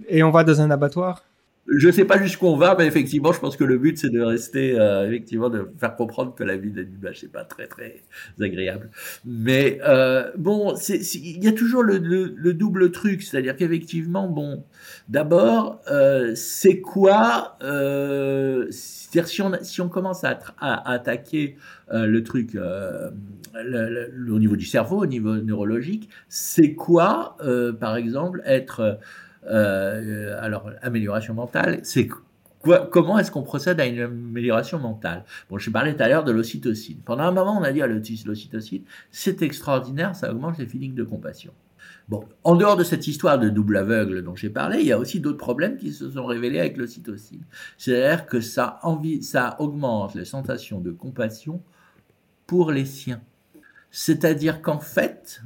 Et on va dans un abattoir? Je sais pas jusqu'où on va, mais effectivement, je pense que le but c'est de rester, euh, effectivement, de faire comprendre que la vie d'un image c'est pas très très agréable. Mais euh, bon, il y a toujours le, le, double truc, c'est-à-dire qu'effectivement, bon, d'abord, euh, c'est quoi euh, C'est-à-dire si on si on commence à, à, attaquer euh, le truc euh, le, le, au niveau du cerveau, au niveau neurologique, c'est quoi, par exemple, être alors, amélioration mentale, c'est comment est-ce qu'on procède à une amélioration mentale? Bon, je parlais tout à l'heure de l'ocytocine. Pendant un moment, on a dit à l'ocytocine, c'est extraordinaire, ça augmente les feelings de compassion. Bon, en dehors de cette histoire de double aveugle dont j'ai parlé, il y a aussi d'autres problèmes qui se sont révélés avec l'ocytocine. C'est-à-dire que ça, ça augmente les sensations de compassion pour les siens. C'est-à-dire qu'en fait,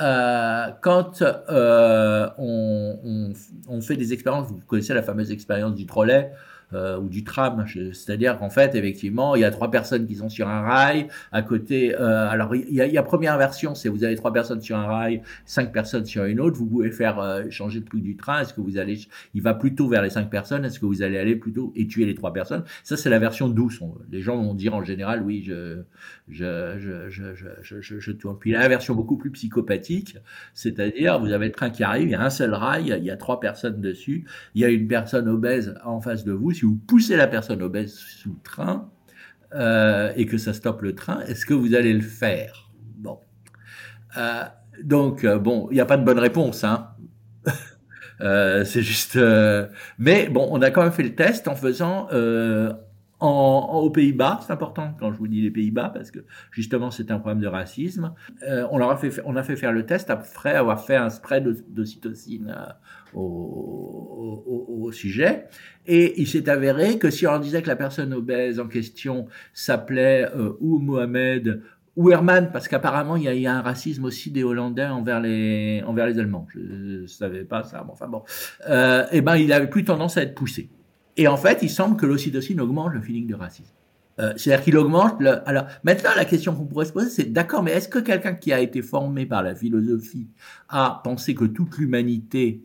euh, quand euh, on, on, on, fait des expériences, vous connaissez la fameuse expérience du trolley, euh, ou du tram. C'est-à-dire qu'en fait, effectivement, il y a trois personnes qui sont sur un rail. À côté, euh, alors il y, a, y a première version, c'est vous avez trois personnes sur un rail, cinq personnes sur une autre. Vous pouvez faire euh, changer de prix du train. Est-ce que vous allez, il va plutôt vers les cinq personnes? Est-ce que vous allez aller plutôt et tuer les trois personnes? Ça, c'est la version douce. les gens vont dire en général, oui, je, je, je, je, je, je, je tourne. Puis la version beaucoup plus psychopathique, c'est-à-dire vous avez le train qui arrive, il y a un seul rail, il y a trois personnes dessus, il y a une personne obèse en face de vous si vous poussez la personne obèse sous le train euh, et que ça stoppe le train, est-ce que vous allez le faire? Bon. Euh, donc, euh, bon, il n'y a pas de bonne réponse, hein. c'est juste. mais bon, on a quand même fait le test en faisant aux Pays-Bas, c'est important quand je vous dis les Pays-Bas parce que justement c'est un problème de racisme. Euh, on leur a fait, on a fait faire le test après avoir fait un spray d'ocytocine euh, au, au, sujet, et il s'est avéré que si on disait que la personne obèse en question s'appelait euh, ou Mohamed ou Herman, parce qu'apparemment il y, a, un racisme aussi des Hollandais envers les envers les Allemands. Je, ne savais pas ça, mais enfin bon. Euh, et eh ben il avait plus tendance à être poussé. Et en fait, il semble que l'ocytocine augmente le feeling de racisme. Euh, c'est-à-dire qu'il augmente. Le... Alors maintenant, la question qu'on pourrait se poser, c'est d'accord, mais est-ce que quelqu'un qui a été formé par la philosophie a pensé que toute l'humanité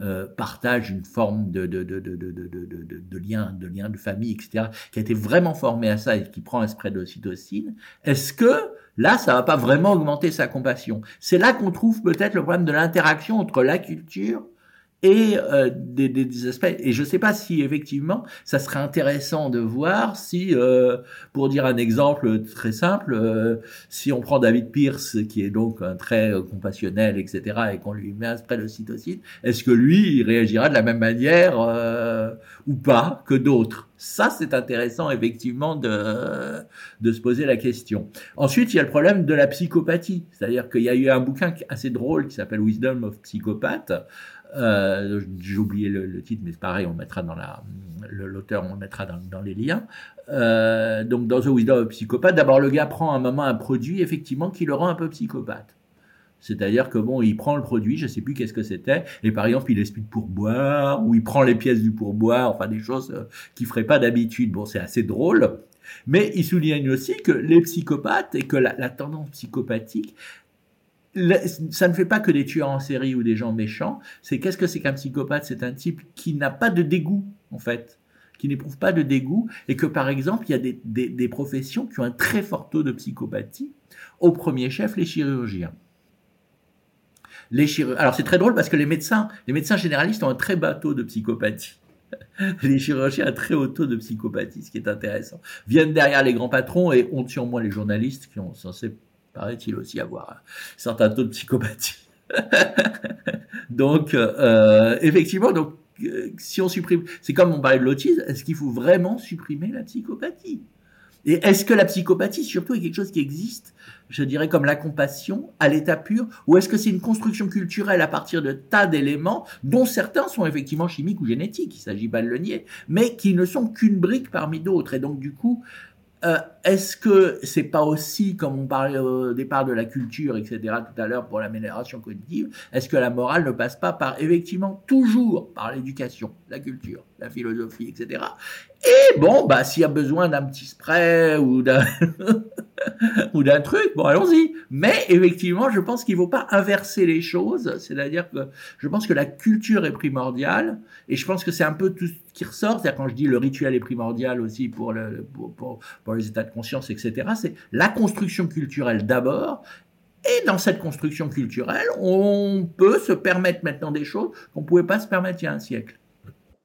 euh, partage une forme de, de, de, de, lien, de lien de famille, etc., qui a été vraiment formé à ça et qui prend un spray d'ocytocine, est-ce que là, ça va pas vraiment augmenter sa compassion? C'est là qu'on trouve peut-être le problème de l'interaction entre la culture et euh, des, des, aspects. Et je ne sais pas si effectivement, ça serait intéressant de voir si, euh, pour dire un exemple très simple, euh, si on prend David Pierce, qui est donc un très compassionnel, etc., et qu'on lui met un spray de cytocine, est-ce que lui, il réagira de la même manière ou pas que d'autres? Ça, c'est intéressant effectivement de, de se poser la question. Ensuite, il y a le problème de la psychopathie, c'est-à-dire qu'il y a eu un bouquin assez drôle qui s'appelle Wisdom of Psychopath, euh, J'ai oublié le, titre, mais c'est pareil, on mettra dans la l'auteur, on le mettra dans, les liens. Euh, donc dans The Wisdom of Psychopathe, d'abord le gars prend un moment un produit effectivement qui le rend un peu psychopathe. C'est-à-dire que bon, il prend le produit, je sais plus qu'est-ce que c'était, et par exemple il explique pourboire, ou il prend les pièces du pourboire, enfin des choses euh, qu'il ferait pas d'habitude. Bon, c'est assez drôle, mais il souligne aussi que les psychopathes et que la tendance psychopathique, ça ne fait pas que des tueurs en série ou des gens méchants. C'est qu'est-ce que c'est qu'un psychopathe? C'est un type qui n'a pas de dégoût, en fait, qui n'éprouve pas de dégoût, et que par exemple, il y a des, professions qui ont un très fort taux de psychopathie. Au premier chef, les chirurgiens. Les. Alors c'est très drôle parce que les médecins, généralistes ont un très bas taux de psychopathie. Les chirurgiens ont un très haut taux de psychopathie, ce qui est intéressant. Viennent derrière les grands patrons et ont sur moi les journalistes qui ont censé paraît-il aussi avoir un certain taux de psychopathie. donc, euh, effectivement, donc, euh, si on supprime, c'est comme on parlait de l'autisme, est-ce qu'il faut vraiment supprimer la psychopathie? Et est-ce que la psychopathie, surtout, est quelque chose qui existe, je dirais, comme la compassion, à l'état pur, ou est-ce que c'est une construction culturelle à partir de tas d'éléments, dont certains sont effectivement chimiques ou génétiques, il s'agit pas de le nier, mais qui ne sont qu'une brique parmi d'autres, et donc du coup, euh, est-ce que c'est pas aussi, comme on parlait au départ de la culture, etc., tout à l'heure pour l'amélioration cognitive, est-ce que la morale ne passe pas par, effectivement, toujours par l'éducation, la culture, la philosophie, etc. Et bon, bah, s'il y a besoin d'un petit spray ou d'un ou d'un truc, bon, allons-y. Mais effectivement, je pense qu'il ne faut pas inverser les choses. C'est-à-dire que je pense que la culture est primordiale, et je pense que c'est un peu tout ce qui ressort. C'est-à-dire quand je dis le rituel est primordial aussi pour, pour les états de conscience, etc. C'est la construction culturelle d'abord, et dans cette construction culturelle, on peut se permettre maintenant des choses qu'on ne pouvait pas se permettre il y a un siècle.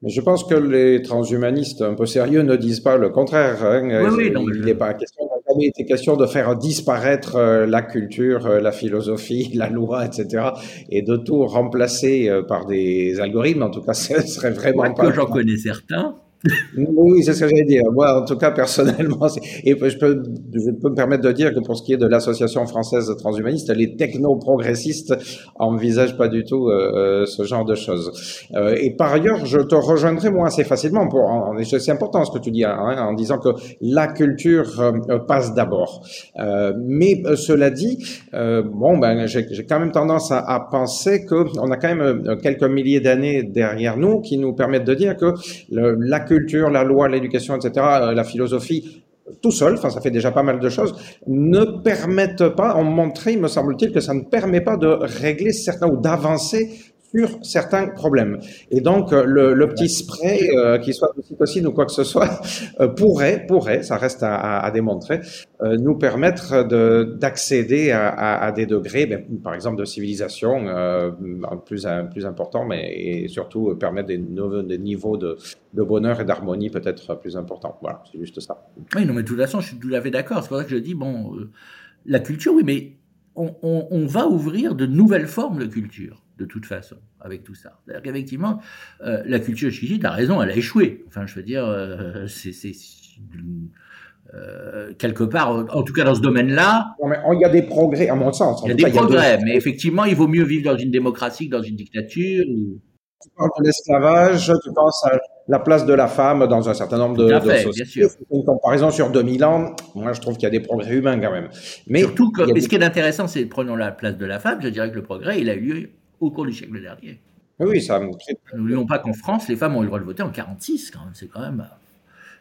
Mais je pense que les transhumanistes un peu sérieux ne disent pas le contraire. Hein. Oui, il n'est pas question, jamais été question de faire disparaître euh, la culture, euh, la philosophie, la loi, etc. et de tout remplacer euh, par des algorithmes. En tout cas, ce serait vraiment pas. Que j'en connais certains oui, c'est ce que j'allais dire. Moi, en tout cas, personnellement, et je peux, je peux me permettre de dire que pour ce qui est de l'association française transhumaniste, les techno-progressistes envisagent pas du tout euh, euh, ce genre de choses. Euh, et par ailleurs, je te rejoindrai moi assez facilement pour, c'est important ce que tu dis, hein, en disant que la culture euh, passe d'abord. Euh, mais cela dit, bon, ben, j'ai quand même tendance à, à penser que on a quand même quelques milliers d'années derrière nous qui nous permettent de dire que le, la culture la loi, l'éducation, etc., euh, la philosophie, tout seul, enfin ça fait déjà pas mal de choses, ne permettent pas, ont montré, me semble-t-il, que ça ne permet pas de régler certains ou d'avancer sur certains problèmes. Et donc, euh, le, le petit spray, euh, qui soit cytocine ou quoi que ce soit, euh, pourrait, pourrait, ça reste à, à, démontrer, euh, nous permettre d'accéder à, à, des degrés, ben, par exemple, de civilisation plus, plus importants, mais et surtout permettre des, des niveaux de, de bonheur et d'harmonie peut-être plus importants. Voilà, c'est juste ça. Oui, non, mais de toute façon, je suis tout à fait d'accord. C'est pour ça que je dis, bon, la culture, oui, mais on, on, on va ouvrir de nouvelles formes de culture de toute façon, avec tout ça. C'est-à-dire qu'effectivement, euh, la culture chichite, tu as raison, elle a échoué. Enfin, je veux dire, euh, c'est euh, quelque part, en tout cas dans ce domaine-là. Il y a des progrès, à mon sens. Il y a des progrès, mais effectivement, il vaut mieux vivre dans une démocratie que dans une dictature. Tu parles de l'esclavage, tu penses à la place de la femme dans un certain nombre de, de sociétés. Une comparaison sur 2000 ans, moi je trouve qu'il y a des progrès humains quand même. Mais Surtout que, ce qui est intéressant, c'est prenons la place de la femme, je dirais que le progrès, il a eu lieu au cours du siècle dernier. Oui, ça. N'oublions pas qu'en France, les femmes ont eu le droit de voter en 46, quand même. C'est quand même.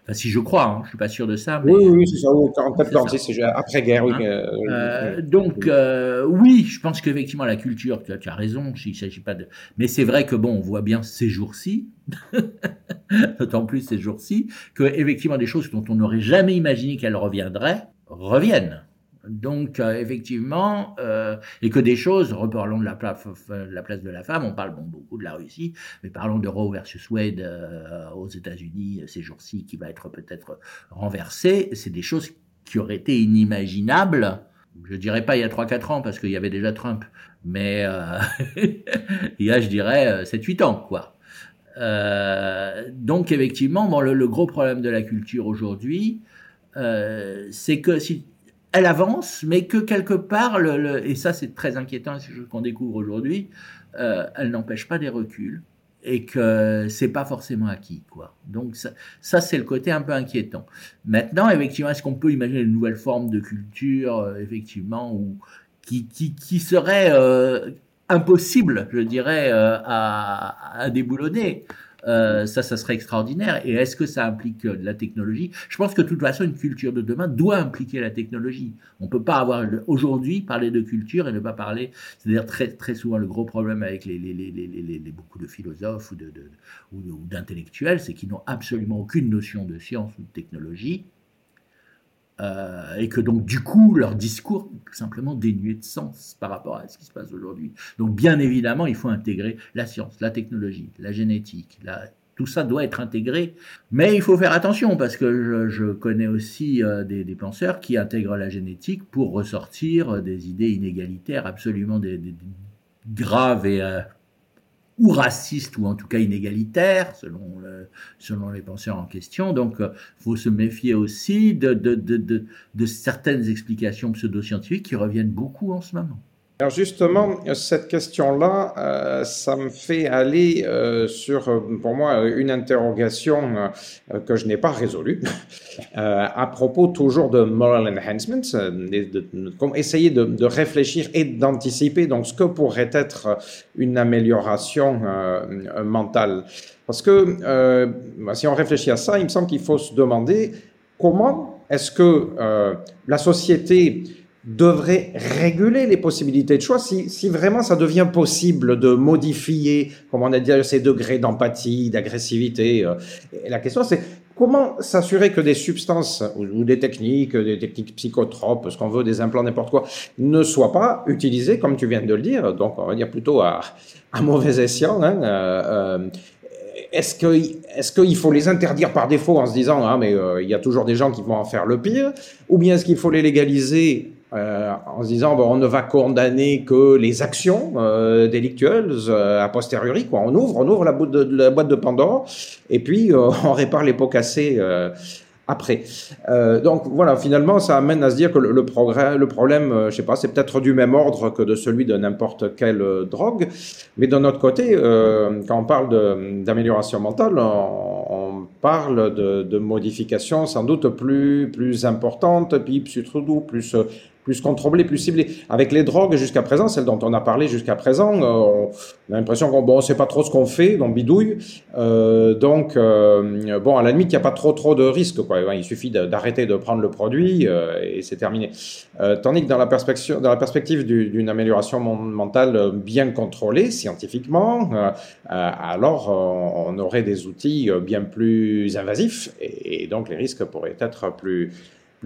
Enfin, si je crois, hein, je suis pas sûr de ça. Mais... Oui, oui, c'est ça. 44, 46, c'est après-guerre. Oui, hein euh, donc, euh, oui, je pense qu'effectivement, la culture, tu as, tu as raison, il s'agit pas de. Mais c'est vrai que, bon, on voit bien ces jours-ci, d'autant plus ces jours-ci, que, effectivement, des choses dont on n'aurait jamais imaginé qu'elles reviendraient, reviennent. Donc, euh, effectivement, euh, et que des choses, reparlons de la, place, la place de la femme, on parle beaucoup de la Russie, mais parlons de Roe versus Wade euh, aux États-Unis ces jours-ci, qui va être peut-être renversé. C'est des choses qui auraient été inimaginables. Je dirais pas il y a 3-4 ans, parce qu'il y avait déjà Trump, mais il y a, je dirais, 7-8 ans, quoi. donc, effectivement, le, le, gros problème de la culture aujourd'hui, c'est que si elle avance, mais que quelque part, et ça c'est très inquiétant, c'est ce qu'on découvre aujourd'hui, euh, elle n'empêche pas des reculs et que c'est pas forcément acquis, quoi. Donc ça, ça c'est le côté un peu inquiétant. Maintenant, effectivement, est-ce qu'on peut imaginer une nouvelle forme de culture, euh, effectivement, ou qui, qui, qui serait euh, impossible, je dirais, à, à déboulonner? Euh, ça, ça serait extraordinaire. Et est-ce que ça implique euh, de la technologie? Je pense que de toute façon, une culture de demain doit impliquer la technologie. On peut pas avoir aujourd'hui parler de culture et ne pas parler. C'est-à-dire très très souvent le gros problème avec les, les, les, les beaucoup de philosophes ou de, de ou d'intellectuels, c'est qu'ils n'ont absolument aucune notion de science ou de technologie. Euh, et que donc du coup leur discours est simplement dénué de sens par rapport à ce qui se passe aujourd'hui. Donc bien évidemment, il faut intégrer la science, la technologie, la génétique, tout ça doit être intégré, mais il faut faire attention parce que je, connais aussi euh, des, penseurs qui intègrent la génétique pour ressortir des idées inégalitaires absolument graves et euh, ou raciste ou en tout cas inégalitaire, selon, selon les penseurs en question. Donc, euh, faut se méfier aussi de, de, de, de certaines explications pseudo-scientifiques qui reviennent beaucoup en ce moment. Alors justement, cette question-là, euh, ça me fait aller euh, sur, pour moi, une interrogation euh, que je n'ai pas résolue, à propos toujours de moral enhancement, de, essayer de, réfléchir et d'anticiper donc ce que pourrait être une amélioration mentale. Parce que si on réfléchit à ça, il me semble qu'il faut se demander comment est-ce que la société devrait réguler les possibilités de choix si, si, vraiment ça devient possible de modifier, comme on a dit, ces degrés d'empathie, d'agressivité. Euh. Et la question, c'est comment s'assurer que des substances ou, des techniques, des techniques psychotropes, ce qu'on veut, des implants, n'importe quoi, ne soient pas utilisées, comme tu viens de le dire, donc on va dire plutôt à, à mauvais escient. Hein, euh, euh est-ce que est-ce qu'il faut les interdire par défaut en se disant ah mais euh, il y a toujours des gens qui vont en faire le pire ou bien est-ce qu'il faut les légaliser euh, en se disant bon, on ne va condamner que les actions euh, délictuelles euh, a posteriori quoi on ouvre on ouvre la, boîte de, la Pandore et puis euh, on répare les pots cassés après. Donc voilà, finalement, ça amène à se dire que le, progrès, le problème, je sais pas, c'est peut-être du même ordre que de celui de n'importe quelle drogue, mais d'un autre côté, quand on parle d'amélioration mentale, on, parle de, de, modifications sans doute plus plus importantes, puis surtout plus plus contrôlé, plus ciblé. Avec les drogues jusqu'à présent, celles dont on a parlé jusqu'à présent, euh, on a l'impression qu'on bon, sait pas trop ce qu'on fait, on bidouille. Euh, donc, euh, bon, à la limite, il n'y a pas trop trop de risques. Quoi. Il suffit d'arrêter de prendre le produit et c'est terminé. tandis que dans la perspective, dans la perspective d'une amélioration mentale bien contrôlée scientifiquement, alors on, aurait des outils bien plus invasifs et donc les risques pourraient être plus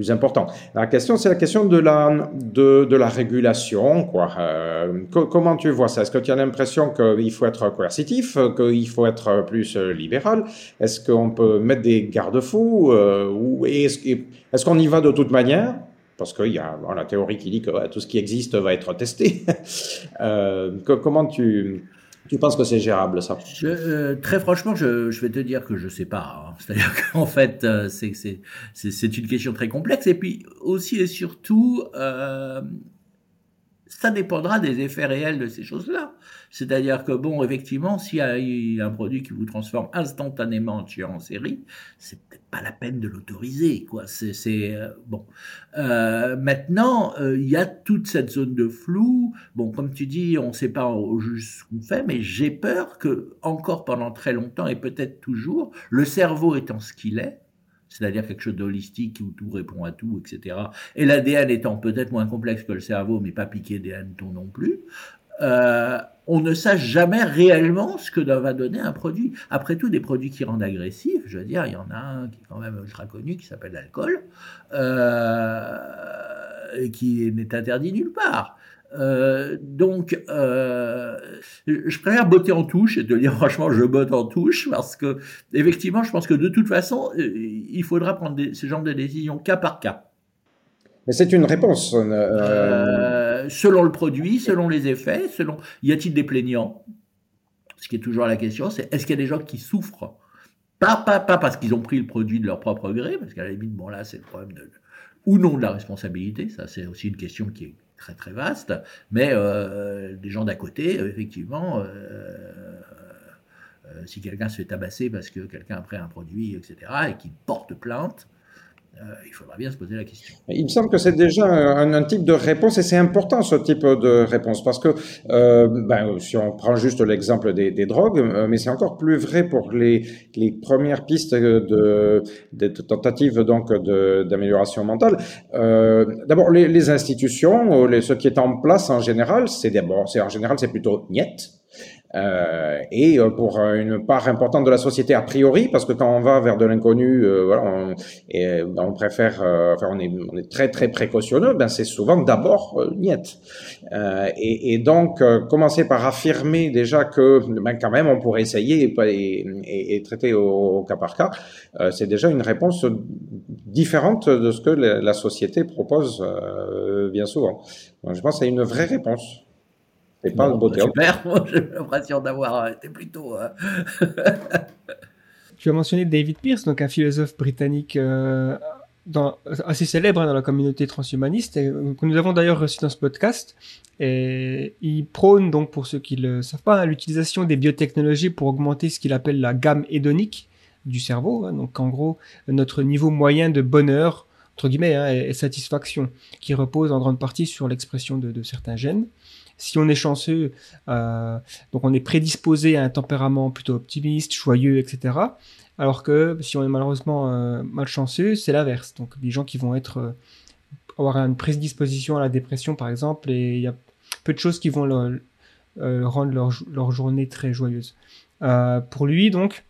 important. La question, c'est la question de la, de, de la régulation. Quoi. Euh, comment tu vois ça? Est-ce que tu as l'impression qu'il faut être coercitif, qu'il faut être plus libéral? Est-ce qu'on peut mettre des garde-fous euh, Est-ce est qu'on y va de toute manière? Parce qu'il y a la théorie qui dit que tout ce qui existe va être testé. euh, comment tu, tu penses que c'est gérable ça? Euh, Très franchement, je, je, vais te dire que je sais pas. Hein. C'est-à-dire qu'en fait, euh, c'est une question très complexe. Et puis aussi et surtout, euh, ça dépendra des effets réels de ces choses-là. C'est-à-dire que, bon, effectivement, s'il y a un produit qui vous transforme instantanément en tueur en série, c'est peut-être pas la peine de l'autoriser, quoi. C'est, euh, bon. Euh, maintenant, euh, il y a toute cette zone de flou. Bon, comme tu dis, on ne sait pas au juste ce qu'on fait, mais j'ai peur que, encore pendant très longtemps, et peut-être toujours, le cerveau étant ce qu'il est, c'est-à-dire quelque chose d'holistique où tout répond à tout, etc. Et l'ADN étant peut-être moins complexe que le cerveau, mais pas piqué des hannetons non plus, euh, on ne sache jamais réellement ce que va donner un produit. Après tout, des produits qui rendent agressifs, je veux dire, il y en a un qui est quand même ultra connu, qui s'appelle l'alcool, euh, qui n'est interdit nulle part. Euh, donc, euh, je préfère botter en touche et te dire franchement, je botte en touche parce que, effectivement, je pense que de toute façon, euh, il faudra prendre des, ce genre de décisions cas par cas. Mais c'est une réponse. selon le produit, selon les effets, selon y a-t-il des plaignants? Ce qui est toujours la question, c'est est-ce qu'il y a des gens qui souffrent? Pas, pas, pas parce qu'ils ont pris le produit de leur propre gré, parce qu'à la limite, bon là, c'est le problème de ou non de la responsabilité. Ça, c'est aussi une question qui est très très vaste, mais euh, des gens d'à côté, effectivement, euh, euh, si quelqu'un se fait tabasser parce que quelqu'un a pris un produit, etc., et qui porte plainte, euh, il faudra bien se poser la question. Il me semble que c'est déjà un, type de réponse et c'est important ce type de réponse parce que euh, ben, si on prend juste l'exemple des, drogues, euh, mais c'est encore plus vrai pour les, les premières pistes de, tentatives donc d'amélioration mentale. Euh, d'abord, les, institutions, ce qui est en place en général, c'est d'abord, c'est en général c'est plutôt niet. Euh, et euh, pour une part importante de la société a priori, parce que quand on va vers de l'inconnu, euh, voilà, on, et, on préfère, euh, enfin, on est, on est très très précautionneux. Ben c'est souvent d'abord euh, niet. Et, et, donc commencer par affirmer déjà que, ben quand même, on pourrait essayer et, et, traiter au, au, cas par cas, c'est déjà une réponse différente de ce que la, société propose bien souvent. Donc, je pense que c'est une vraie réponse. C'est pas bon, le beau terme. Super, j'ai l'impression d'avoir été plutôt. Euh, tu as mentionné David Pierce, donc un philosophe britannique euh, dans, assez célèbre hein, dans la communauté transhumaniste, et, que nous avons d'ailleurs reçu dans ce podcast. Et il prône donc, pour ceux qui ne le savent pas, hein, l'utilisation des biotechnologies pour augmenter ce qu'il appelle la gamme hédonique du cerveau. Hein, donc en gros, notre niveau moyen de bonheur entre guillemets, hein, et, satisfaction, qui repose en grande partie sur l'expression de, de certains gènes. Si on est chanceux, euh, donc on est prédisposé à un tempérament plutôt optimiste, joyeux, etc. Alors que si on est malheureusement euh, malchanceux, c'est l'inverse. Donc des gens qui vont être euh, avoir une prédisposition à la dépression, par exemple, et il y a peu de choses qui vont rendre leur, leur, journée très joyeuse. pour lui, donc,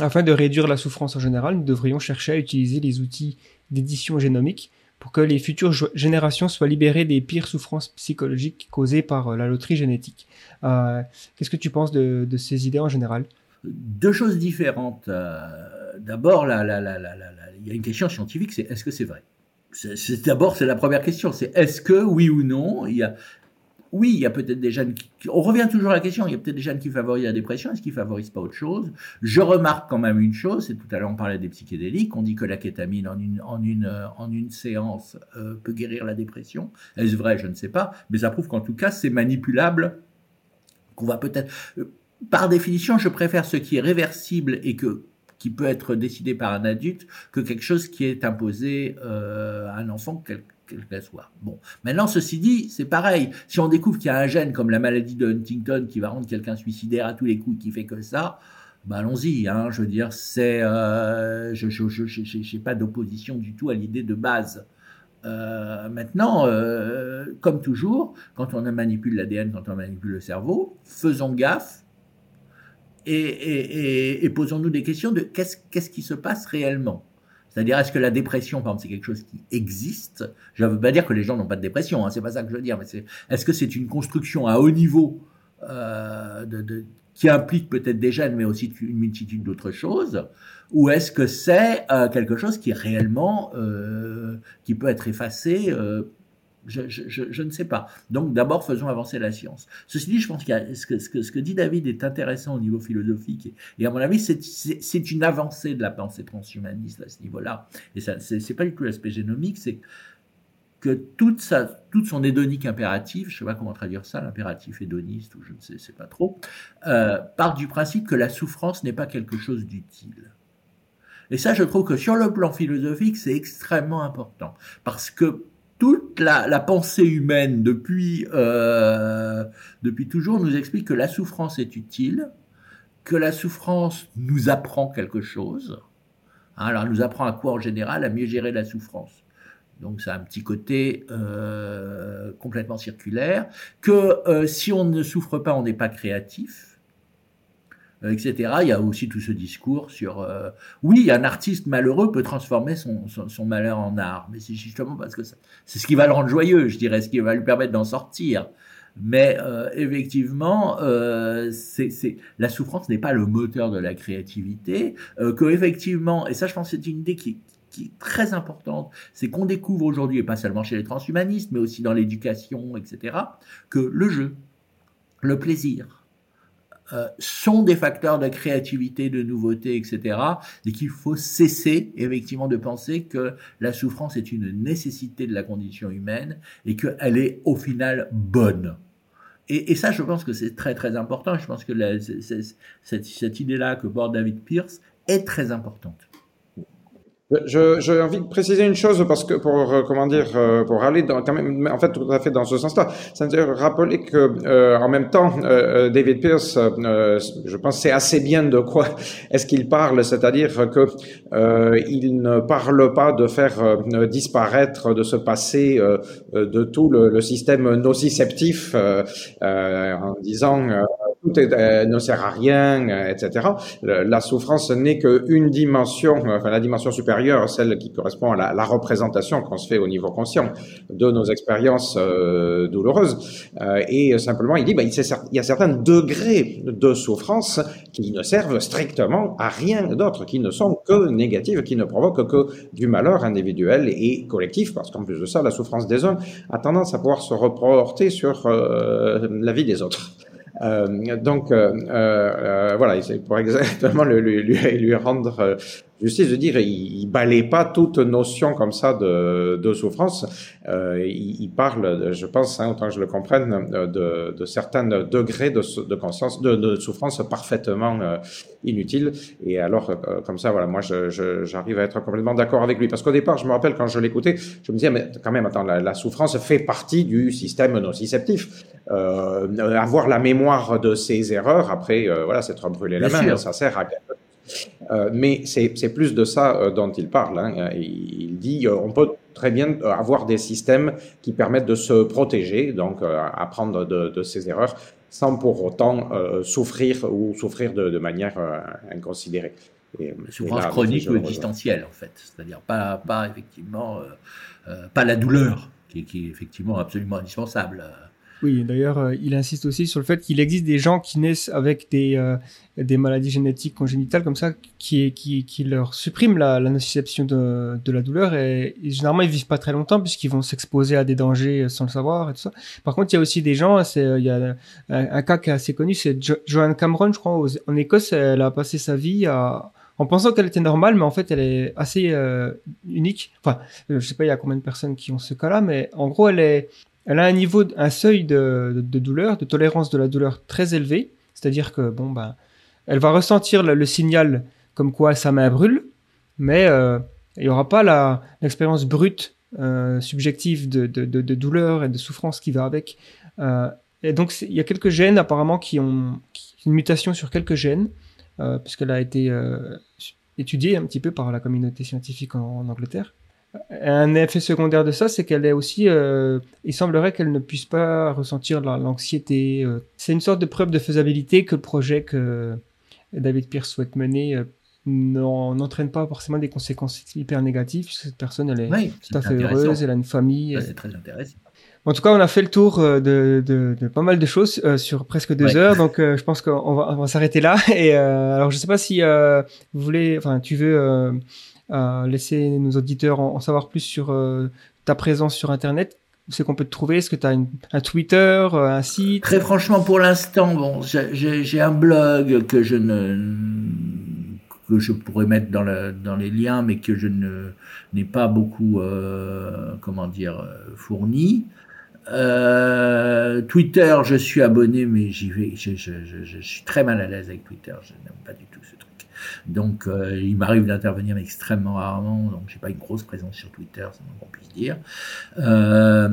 afin de réduire la souffrance en général, nous devrions chercher à utiliser les outils d'édition génomique pour que les futures générations soient libérées des pires souffrances psychologiques causées par euh, la loterie génétique. Euh, Qu'est-ce que tu penses de, de, ces idées en général? Deux choses différentes. Euh, D'abord, il y a une question scientifique, c'est est-ce que c'est vrai? D'abord, c'est la première question, c'est est-ce que, oui ou non, il y a oui, il y a peut-être des jeunes qui... On revient toujours à la question, il y a peut-être des jeunes qui favorisent la dépression, est-ce qu'ils favorisent pas autre chose? Je remarque quand même une chose, c'est tout à l'heure on parlait des psychédéliques, on dit que la kétamine en une, séance euh, peut guérir la dépression. Est-ce vrai? Je ne sais pas, mais ça prouve qu'en tout cas c'est manipulable, qu'on va peut-être... Euh, par définition, je préfère ce qui est réversible et que qui peut être décidé par un adulte que quelque chose qui est imposé euh, à un enfant quelle qu'elle soit. Bon, maintenant, ceci dit, c'est pareil. Si on découvre qu'il y a un gène comme la maladie de Huntington qui va rendre quelqu'un suicidaire à tous les coups, qui fait que ça, bah allons-y. Hein, je veux dire, c'est, euh, je, n'ai pas d'opposition du tout à l'idée de base. Euh, maintenant, euh, comme toujours, quand on manipule l'ADN, quand on manipule le cerveau, faisons gaffe et, et posons-nous des questions de qu'est-ce qui se passe réellement. C'est-à-dire, est-ce que la dépression, par exemple, c'est quelque chose qui existe? Je ne veux pas dire que les gens n'ont pas de dépression, hein, c'est pas ça que je veux dire, mais est-ce que c'est une construction à haut niveau euh, qui implique peut-être déjà, mais aussi une multitude d'autres choses, ou est-ce que c'est quelque chose qui est réellement, qui peut être effacé je, ne sais pas. Donc d'abord, faisons avancer la science. Ceci dit, je pense que ce que, dit David est intéressant au niveau philosophique, et, à mon avis, c'est une avancée de la pensée transhumaniste à ce niveau-là. Et ça, c'est pas du tout l'aspect génomique, c'est que toute son hédonique impératif, je ne sais pas comment traduire ça, l'impératif hédoniste, ou je ne sais, sais pas trop, euh, part du principe que la souffrance n'est pas quelque chose d'utile. Et ça, je trouve que sur le plan philosophique, c'est extrêmement important. Parce que la, pensée humaine depuis, euh, depuis toujours nous explique que la souffrance est utile, que la souffrance nous apprend quelque chose. Hein, alors, elle nous apprend à quoi en général? À mieux gérer la souffrance. Donc, ça a un petit côté euh, complètement circulaire. Que euh, si on ne souffre pas, on n'est pas créatif etc. Il y a aussi tout ce discours sur euh, oui, un artiste malheureux peut transformer son, son, malheur en art, mais c'est justement parce que c'est ce qui va le rendre joyeux, je dirais, ce qui va lui permettre d'en sortir. Mais euh, effectivement, euh, c'est la souffrance n'est pas le moteur de la créativité. Euh, que effectivement, et ça, je pense, c'est une idée qui, qui est très importante, c'est qu'on découvre aujourd'hui, et pas seulement chez les transhumanistes, mais aussi dans l'éducation, etc., que le jeu, le plaisir, euh, sont des facteurs de créativité, de nouveauté, etc. Et qu'il faut cesser effectivement de penser que la souffrance est une nécessité de la condition humaine et qu'elle est au final bonne. Et, ça, je pense que c'est très très important. Je pense que cette, cette idée-là que porte David Pierce est très importante. J'ai envie de préciser une chose parce que pour euh, comment dire euh, pour aller dans, en fait tout à fait dans ce sens-là, c'est-à-dire rappeler que euh, en même temps David Pierce, je pense c'est assez bien de quoi est-ce qu'il parle, c'est-à-dire que il ne parle pas de faire disparaître, de se passer de tout le, le système nociceptif en disant tout est, ne sert à rien, etc. La souffrance n'est qu'une dimension, enfin la dimension supérieure celle qui correspond à la, représentation qu'on se fait au niveau conscient de nos expériences euh, douloureuses. Euh, et simplement, il dit, bah, il, y a certains degrés de souffrance qui ne servent strictement à rien d'autre, qui ne sont que négatives, qui ne provoquent que du malheur individuel et collectif, parce qu'en plus de ça, la souffrance des uns a tendance à pouvoir se reporter sur euh, la vie des autres. Donc voilà, c'est pour exactement lui, lui, lui rendre justice de dire, il, il balaye pas toute notion comme ça de, de souffrance. Euh, il, il, parle, je pense, hein, autant que je le comprenne, de, de certains degrés de, de conscience, de, de, souffrance parfaitement euh, inutiles. Et alors, euh, comme ça, voilà, moi, j'arrive je, à être complètement d'accord avec lui. Parce qu'au départ, je me rappelle quand je l'écoutais, je me disais, mais quand même, attends, la, la souffrance fait partie du système nociceptif. Euh, avoir la mémoire de ses erreurs, après, euh, voilà, c'est trop brûler la main, ça sert à euh, mais c'est plus de ça euh, dont il parle. Hein. Il dit euh, on peut très bien avoir des systèmes qui permettent de se protéger, donc apprendre de, de, ses erreurs, sans pour autant souffrir ou souffrir de, de manière inconsidérée. Et, Souffrance chronique ou distancielle, en fait. C'est-à-dire pas, pas effectivement, pas la douleur, qui, qui est effectivement absolument indispensable. Oui, d'ailleurs, euh, il insiste aussi sur le fait qu'il existe des gens qui naissent avec des, euh, des maladies génétiques congénitales comme ça, qui, qui, qui leur suppriment la, la nociception de, de la douleur et, généralement ils vivent pas très longtemps puisqu'ils vont s'exposer à des dangers sans le savoir et tout ça. Par contre, il y a aussi des gens, c'est il y a un, cas qui est assez connu, c'est Joanne Cameron, je crois, en Écosse, elle a passé sa vie à en pensant qu'elle était normale, mais en fait, elle est assez euh, unique. Enfin, je sais pas, il y a combien de personnes qui ont ce cas-là, mais en gros, elle est, elle a un niveau, un seuil de, douleur, de tolérance de la douleur très élevé. C'est-à-dire que, bon, ben, elle va ressentir le, signal comme quoi sa main brûle, mais euh, il n'y aura pas l'expérience brute, euh, subjective de, douleur et de souffrance qui va avec. Euh, et donc, il y a quelques gènes apparemment qui ont une mutation sur quelques gènes, puisqu'elle a été étudiée un petit peu par la communauté scientifique en Angleterre. Un effet secondaire de ça, c'est qu'elle est aussi, euh, il semblerait qu'elle ne puisse pas ressentir l'anxiété. Euh. C'est une sorte de preuve de faisabilité que le projet que David Pierce souhaite mener euh, n'entraîne pas forcément des conséquences hyper négatives, puisque cette personne, elle est tout à fait heureuse, elle a une famille. c'est très intéressant. En tout cas, on a fait le tour euh, de, de, de pas mal de choses euh, sur presque deux heures, donc euh, je pense qu'on va, s'arrêter là. Et alors, je sais pas si vous voulez, enfin, tu veux laisser nos auditeurs en, savoir plus sur ta présence sur Internet. C'est qu'on peut te trouver? Est-ce que tu as un Twitter, un site? Très franchement, pour l'instant, bon, j'ai un blog que je ne que je pourrais mettre dans, le, dans les liens, mais que je n'ai pas beaucoup, comment dire, fourni. Euh, Twitter, je suis abonné, mais j'y vais. Je, je, suis très mal à l'aise avec Twitter. Je n'aime pas du tout ce truc. Donc, euh, il m'arrive d'intervenir, extrêmement rarement. Donc, j'ai pas une grosse présence sur Twitter, c'est qu'on puisse dire. Euh,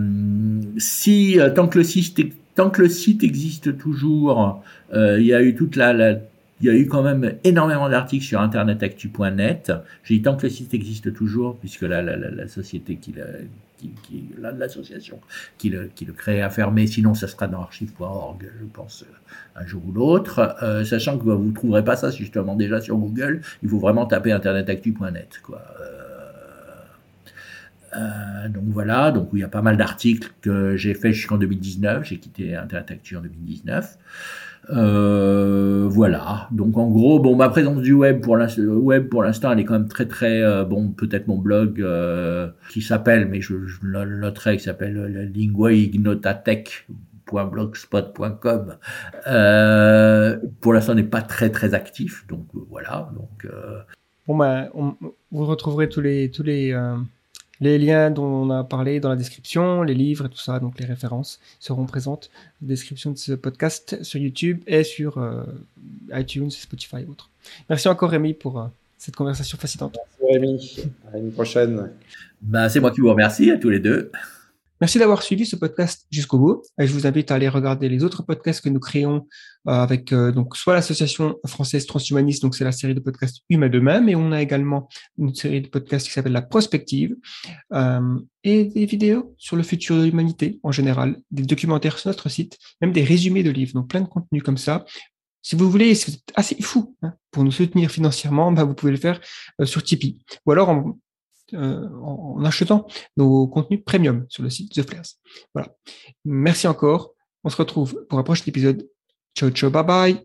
si euh, tant que le site tant que le site existe toujours, euh, il y a eu toute la, la il y a eu quand même énormément d'articles sur internetactu.net. J'ai dit tant que le site existe toujours, puisque la, la, la, la société qui, qui, qui l'association qui le, qui le crée a fermé, sinon ça sera dans archive.org, je pense, euh, un jour ou l'autre, euh, sachant que vous ne trouverez pas ça justement déjà sur Google, il faut vraiment taper internetactu.net. Quoi. Euh, donc voilà, donc il y a pas mal d'articles que j'ai fait jusqu'en 2019, j'ai quitté Internet Actu en 2019. Euh, voilà. Donc en gros, bon, ma présence du web pour l'instant, web pour l'instant, elle est quand même très très euh, bon. Peut-être mon blog euh, qui s'appelle, mais je, je le noterai, qui s'appelle euh, linguaignotatech.blogspot.com. Euh, pour l'instant, n'est pas très très actif. Donc voilà. Donc bon ben, vous retrouverez tous les tous les les liens dont on a parlé dans la description, les livres et tout ça, donc les références seront présentes dans la description de ce podcast sur YouTube et sur euh, iTunes, Spotify et autres. Merci encore Rémi pour euh, cette conversation fascinante. Merci Rémi, à une prochaine. Bah, c'est moi qui vous remercie à tous les deux. Merci d'avoir suivi ce podcast jusqu'au bout. Et je vous invite à aller regarder les autres podcasts que nous créons euh, avec euh, donc soit l'association française transhumaniste, donc c'est la série de podcasts Humain demain, mais on a également une série de podcasts qui s'appelle La Prospective euh, et des vidéos sur le futur de l'humanité en général, des documentaires sur notre site, même des résumés de livres, donc plein de contenus comme ça. Si vous voulez, c'est assez fou hein, pour nous soutenir financièrement, bah, vous pouvez le faire sur Tipeee ou alors en euh, en, achetant nos contenus premium sur le site The Flares. Voilà. Merci encore. On se retrouve pour un prochain épisode. Ciao, ciao, bye bye.